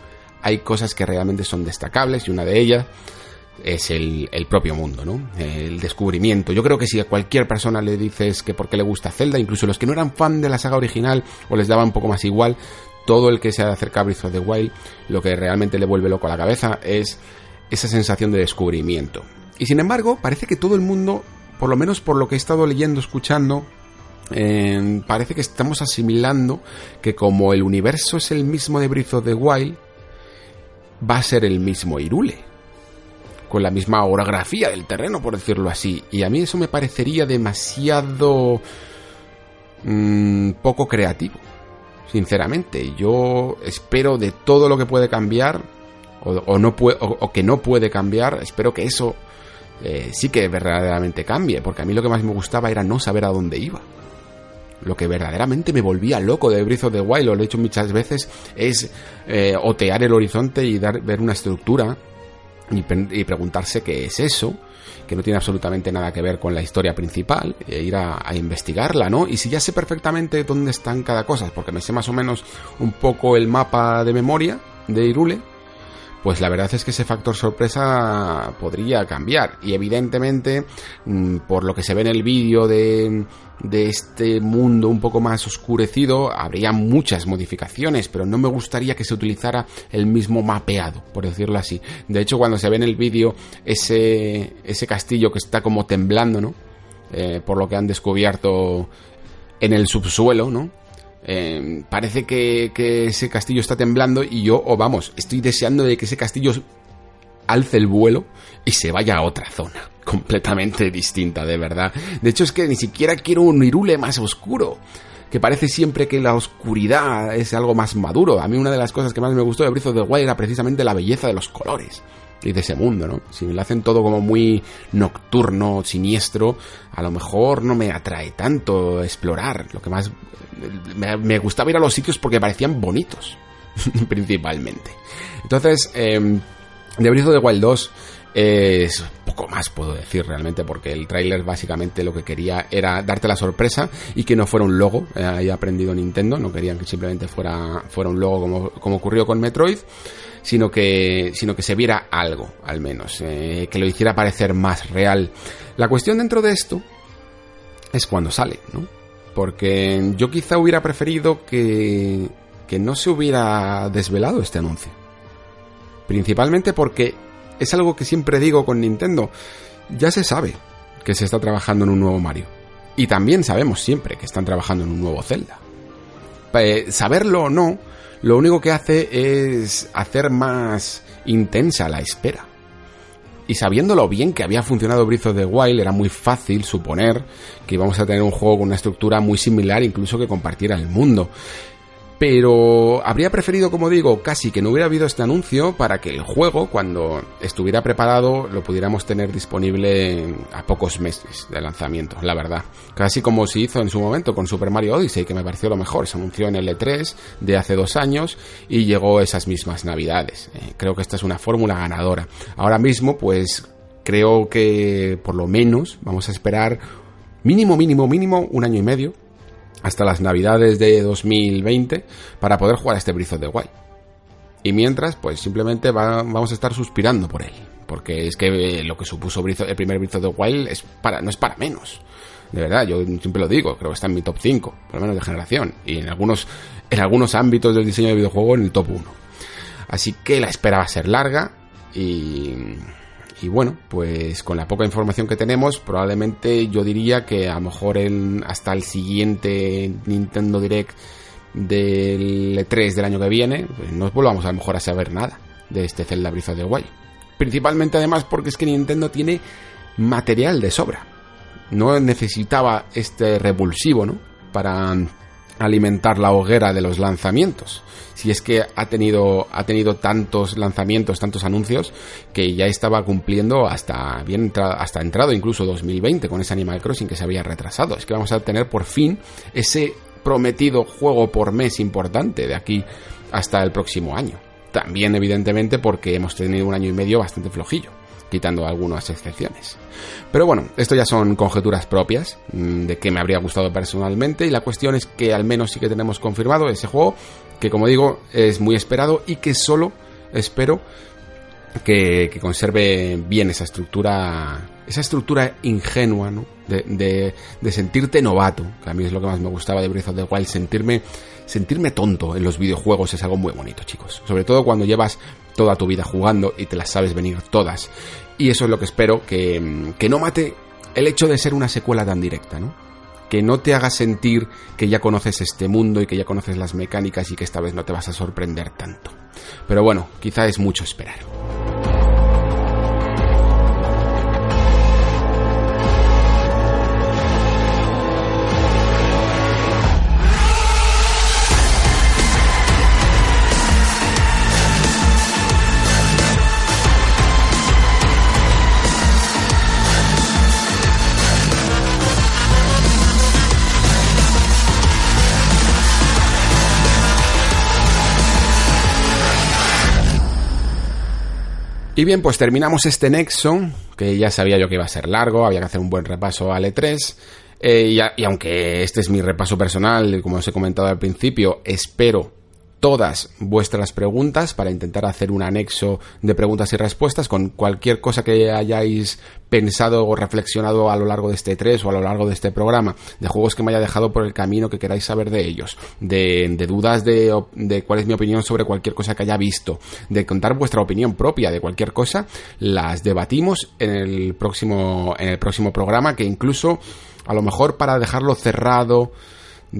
hay cosas que realmente son destacables y una de ellas es el, propio mundo, ¿no? El descubrimiento. Yo creo que si a cualquier persona le dices que por qué le gusta Zelda, incluso los que no eran fan de la saga original o les daba un poco más igual, todo el que se acerca a Breath of the Wild, lo que realmente le vuelve loco a la cabeza es esa sensación de descubrimiento. Y sin embargo, parece que todo el mundo, por lo menos por lo que he estado leyendo, escuchando, eh, parece que estamos asimilando que como el universo es el mismo de Breath of the Wild, va a ser el mismo Irule con la misma orografía del terreno, por decirlo así. Y a mí eso me parecería demasiado mm, poco creativo, sinceramente. Yo espero de todo lo que puede cambiar, o, no puede, o, que no puede cambiar, espero que eso eh, sí que verdaderamente cambie, porque a mí lo que más me gustaba era no saber a dónde iba. Lo que verdaderamente me volvía loco de Breath of the Wild, lo he hecho muchas veces, es eh, otear el horizonte y dar, ver una estructura y, preguntarse qué es eso, que no tiene absolutamente nada que ver con la historia principal, e ir a, investigarla, ¿no? Y si ya sé perfectamente dónde están cada cosa, porque me sé más o menos un poco el mapa de memoria de Irule, pues la verdad es que ese factor sorpresa podría cambiar. Y evidentemente, mm, por lo que se ve en el vídeo de, de este mundo un poco más oscurecido, habría muchas modificaciones, pero no me gustaría que se utilizara el mismo mapeado, por decirlo así. De hecho, cuando se ve en el vídeo ese, ese castillo que está como temblando, ¿no? Eh, por lo que han descubierto en el subsuelo, ¿no? Eh, parece que, ese castillo está temblando y yo, o vamos, estoy deseando de que ese castillo alce el vuelo y se vaya a otra zona, completamente distinta, de verdad. De hecho es que ni siquiera quiero un Irule más oscuro, que parece siempre que la oscuridad es algo más maduro. A mí una de las cosas que más me gustó de Breath of the Wild era precisamente la belleza de los colores y de ese mundo, ¿no? Si me lo hacen todo como muy nocturno, siniestro, a lo mejor no me atrae tanto explorar. Lo que más me, gustaba ir a los sitios porque parecían bonitos, principalmente. Entonces, eh, de Breath de Wild 2 es poco más puedo decir realmente porque el tráiler básicamente lo que quería era darte la sorpresa y que no fuera un logo eh, ahí ha aprendido Nintendo no querían que simplemente fuera fuera un logo como, como ocurrió con Metroid sino que, sino que se viera algo, al menos, eh, que lo hiciera parecer más real. La cuestión dentro de esto es cuando sale, ¿no? Porque yo quizá hubiera preferido que, que no se hubiera desvelado este anuncio. Principalmente porque es algo que siempre digo con Nintendo. Ya se sabe que se está trabajando en un nuevo Mario. Y también sabemos siempre que están trabajando en un nuevo Zelda. Eh, saberlo o no, lo único que hace es hacer más intensa la espera. Y sabiendo lo bien que había funcionado Breath of the Wild, era muy fácil suponer que íbamos a tener un juego con una estructura muy similar, incluso que compartiera el mundo. Pero habría preferido, como digo, casi que no hubiera habido este anuncio para que el juego, cuando estuviera preparado, lo pudiéramos tener disponible a pocos meses de lanzamiento, la verdad. Casi como se hizo en su momento con Super Mario Odyssey, que me pareció lo mejor. Se anunció en el E3 de hace dos años y llegó esas mismas navidades. Eh, creo que esta es una fórmula ganadora. Ahora mismo, pues creo que por lo menos vamos a esperar mínimo, mínimo, mínimo un año y medio hasta las navidades de 2020 para poder jugar a este Breath de Wild. Y mientras, pues simplemente vamos a estar suspirando por él. Porque es que eh, lo que supuso el primer Breath de Wild es para, no es para menos. De verdad, yo siempre lo digo, creo que está en mi top 5, por lo menos de generación. Y en algunos, en algunos ámbitos del diseño de videojuego en el top 1. Así que la espera va a ser larga y y bueno, pues con la poca información que tenemos, probablemente yo diría que a lo mejor hasta el siguiente Nintendo Direct del E3 del año que viene, pues no volvamos a lo mejor a saber nada de este Zelda Breath of the. Principalmente además porque es que Nintendo tiene material de sobra. No necesitaba este revulsivo, ¿no? Para alimentar la hoguera de los lanzamientos. Si es que ha tenido, ha tenido tantos lanzamientos, tantos anuncios, que ya estaba cumpliendo hasta bien hasta entrado incluso 2020 con ese Animal Crossing que se había retrasado. Es que vamos a tener por fin ese prometido juego por mes importante de aquí hasta el próximo año. También, evidentemente, porque hemos tenido un año y medio bastante flojillo, quitando algunas excepciones. Pero bueno, esto ya son conjeturas propias mm, de que me habría gustado personalmente y la cuestión es que al menos sí que tenemos confirmado ese juego que como digo es muy esperado y que solo espero que, conserve bien esa estructura esa estructura ingenua, ¿no? De, de, sentirte novato, que a mí es lo que más me gustaba de Breath of the Wild, sentirme, sentirme tonto en los videojuegos es algo muy bonito, chicos. Sobre todo cuando llevas toda tu vida jugando y te las sabes venir todas. Y eso es lo que espero, que, que no mate el hecho de ser una secuela tan directa, ¿no? Que no te haga sentir que ya conoces este mundo y que ya conoces las mecánicas y que esta vez no te vas a sorprender tanto. Pero bueno, quizá es mucho esperar. Y bien, pues terminamos este nexo, que ya sabía yo que iba a ser largo, había que hacer un buen repaso al E3. Eh, y, y, aunque este es mi repaso personal, como os he comentado al principio, espero todas vuestras preguntas para intentar hacer un anexo de preguntas y respuestas con cualquier cosa que hayáis pensado o reflexionado a lo largo de este 3 o a lo largo de este programa, de juegos que me haya dejado por el camino que queráis saber de ellos, de, dudas de, de, cuál es mi opinión sobre cualquier cosa que haya visto, de contar vuestra opinión propia de cualquier cosa, las debatimos en el próximo, en el próximo programa que incluso a lo mejor para dejarlo cerrado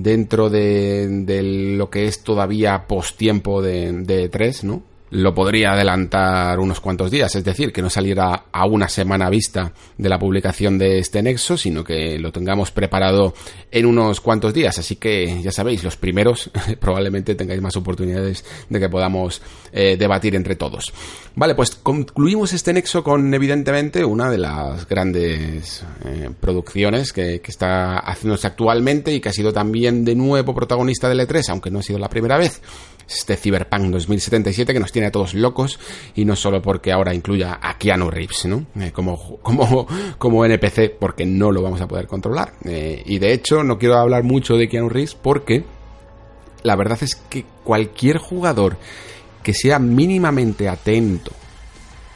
dentro de, lo que es todavía post tiempo de, de 3, ¿no? Lo podría adelantar unos cuantos días, es decir, que no saliera a una semana vista de la publicación de este nexo, sino que lo tengamos preparado en unos cuantos días. Así que ya sabéis, los primeros probablemente tengáis más oportunidades de que podamos eh, debatir entre todos. Vale, pues concluimos este nexo con evidentemente una de las grandes eh, producciones que, que está haciéndose actualmente y que ha sido también de nuevo protagonista del E3, aunque no ha sido la primera vez este Cyberpunk 2077 que nos tiene a todos locos y no solo porque ahora incluya a Keanu Reeves, ¿no? Eh, como, como, como NPC, porque no lo vamos a poder controlar. Eh, y de hecho no quiero hablar mucho de Keanu Reeves porque la verdad es que cualquier jugador que sea mínimamente atento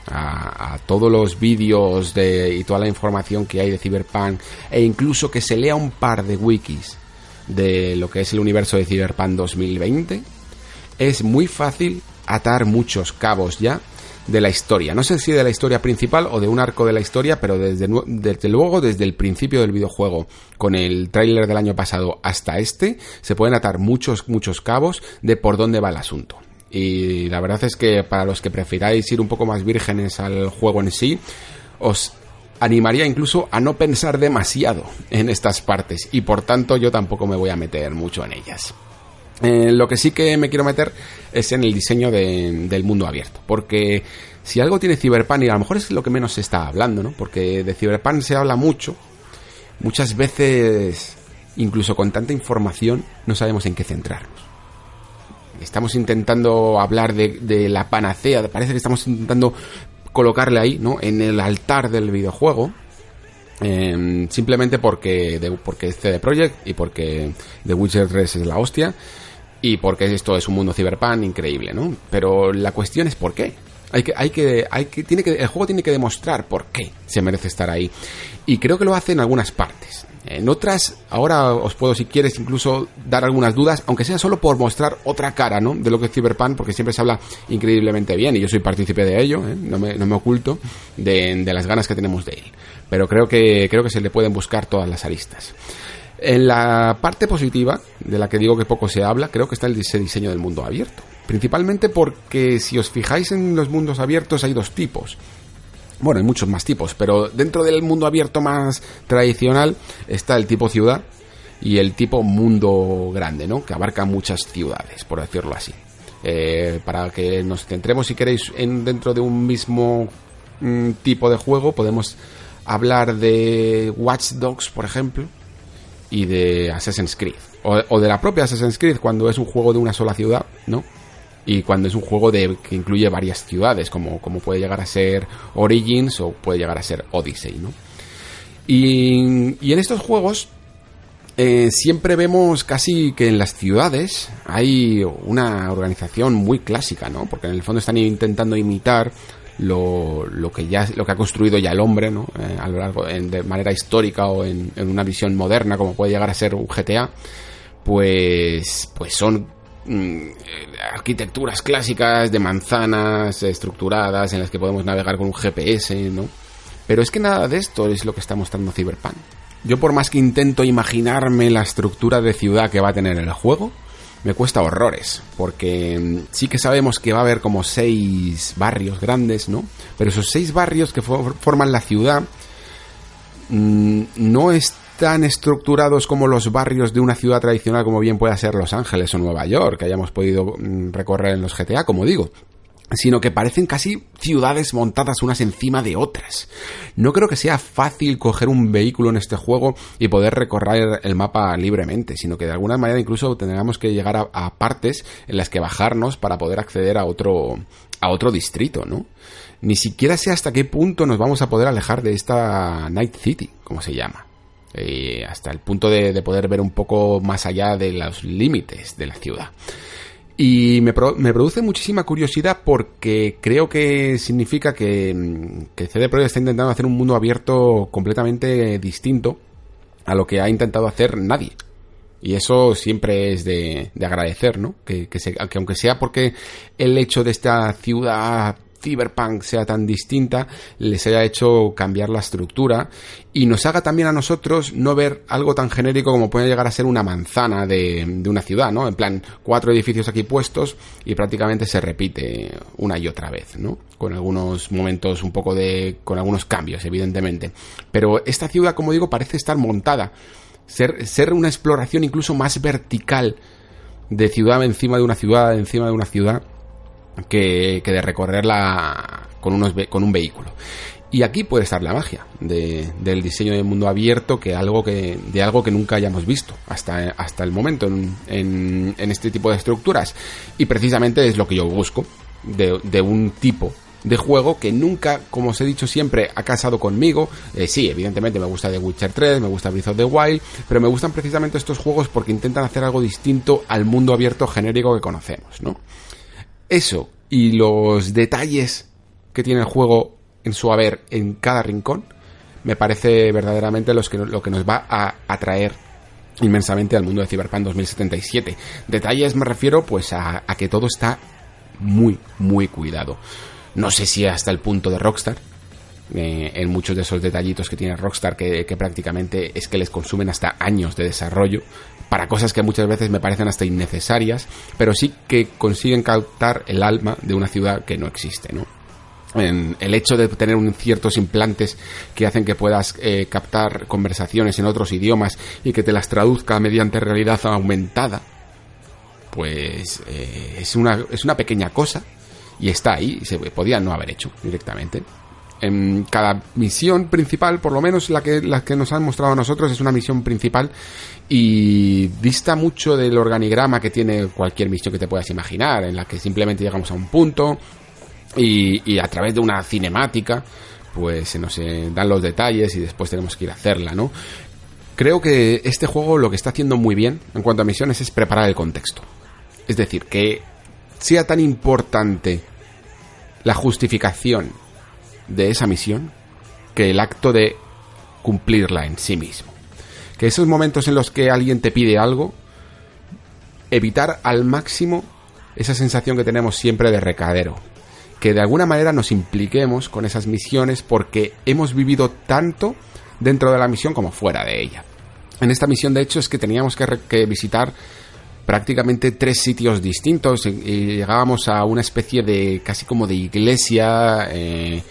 a, a, todos los vídeos de, y toda la información que hay de Cyberpunk e incluso que se lea un par de wikis de lo que es el universo de Cyberpunk 2020 es muy fácil atar muchos cabos ya de la historia. No sé si de la historia principal o de un arco de la historia, pero desde, luego desde el principio del videojuego, con el tráiler del año pasado hasta este, se pueden atar muchos, muchos cabos de por dónde va el asunto. Y la verdad es que para los que prefiráis ir un poco más vírgenes al juego en sí, os animaría incluso a no pensar demasiado en estas partes y por tanto yo tampoco me voy a meter mucho en ellas. Eh, lo que sí que me quiero meter es en el diseño del mundo abierto, porque si algo tiene Cyberpunk, y a lo mejor es lo que menos se está hablando, ¿no? Porque de Cyberpunk se habla mucho, muchas veces, incluso con tanta información, no sabemos en qué centrarnos. Estamos intentando hablar de, la panacea, parece que estamos intentando colocarle ahí, ¿no? En el altar del videojuego, em, simplemente porque, porque es CD Projekt y porque The Witcher 3 es la hostia y porque esto es un mundo cyberpunk increíble, ¿no? Pero la cuestión es por qué. Hay que, hay que, hay que, tiene que, el juego tiene que demostrar por qué se merece estar ahí. Y creo que lo hace en algunas partes. En otras, ahora os puedo, si quieres, incluso dar algunas dudas, aunque sea solo por mostrar otra cara, ¿no? De lo que es Cyberpunk, porque siempre se habla increíblemente bien, y yo soy partícipe de ello, ¿eh? no, me, no, me, oculto de, de las ganas que tenemos de él. Pero creo que, creo que se le pueden buscar todas las aristas. En la parte positiva, de la que digo que poco se habla, creo que está el diseño del mundo abierto. Principalmente porque si os fijáis en los mundos abiertos hay dos tipos. Bueno, hay muchos más tipos, pero dentro del mundo abierto más tradicional está el tipo ciudad y el tipo mundo grande, ¿no? Que abarca muchas ciudades, por decirlo así. Eh, para que nos centremos, si queréis, en dentro de un mismo mm, tipo de juego, podemos hablar de Watch Dogs, por ejemplo, y de Assassin's Creed. o, de la propia Assassin's Creed cuando es un juego de una sola ciudad, ¿no? Y cuando es un juego de, que incluye varias ciudades, como, como puede llegar a ser Origins o puede llegar a ser Odyssey, ¿no? Y, y en estos juegos eh, siempre vemos casi que en las ciudades hay una organización muy clásica, ¿no? Porque en el fondo están intentando imitar lo, lo que ya lo que ha construido ya el hombre, ¿no? Eh, a lo largo de manera histórica o en, una visión moderna, como puede llegar a ser un GTA, pues pues son mm, arquitecturas clásicas de manzanas estructuradas en las que podemos navegar con un GPS, ¿no? Pero es que nada de esto es lo que está mostrando Cyberpunk. Yo por más que intento imaginarme la estructura de ciudad que va a tener el juego, me cuesta horrores, porque mm, sí que sabemos que va a haber como seis barrios grandes, ¿no? Pero esos seis barrios que forman la ciudad mm, no están estructurados como los barrios de una ciudad tradicional como bien pueda ser Los Ángeles o Nueva York, que hayamos podido mm, recorrer en los GTA, como digo sino que parecen casi ciudades montadas unas encima de otras. No creo que sea fácil coger un vehículo en este juego y poder recorrer el mapa libremente, sino que de alguna manera incluso tendríamos que llegar a, partes en las que bajarnos para poder acceder a otro a otro distrito, ¿no? Ni siquiera sé hasta qué punto nos vamos a poder alejar de esta Night City, como se llama. Eh, hasta el punto de poder ver un poco más allá de los límites de la ciudad. Y me, produce muchísima curiosidad porque creo que significa que, mm, que CD Projekt está intentando hacer un mundo abierto completamente distinto a lo que ha intentado hacer nadie. Y eso siempre es de, agradecer, ¿no? Que, que, que, aunque sea porque el hecho de esta ciudad Cyberpunk sea tan distinta, les haya hecho cambiar la estructura y nos haga también a nosotros no ver algo tan genérico como puede llegar a ser una manzana de, de una ciudad, ¿no? En plan, cuatro edificios aquí puestos y prácticamente se repite una y otra vez, ¿no? Con algunos momentos un poco de... con algunos cambios, evidentemente. Pero esta ciudad, como digo, parece estar montada. Ser, ser una exploración incluso más vertical de ciudad encima de una ciudad, encima de una ciudad que, de recorrerla con, unos, con un vehículo. Y aquí puede estar la magia del diseño de mundo abierto, que algo que, de algo que nunca hayamos visto hasta, hasta el momento en, este tipo de estructuras. Y precisamente es lo que yo busco de, un tipo de juego que nunca, como os he dicho siempre, ha casado conmigo. Eh, sí, evidentemente me gusta The Witcher 3, me gusta Breath of the Wild, pero me gustan precisamente estos juegos porque intentan hacer algo distinto al mundo abierto genérico que conocemos, ¿no? Eso y los detalles que tiene el juego en su haber en cada rincón, me parece verdaderamente los que, lo que nos va a atraer inmensamente al mundo de Cyberpunk 2077. Detalles me refiero pues a, que todo está muy, muy cuidado. No sé si hasta el punto de Rockstar, eh, en muchos de esos detallitos que tiene Rockstar, que, que, prácticamente es que les consumen hasta años de desarrollo, para cosas que muchas veces me parecen hasta innecesarias, pero sí que consiguen captar el alma de una ciudad que no existe, ¿no? En el hecho de tener un ciertos implantes que hacen que puedas eh, captar conversaciones en otros idiomas y que te las traduzca mediante realidad aumentada, pues eh, es, una, es una pequeña cosa y está ahí, se podía no haber hecho directamente en cada misión principal, por lo menos la que, la que nos han mostrado a nosotros, es una misión principal y dista mucho del organigrama que tiene cualquier misión que te puedas imaginar, en la que simplemente llegamos a un punto y, a través de una cinemática, pues se nos eh, dan los detalles y después tenemos que ir a hacerla, ¿no? Creo que este juego lo que está haciendo muy bien en cuanto a misiones es preparar el contexto. Es decir, que sea tan importante la justificación de esa misión que el acto de cumplirla en sí mismo. Que esos momentos en los que alguien te pide algo, evitar al máximo esa sensación que tenemos siempre de recadero. Que de alguna manera nos impliquemos con esas misiones porque hemos vivido tanto dentro de la misión como fuera de ella. En esta misión, de hecho, es que teníamos que, visitar prácticamente tres sitios distintos y llegábamos a una especie de casi como de iglesia eh,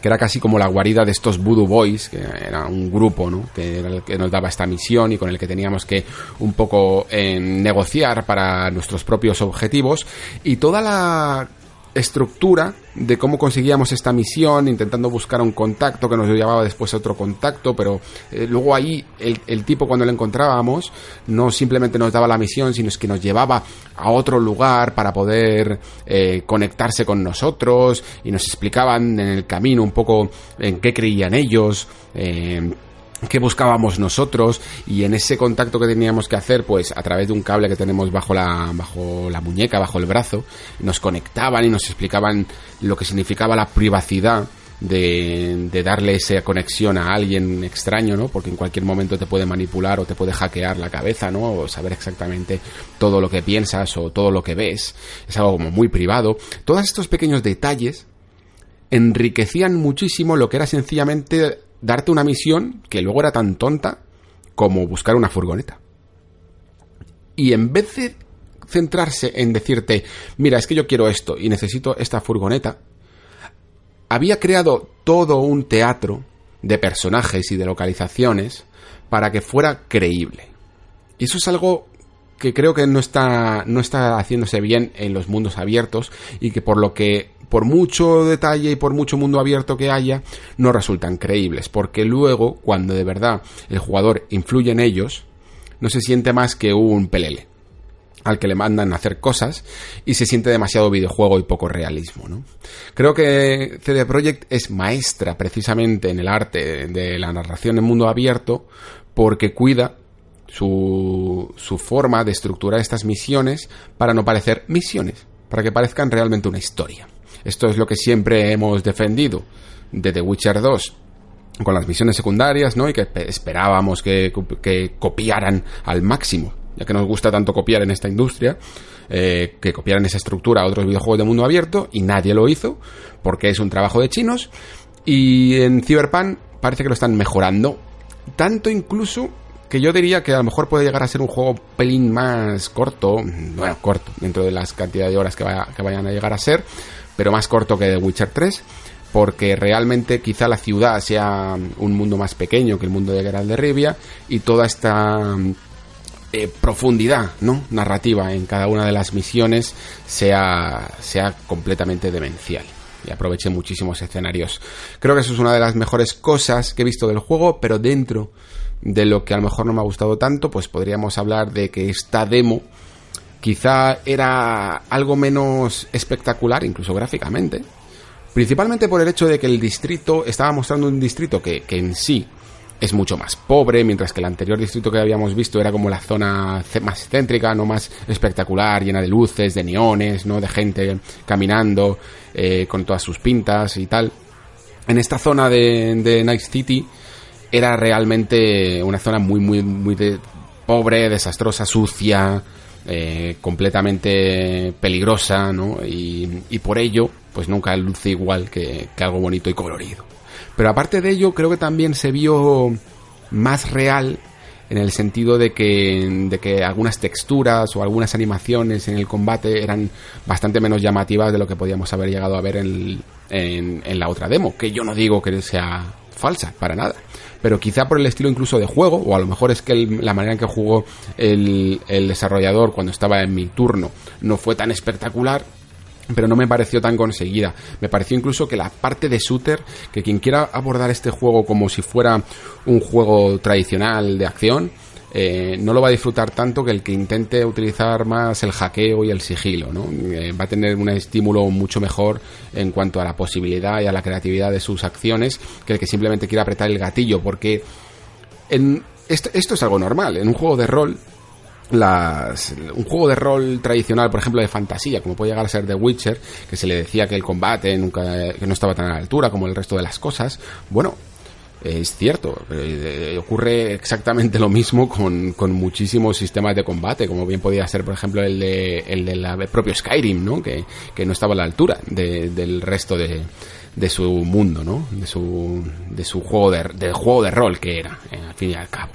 que era casi como la guarida de estos Voodoo Boys, que era un grupo, ¿no? Que era el que nos daba esta misión y con el que teníamos que un poco eh, negociar para nuestros propios objetivos. Y toda la estructura de cómo conseguíamos esta misión, intentando buscar un contacto que nos llevaba después a otro contacto, pero eh, luego ahí el, tipo cuando lo encontrábamos no simplemente nos daba la misión, sino es que nos llevaba a otro lugar para poder eh, conectarse con nosotros y nos explicaban en el camino un poco en qué creían ellos. Eh, que buscábamos nosotros y en ese contacto que teníamos que hacer pues a través de un cable que tenemos bajo la bajo la muñeca bajo el brazo nos conectaban y nos explicaban lo que significaba la privacidad de, de, darle esa conexión a alguien extraño, ¿no? Porque en cualquier momento te puede manipular o te puede hackear la cabeza, ¿no? O saber exactamente todo lo que piensas o todo lo que ves. Es algo como muy privado. Todos estos pequeños detalles enriquecían muchísimo lo que era sencillamente darte una misión que luego era tan tonta como buscar una furgoneta. Y en vez de centrarse en decirte, mira, es que yo quiero esto y necesito esta furgoneta, había creado todo un teatro de personajes y de localizaciones para que fuera creíble. Y eso es algo que creo que no está, no está haciéndose bien en los mundos abiertos y que por lo que por mucho detalle y por mucho mundo abierto que haya, no resultan creíbles, porque luego, cuando de verdad el jugador influye en ellos, no se siente más que un pelele al que le mandan hacer cosas y se siente demasiado videojuego y poco realismo. Creo que CD Projekt es maestra precisamente en el arte de la narración en mundo abierto porque cuida su forma de estructurar estas misiones para no parecer misiones, para que parezcan realmente una historia. Esto es lo que siempre hemos defendido de The Witcher 2 con las misiones secundarias, ¿no? Y que esperábamos que, copiaran al máximo, ya que nos gusta tanto copiar en esta industria, eh, que copiaran esa estructura a otros videojuegos de mundo abierto, y nadie lo hizo, porque es un trabajo de chinos, y en Cyberpunk parece que lo están mejorando, tanto incluso que yo diría que a lo mejor puede llegar a ser un juego pelín más corto, bueno, corto, dentro de las cantidades de horas que, que vayan a llegar a ser, pero más corto que The Witcher 3, porque realmente quizá la ciudad sea un mundo más pequeño que el mundo de Geralt de Rivia y toda esta eh, profundidad ¿no? narrativa en cada una de las misiones sea, sea completamente demencial y aproveche muchísimos escenarios. Creo que eso es una de las mejores cosas que he visto del juego, pero dentro de lo que a lo mejor no me ha gustado tanto, pues podríamos hablar de que esta demo quizá era algo menos espectacular, incluso gráficamente. Principalmente por el hecho de que el distrito estaba mostrando un distrito que, en sí es mucho más pobre, mientras que el anterior distrito que habíamos visto era como la zona más céntrica, no más espectacular, llena de luces, de neones, no de gente caminando eh, con todas sus pintas y tal. En esta zona de, de Night City era realmente una zona muy, muy, muy pobre, desastrosa, sucia, eh, completamente peligrosa, ¿no? Y, por ello, pues nunca luce igual que, algo bonito y colorido. Pero aparte de ello, creo que también se vio más real en el sentido de que, de que algunas texturas o algunas animaciones en el combate eran bastante menos llamativas de lo que podíamos haber llegado a ver en, en la otra demo, que yo no digo que sea falsa, para nada pero quizá por el estilo incluso de juego, o a lo mejor es que la manera en que jugó el, el desarrollador cuando estaba en mi turno no fue tan espectacular, pero no me pareció tan conseguida. Me pareció incluso que la parte de shooter, que quien quiera abordar este juego como si fuera un juego tradicional de acción, eh, no lo va a disfrutar tanto que el que intente utilizar más el hackeo y el sigilo, ¿no? Eh, va a tener un estímulo mucho mejor en cuanto a la posibilidad y a la creatividad de sus acciones que el que simplemente quiera apretar el gatillo, porque en esto, esto es algo normal. En un juego de rol las, un juego de rol tradicional, por ejemplo, de fantasía, como puede llegar a ser The Witcher, que se le decía que el combate nunca, que no estaba tan a la altura como el resto de las cosas, bueno, es cierto, eh, ocurre exactamente lo mismo con, con, muchísimos sistemas de combate, como bien podía ser, por ejemplo, el de, el de la, propio Skyrim, ¿no? Que, no estaba a la altura del resto de, de su mundo, ¿no? De su, de su juego de, del juego de rol que era, eh, al fin y al cabo.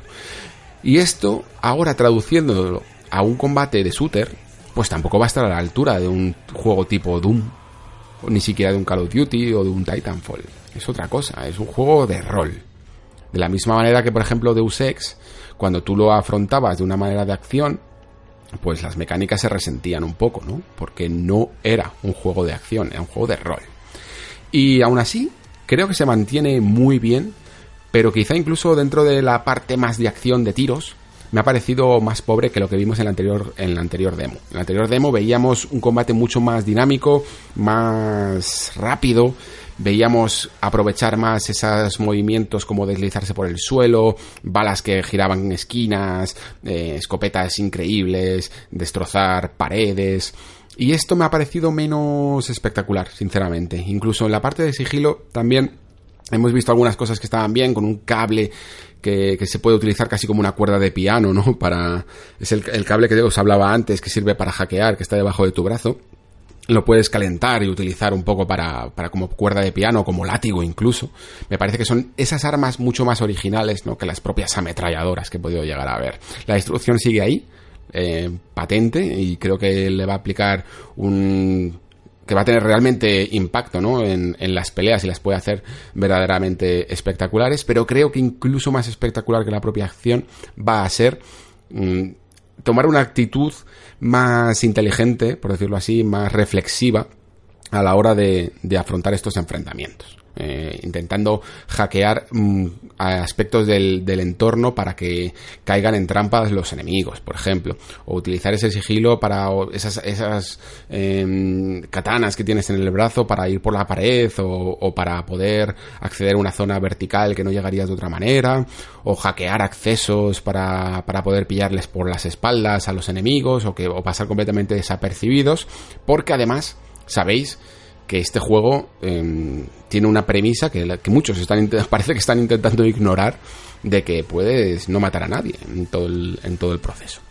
Y esto, ahora traduciéndolo a un combate de shooter, pues tampoco va a estar a la altura de un juego tipo Doom, o ni siquiera de un Call of Duty o de un Titanfall es otra cosa, es un juego de rol. De la misma manera que, por ejemplo, Deus Ex, cuando tú lo afrontabas de una manera de acción, pues las mecánicas se resentían un poco, ¿no? Porque no era un juego de acción, era un juego de rol. Y aún así, creo que se mantiene muy bien, pero quizá incluso dentro de la parte más de acción de tiros, me ha parecido más pobre que lo que vimos en la anterior, en la anterior demo. En la anterior demo veíamos un combate mucho más dinámico, más rápido, veíamos aprovechar más esos movimientos como deslizarse por el suelo, balas que giraban en esquinas, eh, escopetas increíbles, destrozar paredes. Y esto me ha parecido menos espectacular, sinceramente. Incluso en la parte de sigilo también hemos visto algunas cosas que estaban bien, con un cable que, se puede utilizar casi como una cuerda de piano, ¿no? Para. Es el, el cable que os hablaba antes, que sirve para hackear, que está debajo de tu brazo lo puedes calentar y utilizar un poco para, para como cuerda de piano, como látigo incluso. Me parece que son esas armas mucho más originales ¿no? que las propias ametralladoras que he podido llegar a ver. La destrucción sigue ahí, eh, patente, y creo que le va a aplicar un que va a tener realmente impacto ¿no? en, en, las peleas y las puede hacer verdaderamente espectaculares, pero creo que incluso más espectacular que la propia acción va a ser mm, tomar una actitud más inteligente, por decirlo así, más reflexiva a la hora de, de afrontar estos enfrentamientos. Eh, intentando hackear mm, aspectos del, entorno para que caigan en trampas los enemigos, por ejemplo, o utilizar ese sigilo para esas, esas eh, katanas que tienes en el brazo para ir por la pared o, o, para poder acceder a una zona vertical que no llegarías de otra manera, o hackear accesos para, para poder pillarles por las espaldas a los enemigos o, que, o pasar completamente desapercibidos, porque además, sabéis, que este juego eh, tiene una premisa que, muchos están parece que están intentando ignorar de que puedes no matar a nadie en todo el, en todo el proceso.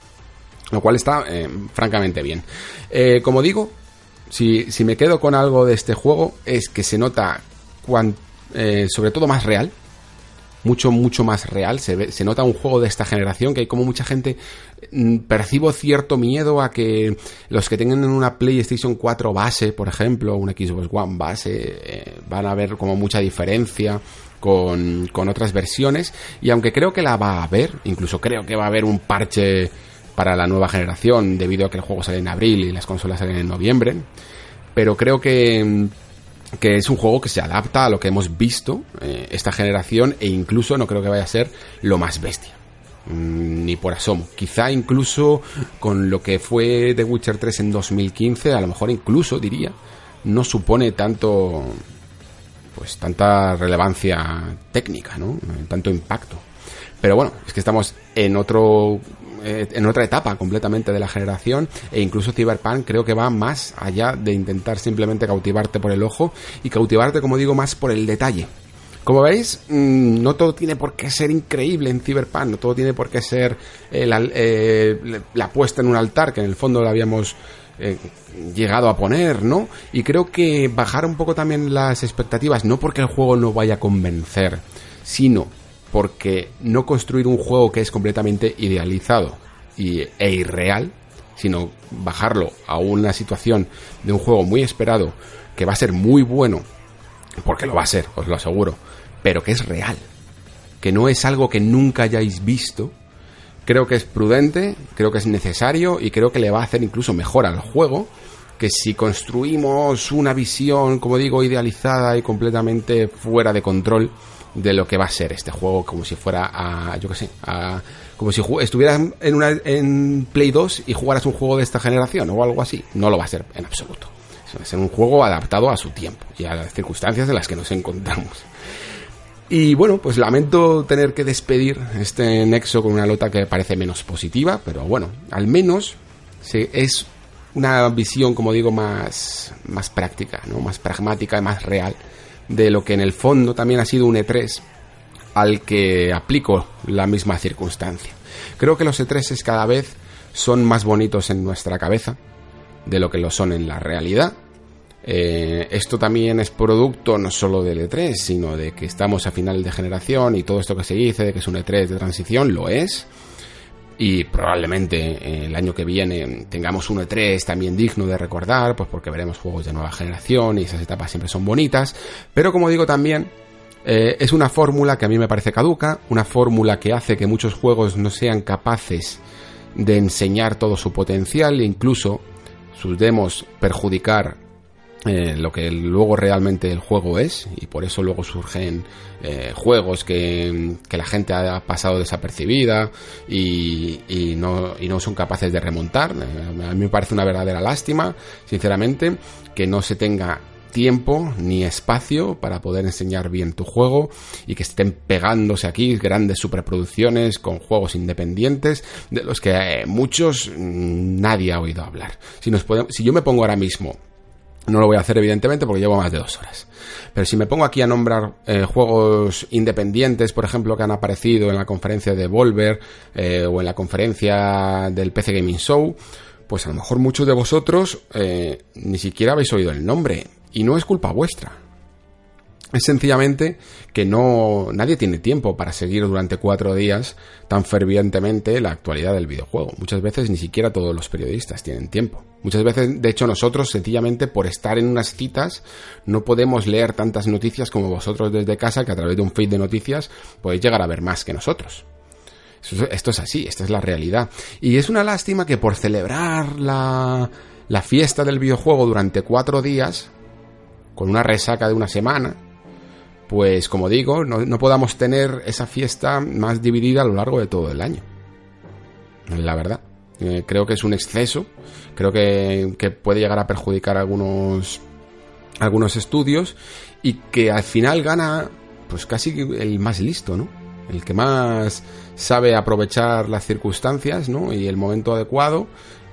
Lo cual está eh, francamente bien. Eh, como digo, si, si, me quedo con algo de este juego es que se nota eh, sobre todo más real mucho, mucho más real. Se, ve, se nota un juego de esta generación que hay como mucha gente. Mm, percibo cierto miedo a que los que tengan una PlayStation 4 base, por ejemplo, una Xbox One base, eh, van a ver como mucha diferencia. Con, con otras versiones y aunque creo que la va a haber incluso creo que va a haber un parche para la nueva generación debido a que el juego sale en abril y las consolas salen en noviembre pero creo que que es un juego que se adapta a lo que hemos visto eh, esta generación e incluso no creo que vaya a ser lo más bestia. Mm, ni por asomo. Quizá incluso con lo que fue The Witcher 3 en 2015, a lo mejor incluso diría, no supone tanto pues tanta relevancia técnica, ¿no? Tanto impacto. Pero bueno, es que estamos en otro eh, en otra etapa completamente de la generación e incluso Cyberpunk creo que va más allá de intentar simplemente cautivarte por el ojo y cautivarte, como digo, más por el detalle. Como veis, mm, no todo tiene por qué ser increíble en Cyberpunk, no todo tiene por qué ser eh, la, eh, la, puesta en un altar, que en el fondo la habíamos llegado a poner, ¿no? Y creo que bajar un poco también las expectativas, no porque el juego no vaya a convencer, sino porque no construir un juego que es completamente idealizado y, e irreal, sino bajarlo a una situación de un juego muy esperado, que va a ser muy bueno, porque lo va a ser, os lo aseguro, pero que es real, que no es algo que nunca hayáis visto, creo que es prudente, creo que es necesario y creo que le va a hacer incluso mejor al juego que si construimos una visión, como digo, idealizada y completamente fuera de control, de lo que va a ser este juego, como si fuera a, yo qué sé, a, como si estuvieras en, una, en Play 2 y jugaras un juego de esta generación o algo así. No lo va a ser en absoluto. Va a ser un juego adaptado a su tiempo y a las circunstancias en las que nos encontramos. Y bueno, pues lamento tener que despedir este Nexo con una nota que parece menos positiva, pero bueno, al menos es una visión, como digo, más, más práctica, ¿no? más pragmática y más real de lo que en el fondo también ha sido un E3 al que aplico la misma circunstancia. Creo que los E3 cada vez son más bonitos en nuestra cabeza de lo que lo son en la realidad. Eh, esto también es producto no solo del E3, sino de que estamos a final de generación y todo esto que se dice de que es un E3 de transición, lo es y probablemente eh, el año que viene tengamos un E3 también digno de recordar, pues porque veremos juegos de nueva generación y esas etapas siempre son bonitas, pero como digo también eh, es una fórmula que a mí me parece caduca, una fórmula que hace que muchos juegos no sean capaces de enseñar todo su potencial e incluso sus demos perjudicar eh, lo que luego realmente el juego es y por eso luego surgen eh, juegos que, la gente ha pasado desapercibida y, y, no, y no son capaces de remontar. Eh, a mí me parece una verdadera lástima, sinceramente, que no se tenga tiempo ni espacio para poder enseñar bien tu juego y que estén pegándose aquí grandes superproducciones con juegos independientes de los que muchos mm, nadie ha oído hablar. Si, nos si yo me pongo ahora mismo no lo voy a hacer evidentemente porque llevo más de dos horas. Pero si me pongo aquí a nombrar eh, juegos independientes, por ejemplo, que han aparecido en la conferencia de Volver eh, o en la conferencia del PC Gaming Show, pues a lo mejor muchos de vosotros ni siquiera habéis oído el nombre. Y no es culpa vuestra. Es sencillamente que no nadie tiene tiempo para seguir durante cuatro días tan fervientemente la actualidad del videojuego. Muchas veces ni siquiera todos los periodistas tienen tiempo. Muchas veces, de hecho, nosotros sencillamente por estar en unas citas no podemos leer tantas noticias como vosotros desde casa, que a través de un feed de noticias podéis llegar a ver más que nosotros. Esto es así, esta es la realidad. Y es una lástima que por celebrar la, la fiesta del videojuego durante cuatro días, con una resaca de una semana, pues como digo, no, podamos tener esa fiesta más dividida a lo largo de todo el año. La verdad. Eh, creo que es un exceso. Creo que, que, puede llegar a perjudicar algunos, algunos estudios. Y que al final gana, pues casi el más listo, ¿no? El que más sabe aprovechar las circunstancias, ¿no? Y el momento adecuado.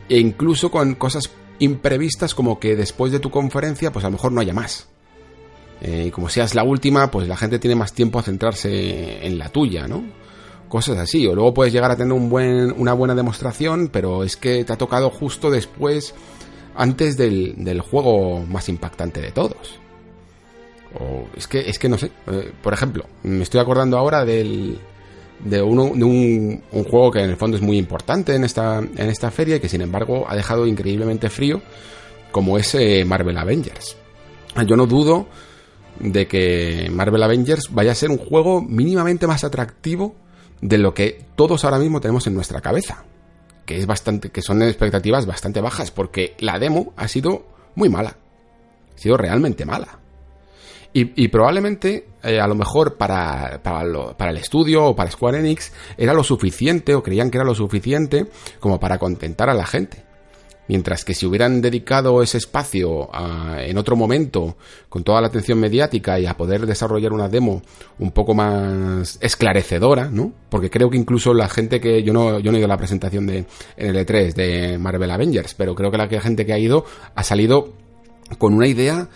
E incluso con cosas imprevistas como que después de tu conferencia pues a lo mejor no haya más. Eh, y como seas la última, pues la gente tiene más tiempo a centrarse en la tuya, ¿no? Cosas así. O luego puedes llegar a tener un buen, una buena demostración, pero es que te ha tocado justo después, antes del, del juego más impactante de todos. O es que, es que no sé. Eh, por ejemplo, me estoy acordando ahora del, de, uno, de un, un, juego que en el fondo es muy importante en esta, en esta feria y que sin embargo ha dejado increíblemente frío, como es eh, Marvel Avengers. Yo no dudo de que Marvel Avengers vaya a ser un juego mínimamente más atractivo de lo que todos ahora mismo tenemos en nuestra cabeza. Que es bastante, que son expectativas bastante bajas, porque la demo ha sido muy mala. Ha sido realmente mala. Y, probablemente, eh, a lo mejor para, para, el estudio o para Square Enix, era lo suficiente o creían que era lo suficiente como para contentar a la gente. Mientras que si hubieran dedicado ese espacio en otro momento, con toda la atención mediática y a poder desarrollar una demo un poco más esclarecedora, ¿no? Porque creo que incluso la gente que yo no, yo no he ido a la presentación de en el E3 de Marvel Avengers, pero creo que la gente que ha ido ha salido con una idea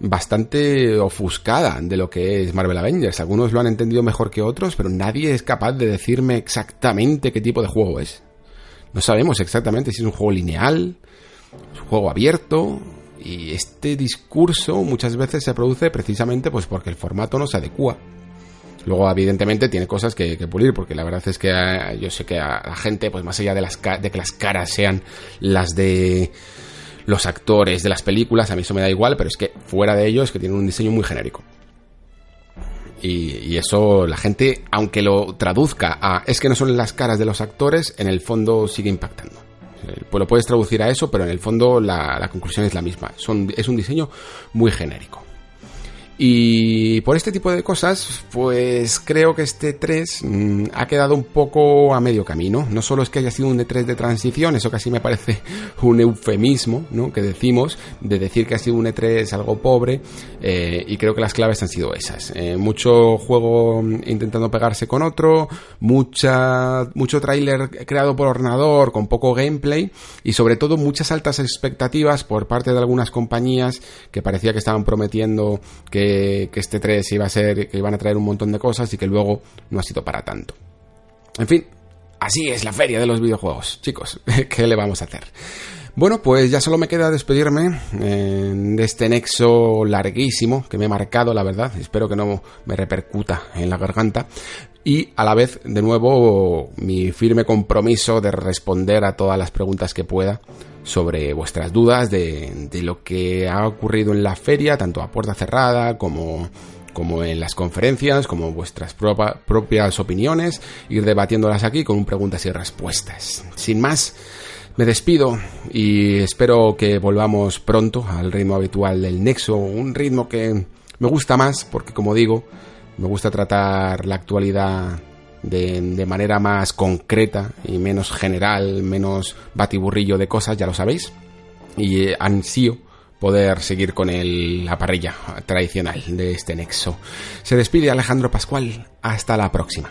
bastante ofuscada de lo que es Marvel Avengers. Algunos lo han entendido mejor que otros, pero nadie es capaz de decirme exactamente qué tipo de juego es. No sabemos exactamente si es un juego lineal, es un juego abierto, y este discurso muchas veces se produce precisamente pues porque el formato no se adecua. Luego, evidentemente, tiene cosas que, pulir, porque la verdad es que eh, yo sé que a la gente, pues más allá de, las, de que las caras sean las de los actores de las películas, a mí eso me da igual, pero es que fuera de ello es que tienen un diseño muy genérico. Y, eso la gente, aunque lo traduzca a es que no son las caras de los actores, en el fondo sigue impactando. Pues lo puedes traducir a eso, pero en el fondo la, la conclusión es la misma. Son, es un diseño muy genérico. Y por este tipo de cosas, pues creo que este 3 mm, ha quedado un poco a medio camino. No solo es que haya sido un E3 de transición, eso casi me parece un eufemismo, ¿no? Que decimos, de decir que ha sido un E3 algo pobre, eh, y creo que las claves han sido esas. Eh, mucho juego intentando pegarse con otro, mucha, mucho tráiler creado por ordenador con poco gameplay, y sobre todo muchas altas expectativas por parte de algunas compañías que parecía que estaban prometiendo que que, este 3 iba a ser, que iban a traer un montón de cosas y que luego no ha sido para tanto. En fin, así es la feria de los videojuegos, chicos, ¿qué le vamos a hacer? Bueno, pues ya solo me queda despedirme eh, de este nexo larguísimo que me he marcado, la verdad. Espero que no me repercuta en la garganta. Y a la vez, de nuevo, mi firme compromiso de responder a todas las preguntas que pueda sobre vuestras dudas de, lo que ha ocurrido en la feria, tanto a puerta cerrada como, como en las conferencias, como vuestras propias opiniones, ir debatiéndolas aquí con preguntas y respuestas. Sin más, me despido y espero que volvamos pronto al ritmo habitual del Nexo, un ritmo que me gusta más porque, como digo, me gusta tratar la actualidad de, manera más concreta y menos general, menos batiburrillo de cosas, ya lo sabéis. Y eh, ansío poder seguir con la parrilla tradicional de este nexo. Se despide Alejandro Pascual. Hasta la próxima.